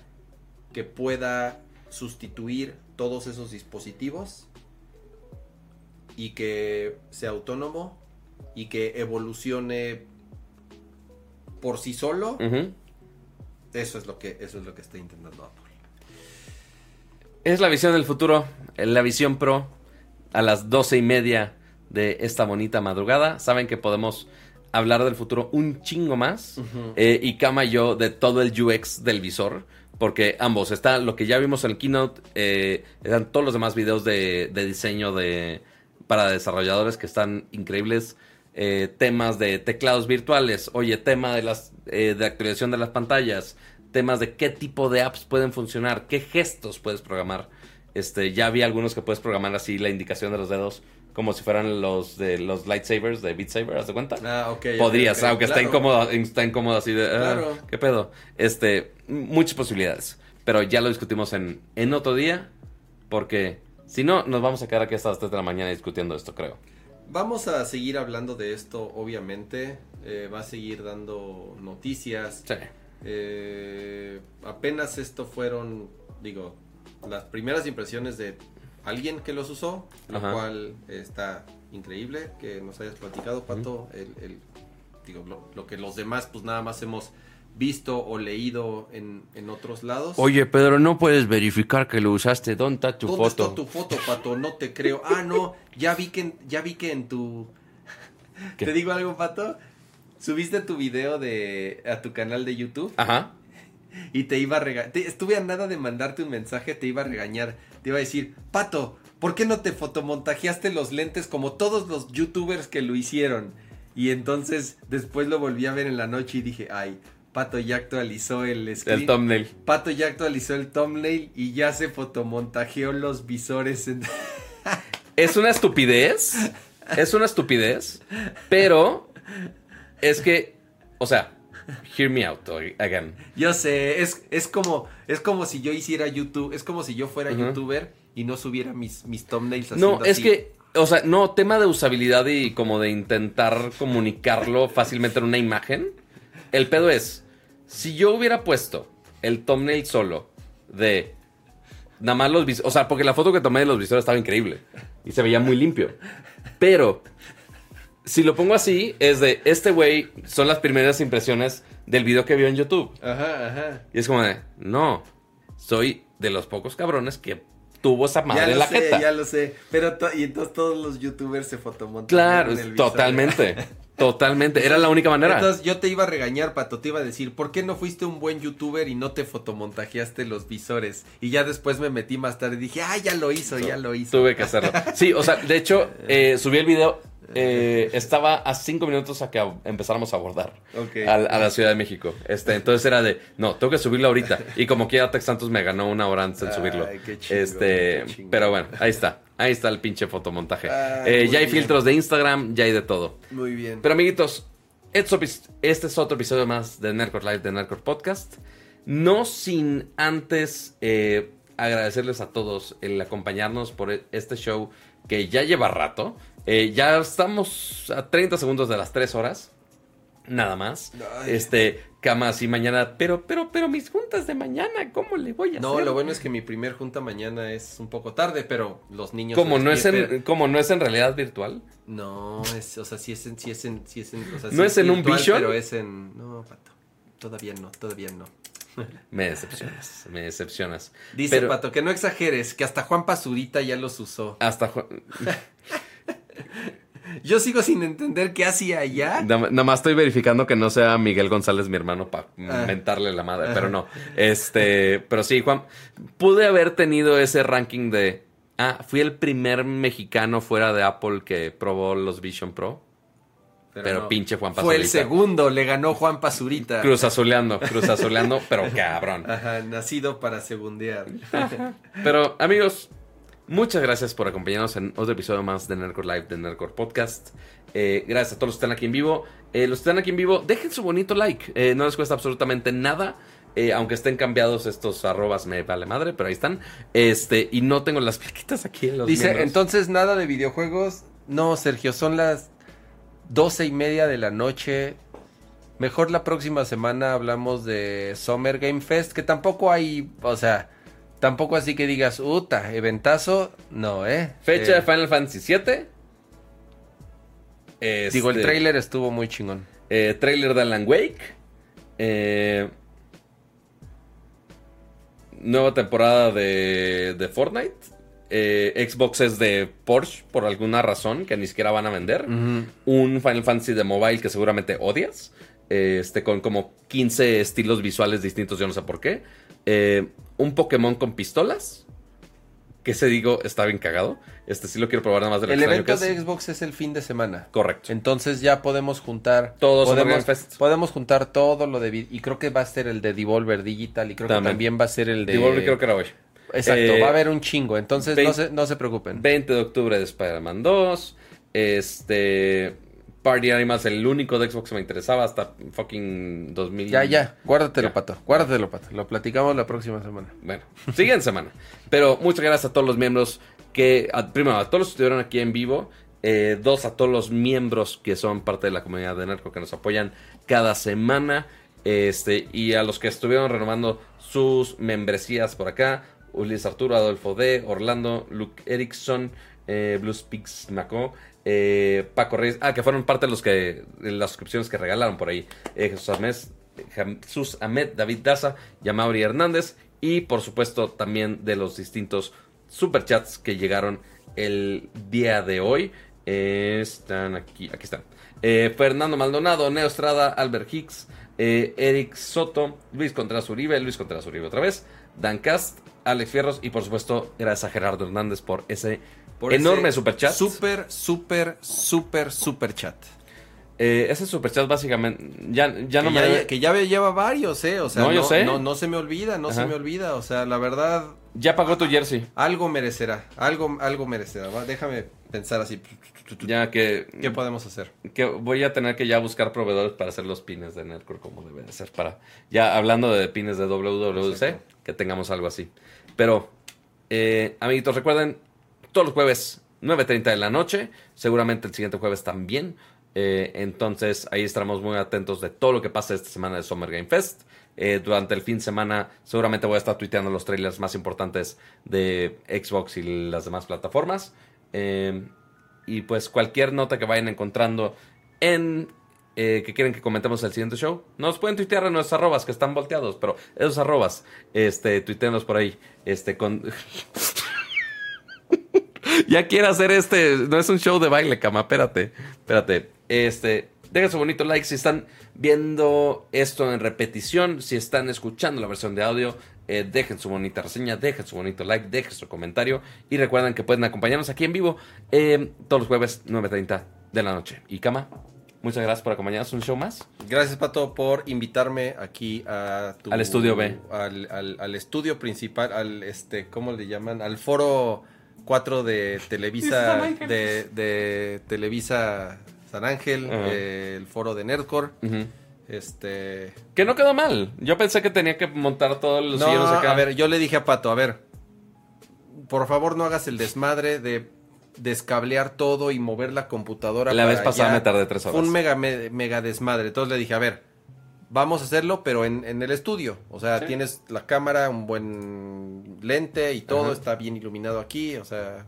que pueda sustituir todos esos dispositivos y que sea autónomo y que evolucione por sí solo. Eso es lo que eso es lo que está intentando Apple. Es la visión del futuro, la visión pro, a las doce y media de esta bonita madrugada. Saben que podemos hablar del futuro un chingo más. Eh, y Kama y yo de todo el UX del visor. Porque ambos, está lo que ya vimos en el keynote, eh, están todos los demás videos de, de diseño de, para desarrolladores que están increíbles. Eh, temas de teclados virtuales, oye, tema de las eh, de actualización de las pantallas, temas de qué tipo de apps pueden funcionar, qué gestos puedes programar. Este, ya vi algunos que puedes programar así la indicación de los dedos, como si fueran los de los lightsabers de Beat Saber, ¿haz de cuenta? Ah, ok. Podrías, aunque está incómodo, está incómodo así de, ah, Claro. ¿qué pedo? Este, muchas posibilidades, pero ya lo discutimos en, en otro día, porque si no, nos vamos a quedar aquí hasta las 3 de la mañana discutiendo esto, creo. Vamos a seguir hablando de esto, obviamente. Eh, va a seguir dando noticias. Sí. Eh, apenas esto fueron, digo, las primeras impresiones de alguien que los usó, lo cual está increíble que nos hayas platicado, Pato. el, el- digo, lo, lo que los demás, pues nada más hemos visto o leído en, en otros lados. Oye, Pedro, no puedes verificar que lo usaste. ¿Dónde está tu ¿Dónde foto? está tu foto, Pato? No te creo. Ah, no, ya vi que, en- ya vi que en tu... ¿Qué? ¿Te digo algo, Pato? Subiste tu video de a tu canal de YouTube Ajá. y te iba a regañar. Estuve a nada de mandarte un mensaje, te iba a regañar. Te iba a decir, Pato, ¿por qué no te fotomontajeaste los lentes como todos los youtubers que lo hicieron? Y entonces después lo volví a ver en la noche y dije, ay, Pato ya actualizó el screen. El thumbnail. Pato ya actualizó el thumbnail y ya se fotomontajeó los visores. en- Es una estupidez. Es una estupidez. Pero es que, o sea, hear me out again. Yo sé, es, es como es como si yo hiciera YouTube, es como si yo fuera youtuber y no subiera mis, mis thumbnails No, es así. que, o sea, no, tema de usabilidad y como de intentar comunicarlo fácilmente en una imagen. El pedo es, si yo hubiera puesto el thumbnail solo de nada más los visores, o sea, porque la foto que tomé de los visores estaba increíble y se veía muy limpio. Pero si lo pongo así, es de este güey, son las primeras impresiones del video que vio en YouTube. Ajá, ajá. Y es como de, no, soy de los pocos cabrones que tuvo esa madre Ya en lo la sé, jeta. ya lo sé. Pero y entonces todos los youtubers se fotomontaron. Claro, en el totalmente. Totalmente. Era la única manera. Entonces yo te iba a regañar, Pato, te iba a decir, ¿por qué no fuiste un buen youtuber y no te fotomontajeaste los visores? Y ya después me metí más tarde y dije, ah, ya lo hizo, ya lo hizo. Tuve que hacerlo. Sí, o sea, de hecho, eh, subí el video eh, estaba a cinco minutos a que empezáramos a abordar a, a la Ciudad de México. Este, entonces era de, no, tengo que subirlo ahorita. Y como quiera Tex Santos me ganó una hora antes de Ay, subirlo. qué chingón, este, qué pero bueno, ahí está. Ahí está el pinche fotomontaje. Ay, Eh, ya hay bien. filtros de Instagram, ya hay de todo. Muy bien. Pero amiguitos, este es opis- este es otro episodio más de Nerdcore Live, de Nerdcore Podcast. No sin antes eh, agradecerles a todos el acompañarnos por e- este show que ya lleva rato. Eh, ya estamos a 30 segundos de las 3 horas. Nada más. Ay. Este, cama así mañana. Pero, pero, pero mis juntas de mañana, ¿cómo le voy a No, hacer? lo bueno es que mi primer junta mañana es un poco tarde, pero los niños... como no, es en, como no es en realidad virtual. No, es, o sea, sí es en... Sí es en, sí es en o sea, sí ¿No es en un Vision? Pero es en... No, pato. Todavía no, todavía no. Me decepcionas, me decepcionas. Dice Pero- Pato, que no exageres, que hasta Juan Pazurita ya los usó. Hasta Ju- Yo sigo sin entender qué hacía allá. Nada nada más estoy verificando que no sea Miguel González mi hermano para Ah. mentarle la madre, pero no. Este, pero sí, Juan, pude haber tenido ese ranking de ah, fui el primer mexicano fuera de Apple que probó los Vision Pro. Pero pinche Juan Fue el Pazurita. segundo, le ganó Juan Pazurita. Cruz azuleando, cruz azuleando, pero cabrón. Ajá, nacido para segundear. Pero amigos, muchas gracias por acompañarnos en otro episodio más de Nerdcore Live, de Nerdcore Podcast. Eh, gracias a todos los que están aquí en vivo. Eh, los que están aquí en vivo, dejen su bonito like. Eh, no les cuesta absolutamente nada. Aunque estén cambiados estos arrobas, me vale madre, pero ahí están. Este, y no tengo las plaquitas aquí en los Dice, miembros. entonces nada de videojuegos. No, Sergio, son las doce y media de la noche. Mejor la próxima semana hablamos de Summer Game Fest, que tampoco hay, o sea, tampoco así que digas, uta, eventazo, no, ¿eh? Fecha Eh, de Final Fantasy VII. Digo, el Este, tráiler estuvo muy chingón. Eh, trailer de Alan Wake. Eh, nueva temporada de, de Fortnite. Eh, Xbox es de Porsche por alguna razón que ni siquiera van a vender. Un Final Fantasy de mobile que seguramente odias. eh, este, con como 15 estilos visuales distintos, yo no sé por qué. Eh, un Pokémon con pistolas. Que se digo, está bien cagado. Este sí lo quiero probar nada más de lo El evento que es. de Xbox es el fin de semana. Correcto. Entonces ya podemos juntar Todo Summer podemos, podemos juntar todo lo de y creo que va a ser el de Devolver Digital y creo También. que también va a ser el de Devolver creo que era hoy. Exacto, Eh, va a haber un chingo, entonces no se, no se preocupen. 20 de octubre de Spider-Man 2. Este. Party Animals, el único de Xbox que me interesaba hasta fucking 2000. Ya, ya, guárdatelo, Ya. pato, guárdatelo, pato. Lo platicamos la próxima semana. Bueno, siguiente semana. Pero muchas gracias a todos los miembros que. a- primero, a todos los que estuvieron aquí en vivo. eh, dos, a todos los miembros que son parte de la comunidad de Nerco que nos apoyan cada semana. Este, y a los que estuvieron renovando sus membresías por acá. Ulises Arturo, Adolfo D, Orlando, Luke Erickson, eh, Blue Speaks Naco, eh, Paco Reyes. Ah, que fueron parte de los que. las suscripciones que regalaron por ahí. Eh, Jesús Ahmed, Jesús Ahmed, David Daza, Yamauri Hernández. Y por supuesto también de los distintos superchats que llegaron el día de hoy. Eh, están aquí, aquí están. Fernando Maldonado, Neo Estrada, Albert Hicks, Eric Soto, Luis Contreras Uribe, Luis Contreras Uribe otra vez, Dan Cast, Alex Fierros y por supuesto gracias a Gerardo Hernández por ese Por enorme superchat. Super, super, super, super chat. Eh, ese superchat básicamente ya, ya no que, me ya, debe- que ya lleva varios, ¿eh? O sea, No, no, yo sé. no, no se me olvida, no Ajá. se me olvida. O sea, la verdad, ya pagó tu jersey. algo merecerá, algo, algo merecerá. Va, Déjame pensar así. Ya que ¿Qué podemos hacer? que voy a tener que ya buscar proveedores para hacer los pines de Nerdcore como debe de ser para ya hablando de pines de WWC Exacto. que tengamos algo así pero eh, amiguitos recuerden todos los jueves 9.30 de la noche seguramente el siguiente jueves también. Eh, entonces ahí estaremos muy atentos de todo lo que pasa esta semana de Summer Game Fest. Eh, durante el fin de semana seguramente voy a estar tuiteando los trailers más importantes de Xbox y las demás plataformas. Eh, y pues cualquier nota que vayan encontrando en que quieren que comentemos el siguiente show, nos pueden tuitear en nuestros arrobas que están volteados, pero esos arrobas, este, tuiteenlos por ahí, este, con... ya quiere hacer este, no es un show de baile, cama, espérate, espérate, este, dejen su bonito like si están viendo esto en repetición, si están escuchando la versión de audio, eh, dejen su bonita reseña, dejen su bonito like, dejen su comentario y recuerden que pueden acompañarnos aquí en vivo eh, todos los jueves 9.30 de la noche. Y Cama, muchas gracias por acompañarnos un show más. Gracias, Pato, por invitarme aquí a tu- Al estudio B. Al, al- al estudio principal, al este, ¿cómo le llaman? Al foro 4 de Televisa, de, de Televisa San Ángel, eh, el foro de Nerdcore. Este. Que no quedó mal. Yo pensé que tenía que montar todos los No, sillones acá. a ver, yo le dije a Pato, a ver, por favor no hagas el desmadre de descablear todo y mover la computadora. La vez pasada allá. me tardé tres Fue horas. un mega, me- mega desmadre. Entonces le dije, a ver, vamos a hacerlo, pero en, en el estudio. O sea, Sí. tienes la cámara, un buen lente y todo Ajá. está bien iluminado aquí. O sea,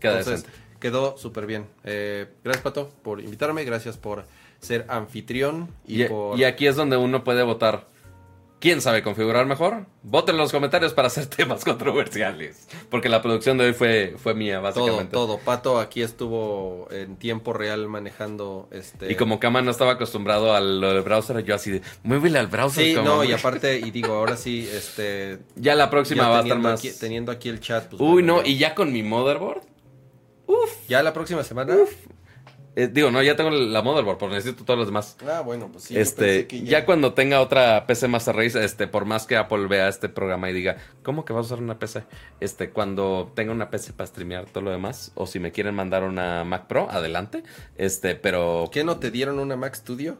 Queda entonces, quedó súper bien. Eh, gracias, Pato, por invitarme. Gracias por ser anfitrión y, Y, por... y aquí es donde uno puede votar. ¿Quién sabe configurar mejor? Voten en los comentarios para hacer temas controversiales. Porque la producción de hoy fue, fue mía, todo, básicamente. todo. Pato aquí estuvo en tiempo real manejando este. Y como Kama no estaba acostumbrado al lo del browser, yo así de, muévele al browser. Sí, Kama". no, y aparte, y digo, ahora sí, este. Ya la próxima ya va a estar más... Aquí, teniendo aquí el chat. pues, Uy, bueno, no, ya. y ya con mi motherboard. ¿Ya la próxima semana? Eh, digo, no, ya tengo la motherboard, pero necesito todos los demás. Ah, bueno, pues sí. este, que ya. cuando tenga otra PC Master Race, este, por más que Apple vea este programa y diga, ¿cómo que vas a usar una PC? Este, cuando tenga una PC para streamear todo lo demás, o si me quieren mandar una Mac Pro, adelante. Este, pero, ¿Qué no te dieron una Mac Studio?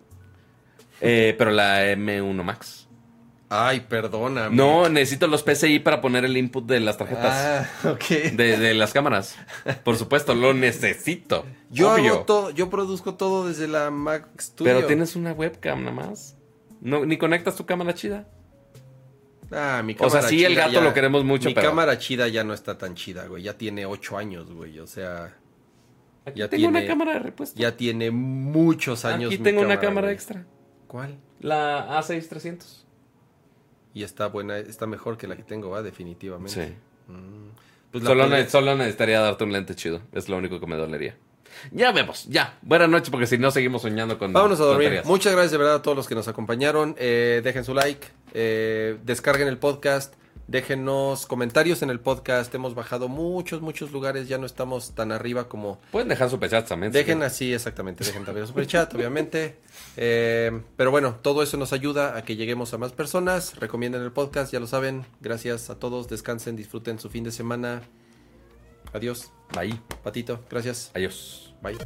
eh, pero la M1 Max. Ay, perdóname. No, necesito los PCI para poner el input de las tarjetas. Ah, ok. De, de las cámaras. Por supuesto, lo necesito. yo obvio. hago todo, yo produzco todo desde la Mac Studio. Pero tienes una webcam nada más. No, ni conectas tu cámara chida. Ah, mi O sea, cámara sí, el gato lo queremos mucho, Mi pero- cámara chida ya no está tan chida, güey. Ya tiene ocho años, güey. O sea, Aquí Ya tengo una tiene- cámara de repuesto. ya tiene muchos años. Aquí mi tengo una cámara güey. extra. ¿Cuál? La A6300. Y está buena, está mejor que la que tengo, va, definitivamente. Sí. Mm. Pues Solo, ne- solo necesitaría darte un lente chido. Es lo único que me dolería. Ya vemos, ya. Buenas noches, porque si no seguimos soñando con. Vámonos a dormir. tonterías. Muchas gracias de verdad a todos los que nos acompañaron. Eh, dejen su like, eh, descarguen el podcast, déjenos comentarios en el podcast. Hemos bajado muchos, muchos lugares. Ya no estamos tan arriba como Pueden dejar superchats también. Dejen así, exactamente. Dejen también superchat, obviamente. Eh, pero bueno, todo eso nos ayuda a que lleguemos a más personas. Recomienden el podcast, ya lo saben. Gracias a todos. Descansen, disfruten su fin de semana. Adiós. Bye. Patito, gracias. Adiós. Bye.